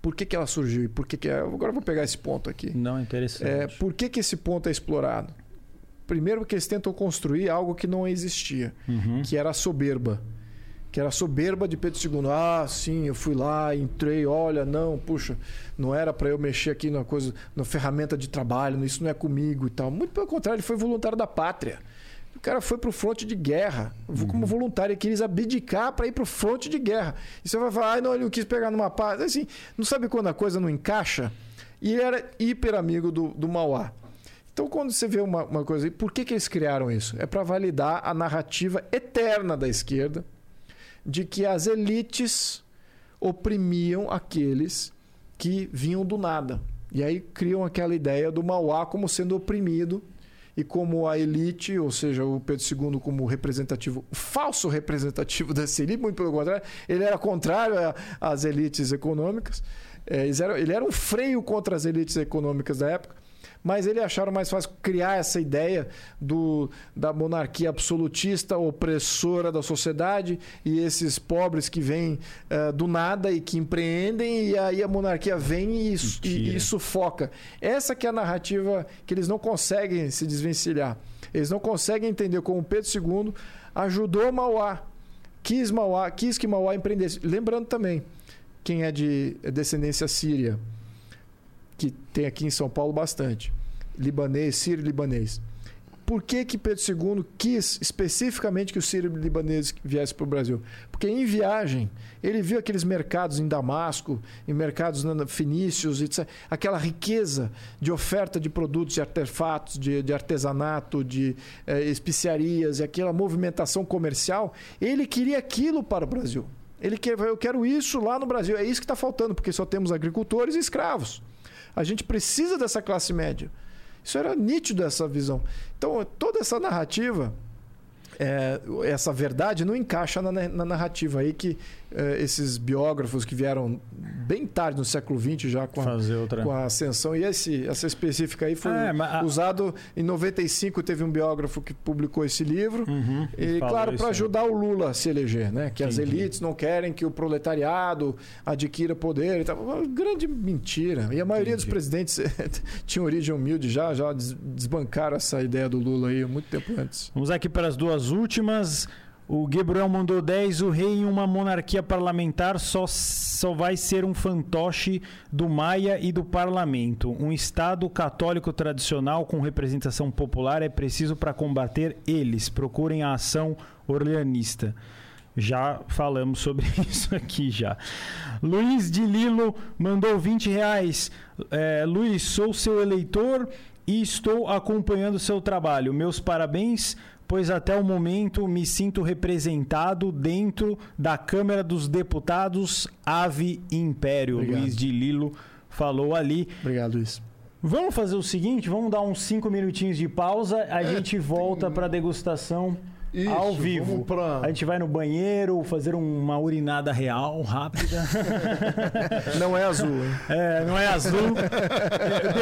por que, que ela surgiu? E por que, que é- Agora eu vou pegar esse ponto aqui. Não, é interessante. É, por que, que esse ponto é explorado? Primeiro porque eles tentam construir algo que não existia Uhum. que era a soberba. Que era a soberba de Pedro II. Ah, sim, eu fui lá, entrei, olha, não, puxa, não era para eu mexer aqui na coisa, na ferramenta de trabalho, isso não é comigo e tal. Muito pelo contrário, ele foi voluntário da pátria. O cara foi pro fronte de guerra, como voluntário, ele quis abdicar para ir pro fronte de guerra. E você vai falar, ah, não, ele não quis pegar numa paz. Assim, não sabe quando a coisa não encaixa? E ele era hiper amigo do, do Mauá. Então, quando você vê uma, uma coisa, por que, que eles criaram isso? É para validar a narrativa eterna da esquerda de que as elites oprimiam aqueles que vinham do nada. E aí criam aquela ideia do Mauá como sendo oprimido e como a elite, ou seja, o Pedro II como representativo, falso representativo dessa elite, muito pelo contrário, ele era contrário às elites econômicas. É, ele era um freio contra as elites econômicas da época. Mas ele acharam mais fácil criar essa ideia do, da monarquia absolutista, opressora da sociedade, e esses pobres que vêm eh, do nada e que empreendem, e aí a monarquia vem e, e- e sufoca. Essa que é a narrativa que eles não conseguem se desvencilhar. Eles não conseguem entender como Pedro II ajudou Mauá, quis, Mauá, quis que Mauá empreendesse. Lembrando também, quem é de descendência síria, que tem aqui em São Paulo bastante, libanês, sírio-libanês. Por que, que Pedro II quis especificamente que os sírio-libaneses viessem para o Brasil? Porque em viagem, ele viu aqueles mercados em Damasco, em mercados fenícios, etc. aquela riqueza de oferta de produtos de artefatos, de, de artesanato, de eh, especiarias, e aquela movimentação comercial. Ele queria aquilo para o Brasil. Ele quer, eu quero isso lá no Brasil. É isso que está faltando, porque só temos agricultores e escravos. A gente precisa dessa classe média. Isso era nítido essa visão. Então, toda essa narrativa, é, essa verdade não encaixa na, na narrativa aí que esses biógrafos que vieram bem tarde no século XX já com a, com a ascensão. E esse, essa específica aí foi É, a- usado em 95, teve um biógrafo que publicou esse livro. Uhum, E, claro, para aí. ajudar o Lula a se eleger, né? Que as Entendi. elites não querem que o proletariado adquira poder e tal. Uma grande mentira. E a maioria dos Entendi. presidentes tinha origem humilde já, já des- desbancaram essa ideia do Lula aí muito tempo antes. Vamos aqui para as duas últimas. O Gabriel mandou 10. O rei em uma monarquia parlamentar só, só vai ser um fantoche do Maia e do parlamento. Um Estado católico tradicional com representação popular é preciso para combater eles. Procurem a ação orleanista. Já falamos sobre isso aqui já. Luiz de Lilo mandou 20 reais. É, Luiz, sou seu eleitor e estou acompanhando seu trabalho. Meus parabéns, pois até o momento me sinto representado dentro da Câmara dos Deputados Ave Império. Obrigado. Luiz de Lilo falou ali. Obrigado, Luiz. Vamos fazer o seguinte, vamos dar uns 5 minutinhos de pausa, a gente volta para a degustação Isso, ao vivo. pra- A gente vai no banheiro, fazer uma urinada real, rápida. Não é azul, hein? É, não é azul.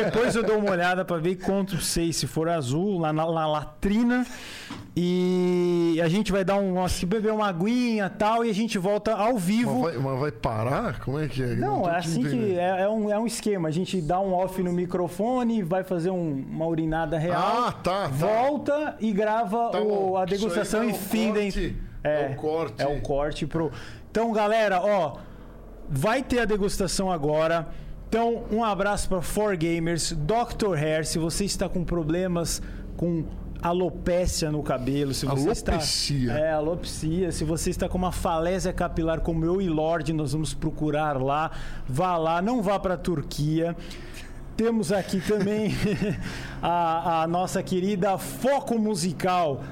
Depois eu dou uma olhada para ver quanto sei se for azul lá na, na latrina. E a gente vai dar um, assim, beber uma aguinha e tal e a gente volta ao vivo. Mas vai, mas vai parar? Como é que é? Não, tô é assim que é, é um, é um esquema. A gente dá um off no microfone, vai fazer um- uma urinada real, Ah, tá, tá. volta e grava Tá o- a degustação dá e o fim da. É, É o corte. É o corte pro. Então, galera, ó, vai ter a degustação agora. Então, um abraço para 4Gamers, Dr. Hair, se você está com problemas com alopécia no cabelo, se você Alopecia. está É, alopecia, se você está com uma falésia capilar como eu e Lorde, nós vamos procurar lá. Vá lá, não vá para a Turquia. Temos aqui também a, a nossa querida Foco Musical.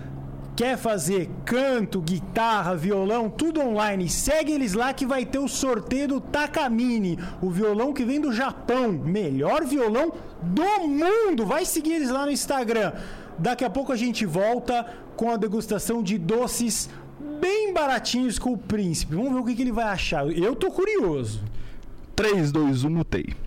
Quer fazer canto, guitarra, violão, tudo online? Segue eles lá que vai ter o sorteio do Takamine, o violão que vem do Japão, melhor violão do mundo. Vai seguir eles lá no Instagram. Daqui a pouco a gente volta com a degustação de doces bem baratinhos com o príncipe. Vamos ver o que, que ele vai achar. Eu tô curioso. 3, 2, 1, mutei.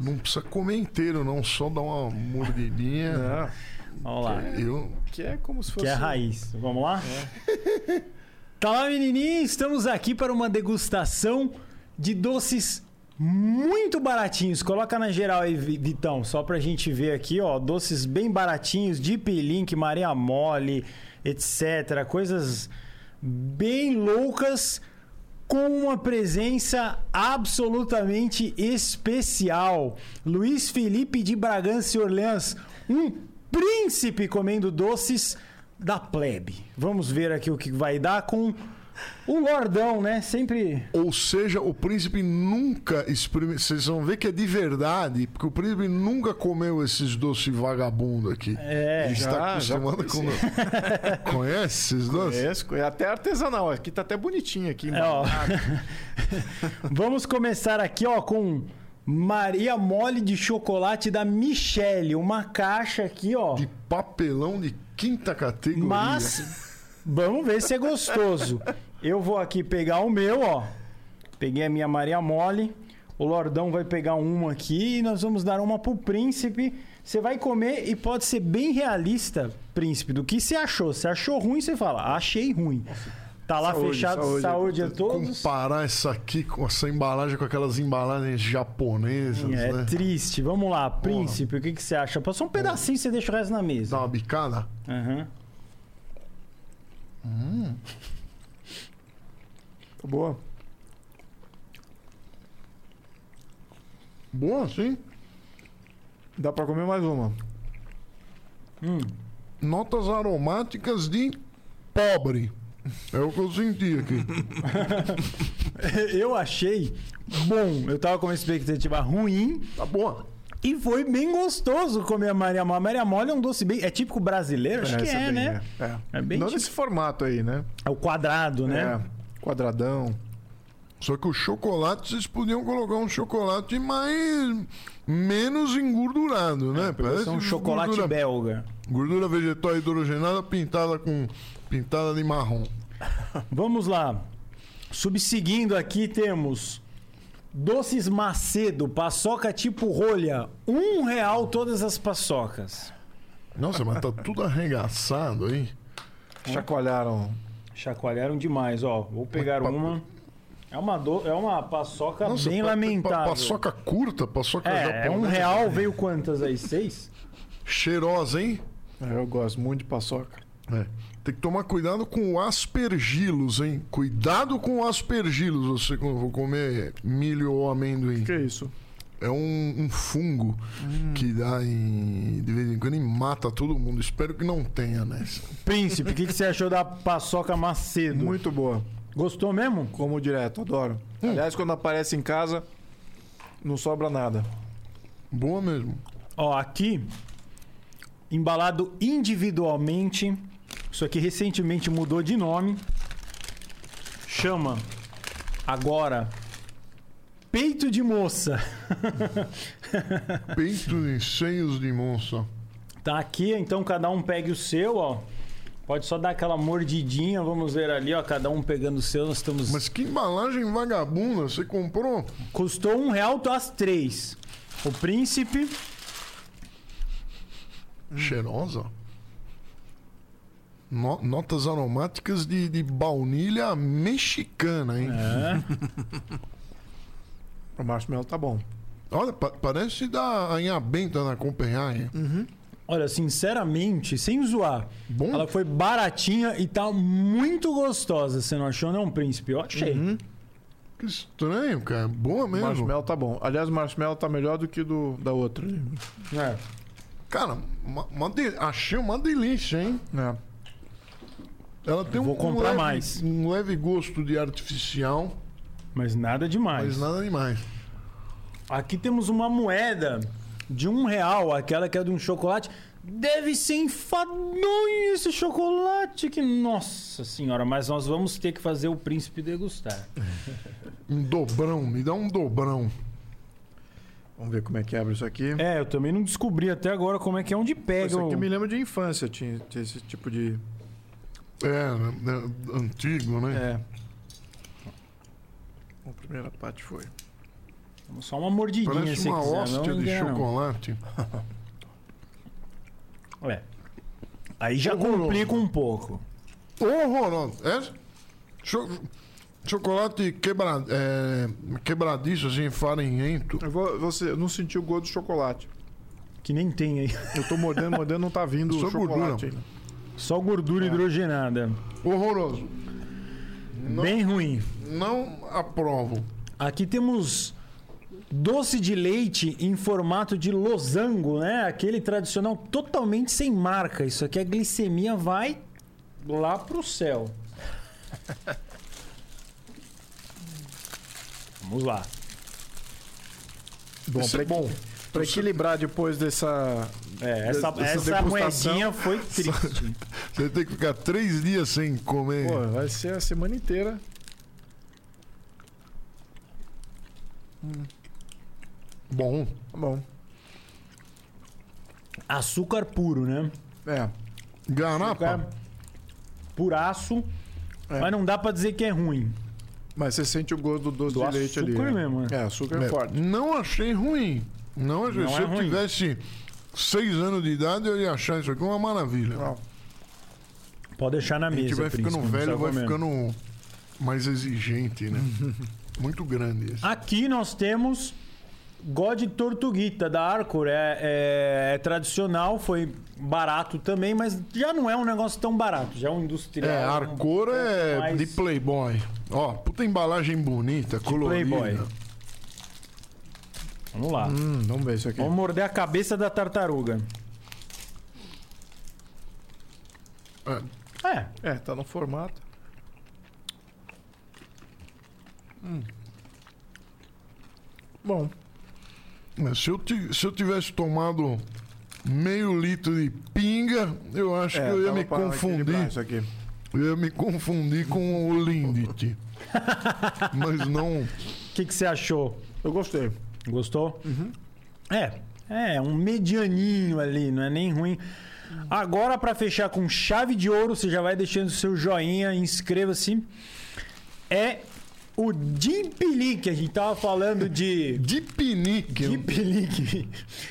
Não precisa comer inteiro, não. Só dar uma mordidinha. Não, Vamos lá. Eu. que é como se fosse. Que é a raiz. Vamos lá? Tá lá, menininho. Estamos aqui para uma degustação de doces muito baratinhos. Coloca na geral aí, Vi- Vitão, só pra gente ver aqui, ó. Doces bem baratinhos, Deep Link, Maria Mole, etc. Coisas bem loucas com uma presença absolutamente especial. Luiz Felipe de Bragança e Orleans, um príncipe comendo doces da plebe. Vamos ver aqui o que vai dar com o Lordão, né? Sempre. Ou seja, o príncipe nunca experimentou. Vocês vão ver que é de verdade, porque o príncipe nunca comeu esses doces vagabundo aqui. É, Ele já- está acostumado com. Conhece esses doces? Conheço, é até artesanal. Aqui tá até bonitinho aqui. É, ó. Vamos começar aqui, ó, com Maria Mole de chocolate da Michele. Uma caixa aqui, ó. De papelão de quinta categoria. Mas vamos ver se é gostoso. Eu vou aqui pegar o meu, ó. Peguei a minha Maria Mole. O Lordão vai pegar uma aqui e nós vamos dar uma pro príncipe. Você vai comer e pode ser bem realista, príncipe, do que você achou. Se achou ruim, você fala, achei ruim. Tá lá Saúde, fechado, saúde, saúde a todos. Comparar essa aqui com essa embalagem com aquelas embalagens japonesas, É né? triste. Vamos lá, príncipe, o que, que você acha? Passou um pedacinho, você deixa o resto na mesa. Dá uma bicada? Aham. Tá boa. Boa, sim. Dá pra comer mais uma. Notas aromáticas de pobre. É o que eu senti aqui. Eu achei bom. Eu tava com uma expectativa ruim Tá boa. E foi bem gostoso comer a Maria Mole. A Maria Mole é um doce bem. É típico brasileiro? Acho que Essa é, bem, né? É, é. É bem Não tipo- nesse formato aí, né? É o quadrado, né? É. Quadradão. Só que o chocolate, vocês podiam colocar um chocolate mais. menos engordurado, né? Parece um chocolate gordura, belga. gordura vegetal hidrogenada pintada com. pintada de marrom. Vamos lá. Subseguindo aqui temos Doces Macedo, paçoca tipo rolha. Um real todas as paçocas. Nossa, mas tá tudo arregaçado aí. Chacoalharam. Chacoalharam demais, ó. Vou pegar Pa- pa- uma. É uma, do... é uma paçoca Nossa, bem pa- pa- lamentável. Paçoca curta, paçoca É, é um japonesa. real, veio quantas aí? Seis? Cheirosa, hein? É, eu gosto muito de paçoca. É. Tem que tomar cuidado com o aspergilos, hein? Cuidado com o aspergilos, você quando for comer milho ou amendoim. Que é isso? É um, um fungo que dá em, de vez em quando e mata todo mundo. Espero que não tenha nessa. Príncipe, o que, que você achou da paçoca Macedo? Muito boa. Gostou mesmo? Como direto, adoro. Aliás, quando aparece em casa, não sobra nada. Boa mesmo. Ó, aqui, embalado individualmente. Isso aqui recentemente mudou de nome. Chama agora Peito de Moça. Peito e seios de moça. Tá aqui, então cada um pegue o seu, ó. Pode só dar aquela mordidinha, vamos ver ali, ó, cada um pegando o seu. Nós estamos. Mas que embalagem vagabunda. Você comprou? Custou um real as três. O príncipe. Cheirosa. No- notas aromáticas de, de baunilha mexicana, hein? É. O marshmallow tá bom. Olha, pa- parece da Anha Benta na Copenhague. Olha, sinceramente, sem zoar, Bom. ela foi baratinha e tá muito gostosa. Você não achou, não, príncipe? Eu achei. Que estranho, cara. Boa O mesmo. marshmallow tá bom. Aliás, o marshmallow tá melhor do que do da outra. ali. É. Cara, uma- uma de- achei uma delícia, hein? É. Ela tem Vou um, comprar leve, mais. um leve gosto de artificial, Mas nada demais. mas nada demais. Aqui temos uma moeda de um real, aquela que é de um chocolate. Deve ser enfadonho esse chocolate, que nossa senhora, mas nós vamos ter que fazer o príncipe degustar. Um dobrão, me dá um dobrão. Vamos ver como é que abre isso aqui. É, eu também não descobri até agora como é que é onde pega. Isso aqui o- me lembra de infância, tinha, tinha esse tipo de. É, né, antigo, né? É. A primeira parte foi. Só uma mordidinha Parece se uma quiser. hóstia não de chocolate. É. Aí já Horroroso. complica um pouco. Horroroso. É cho- chocolate quebra, é, quebradiço, assim, farinhento. Eu vou- você eu não senti o gosto do chocolate. Que nem tem aí. Eu tô mordendo, mordendo, não tá vindo Só o chocolate gordura. ainda. Só gordura hidrogenada. Horroroso. Bem ruim. Não aprovo. Aqui temos doce de leite em formato de losango, né? Aquele tradicional totalmente sem marca. Isso aqui a glicemia vai lá pro céu. Vamos lá. Bom, Esse é bom. pra equilibrar depois dessa. É, essa, essa degustação. moedinha foi triste. Você tem que ficar três dias sem comer. Pô, vai ser a semana inteira. Bom. Tá bom. Açúcar puro, né? É. Garapa. Puraço. É. Mas não dá pra dizer que é ruim. Mas você sente o gosto do doce Do de leite ali. açúcar né? mesmo, né? É, açúcar é, É, forte. Não achei ruim. Não achei. Não Se é eu ruim. tivesse seis anos de idade, eu ia achar isso aqui uma maravilha. Não. Pode deixar na A mesa. gente vai ficando príncipe, velho, vai comer. ficando mais exigente, né? Muito grande esse. Aqui nós temos God Tortuguita da Arcor. É, é- é tradicional, foi barato também, mas já não é um negócio tão barato. Já é um industrial. É, um Arcor pouco é mais de Playboy. Ó, puta embalagem bonita, colorida. Playboy. Vamos lá. Hum, vamos ver isso aqui. Vamos morder a cabeça da tartaruga. É, É, É, tá no formato. Hum. Bom, mas se eu, se eu tivesse tomado meio litro de pinga, eu acho é, que eu ia me confundir. Isso aqui. Eu ia me confundir com o Lindt. Mas não. o que, que você achou? Eu gostei. Gostou? É, é um medianinho ali, não é nem ruim. Agora, pra fechar com chave de ouro, você já vai deixando seu joinha, inscreva-se. É o Dimpili, que a gente tava falando de. De pinique. Dimpili.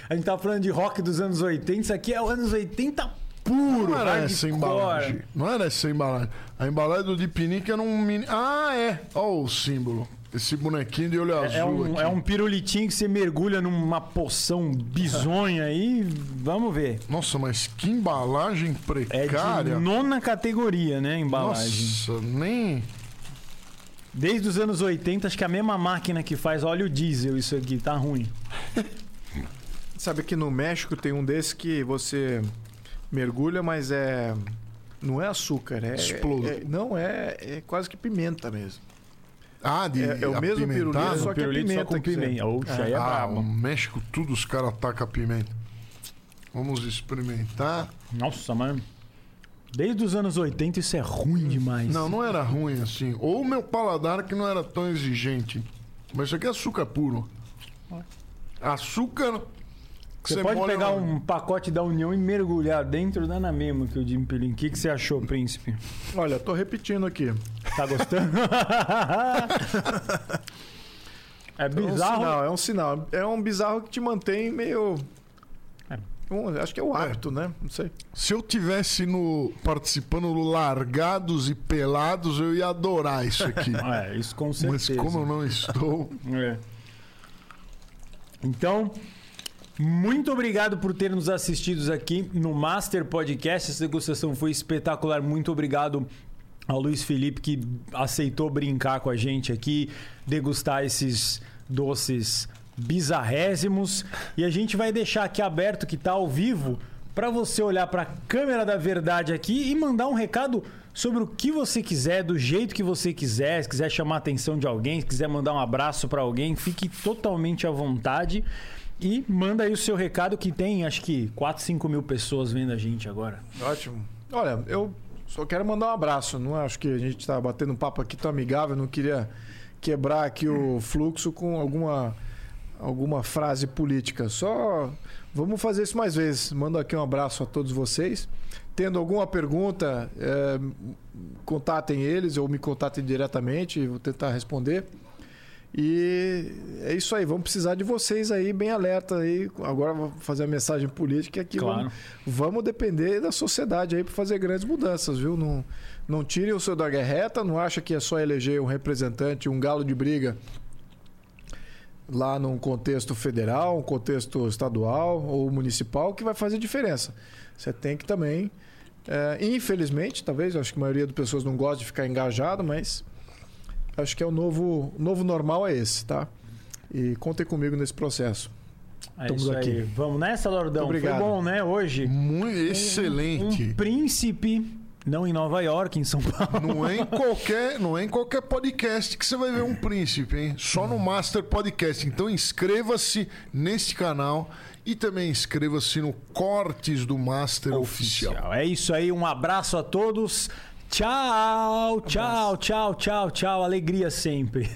A gente tava falando de rock dos anos 80. Isso aqui é os anos 80 puro. Não era essa embalagem. Não era essa embalagem. A embalagem do de pinique era um mini. Ah, é. Ó o símbolo. Esse bonequinho de olho É azul um, aqui. é um pirulitinho que você mergulha numa poção bizonha aí. Vamos ver. Nossa, mas que embalagem É precária. de nona categoria, né? a Embalagem. Nossa, nem. Desde os anos 80, acho que a mesma máquina que faz óleo diesel, isso aqui, tá ruim. Sabe que no México tem um desses que você mergulha, mas é. Não é açúcar, é. Explode. é- não, é, é quase que pimenta mesmo. Ah, de É- é o mesmo pirulito, só que é Pirulito pimenta com que você- pimenta. Oxa, aí é ah, brabo. no México tudo os caras tacam pimenta. Vamos experimentar. Nossa, mano. Desde os anos 80 isso é ruim demais. Não, não era ruim assim. Ou o meu paladar que não era tão exigente. Mas isso aqui é açúcar puro. Açúcar. Que Você pode pegar um pacote da União e mergulhar dentro, dá na mesma que o Jim Pelin. O que, que você achou, príncipe? Olha, tô repetindo aqui. Tá gostando? é É um bizarro. sinal, é um sinal. É um bizarro que te mantém meio. É. Um- acho que é o hábito, né? Não sei. Se eu tivesse no participando no Largados e Pelados, eu ia adorar isso aqui. É, isso com Mas certeza. como eu não estou. É. Então, muito obrigado por ter nos assistido aqui no Master Podcast. Essa degustação foi espetacular. Muito obrigado ao Luiz Felipe que aceitou brincar com a gente aqui, degustar esses doces bizarrésimos. E a gente vai deixar aqui aberto que está ao vivo para você olhar para a câmera da verdade aqui e mandar um recado sobre o que você quiser, do jeito que você quiser, se quiser chamar a atenção de alguém, se quiser mandar um abraço para alguém, fique totalmente à vontade e manda aí o seu recado que tem acho que 4, 5 mil pessoas vendo a gente agora. Ótimo. Olha, eu só quero mandar um abraço. Não acho que a gente tá batendo um papo aqui tão amigável. Não queria quebrar aqui o fluxo com alguma, alguma frase política. Só vamos fazer isso mais vezes. Mando aqui um abraço a todos vocês. Tendo alguma pergunta, é, contatem eles ou me contatem diretamente. Vou tentar responder. E é isso aí, vamos precisar de vocês aí, bem alerta aí. Agora vou fazer a mensagem política aqui. Claro. Vamos, vamos depender da sociedade aí para fazer grandes mudanças, viu? Não, não tirem o seu da guerra reta, não acha que é só eleger um representante, um galo de briga lá num contexto federal, um contexto estadual ou municipal que vai fazer diferença. Você tem que também, é, infelizmente, talvez, acho que a maioria das pessoas não gosta de ficar engajado, mas acho que é o novo, novo normal é esse, tá? E contem comigo nesse processo. É Estamos isso aqui. aí. Vamos nessa, Lordão? Muito Foi obrigado. bom, né? Hoje. Muito excelente. Um príncipe, não em Nova York, em São Paulo. Não é em qualquer, não é em qualquer podcast que você vai ver um príncipe, hein? Só no Master Podcast. Então inscreva-se nesse canal e também inscreva-se no Cortes do Master Oficial. É isso aí, um abraço a todos. Tchau, tchau, tchau, tchau, tchau. Alegria sempre.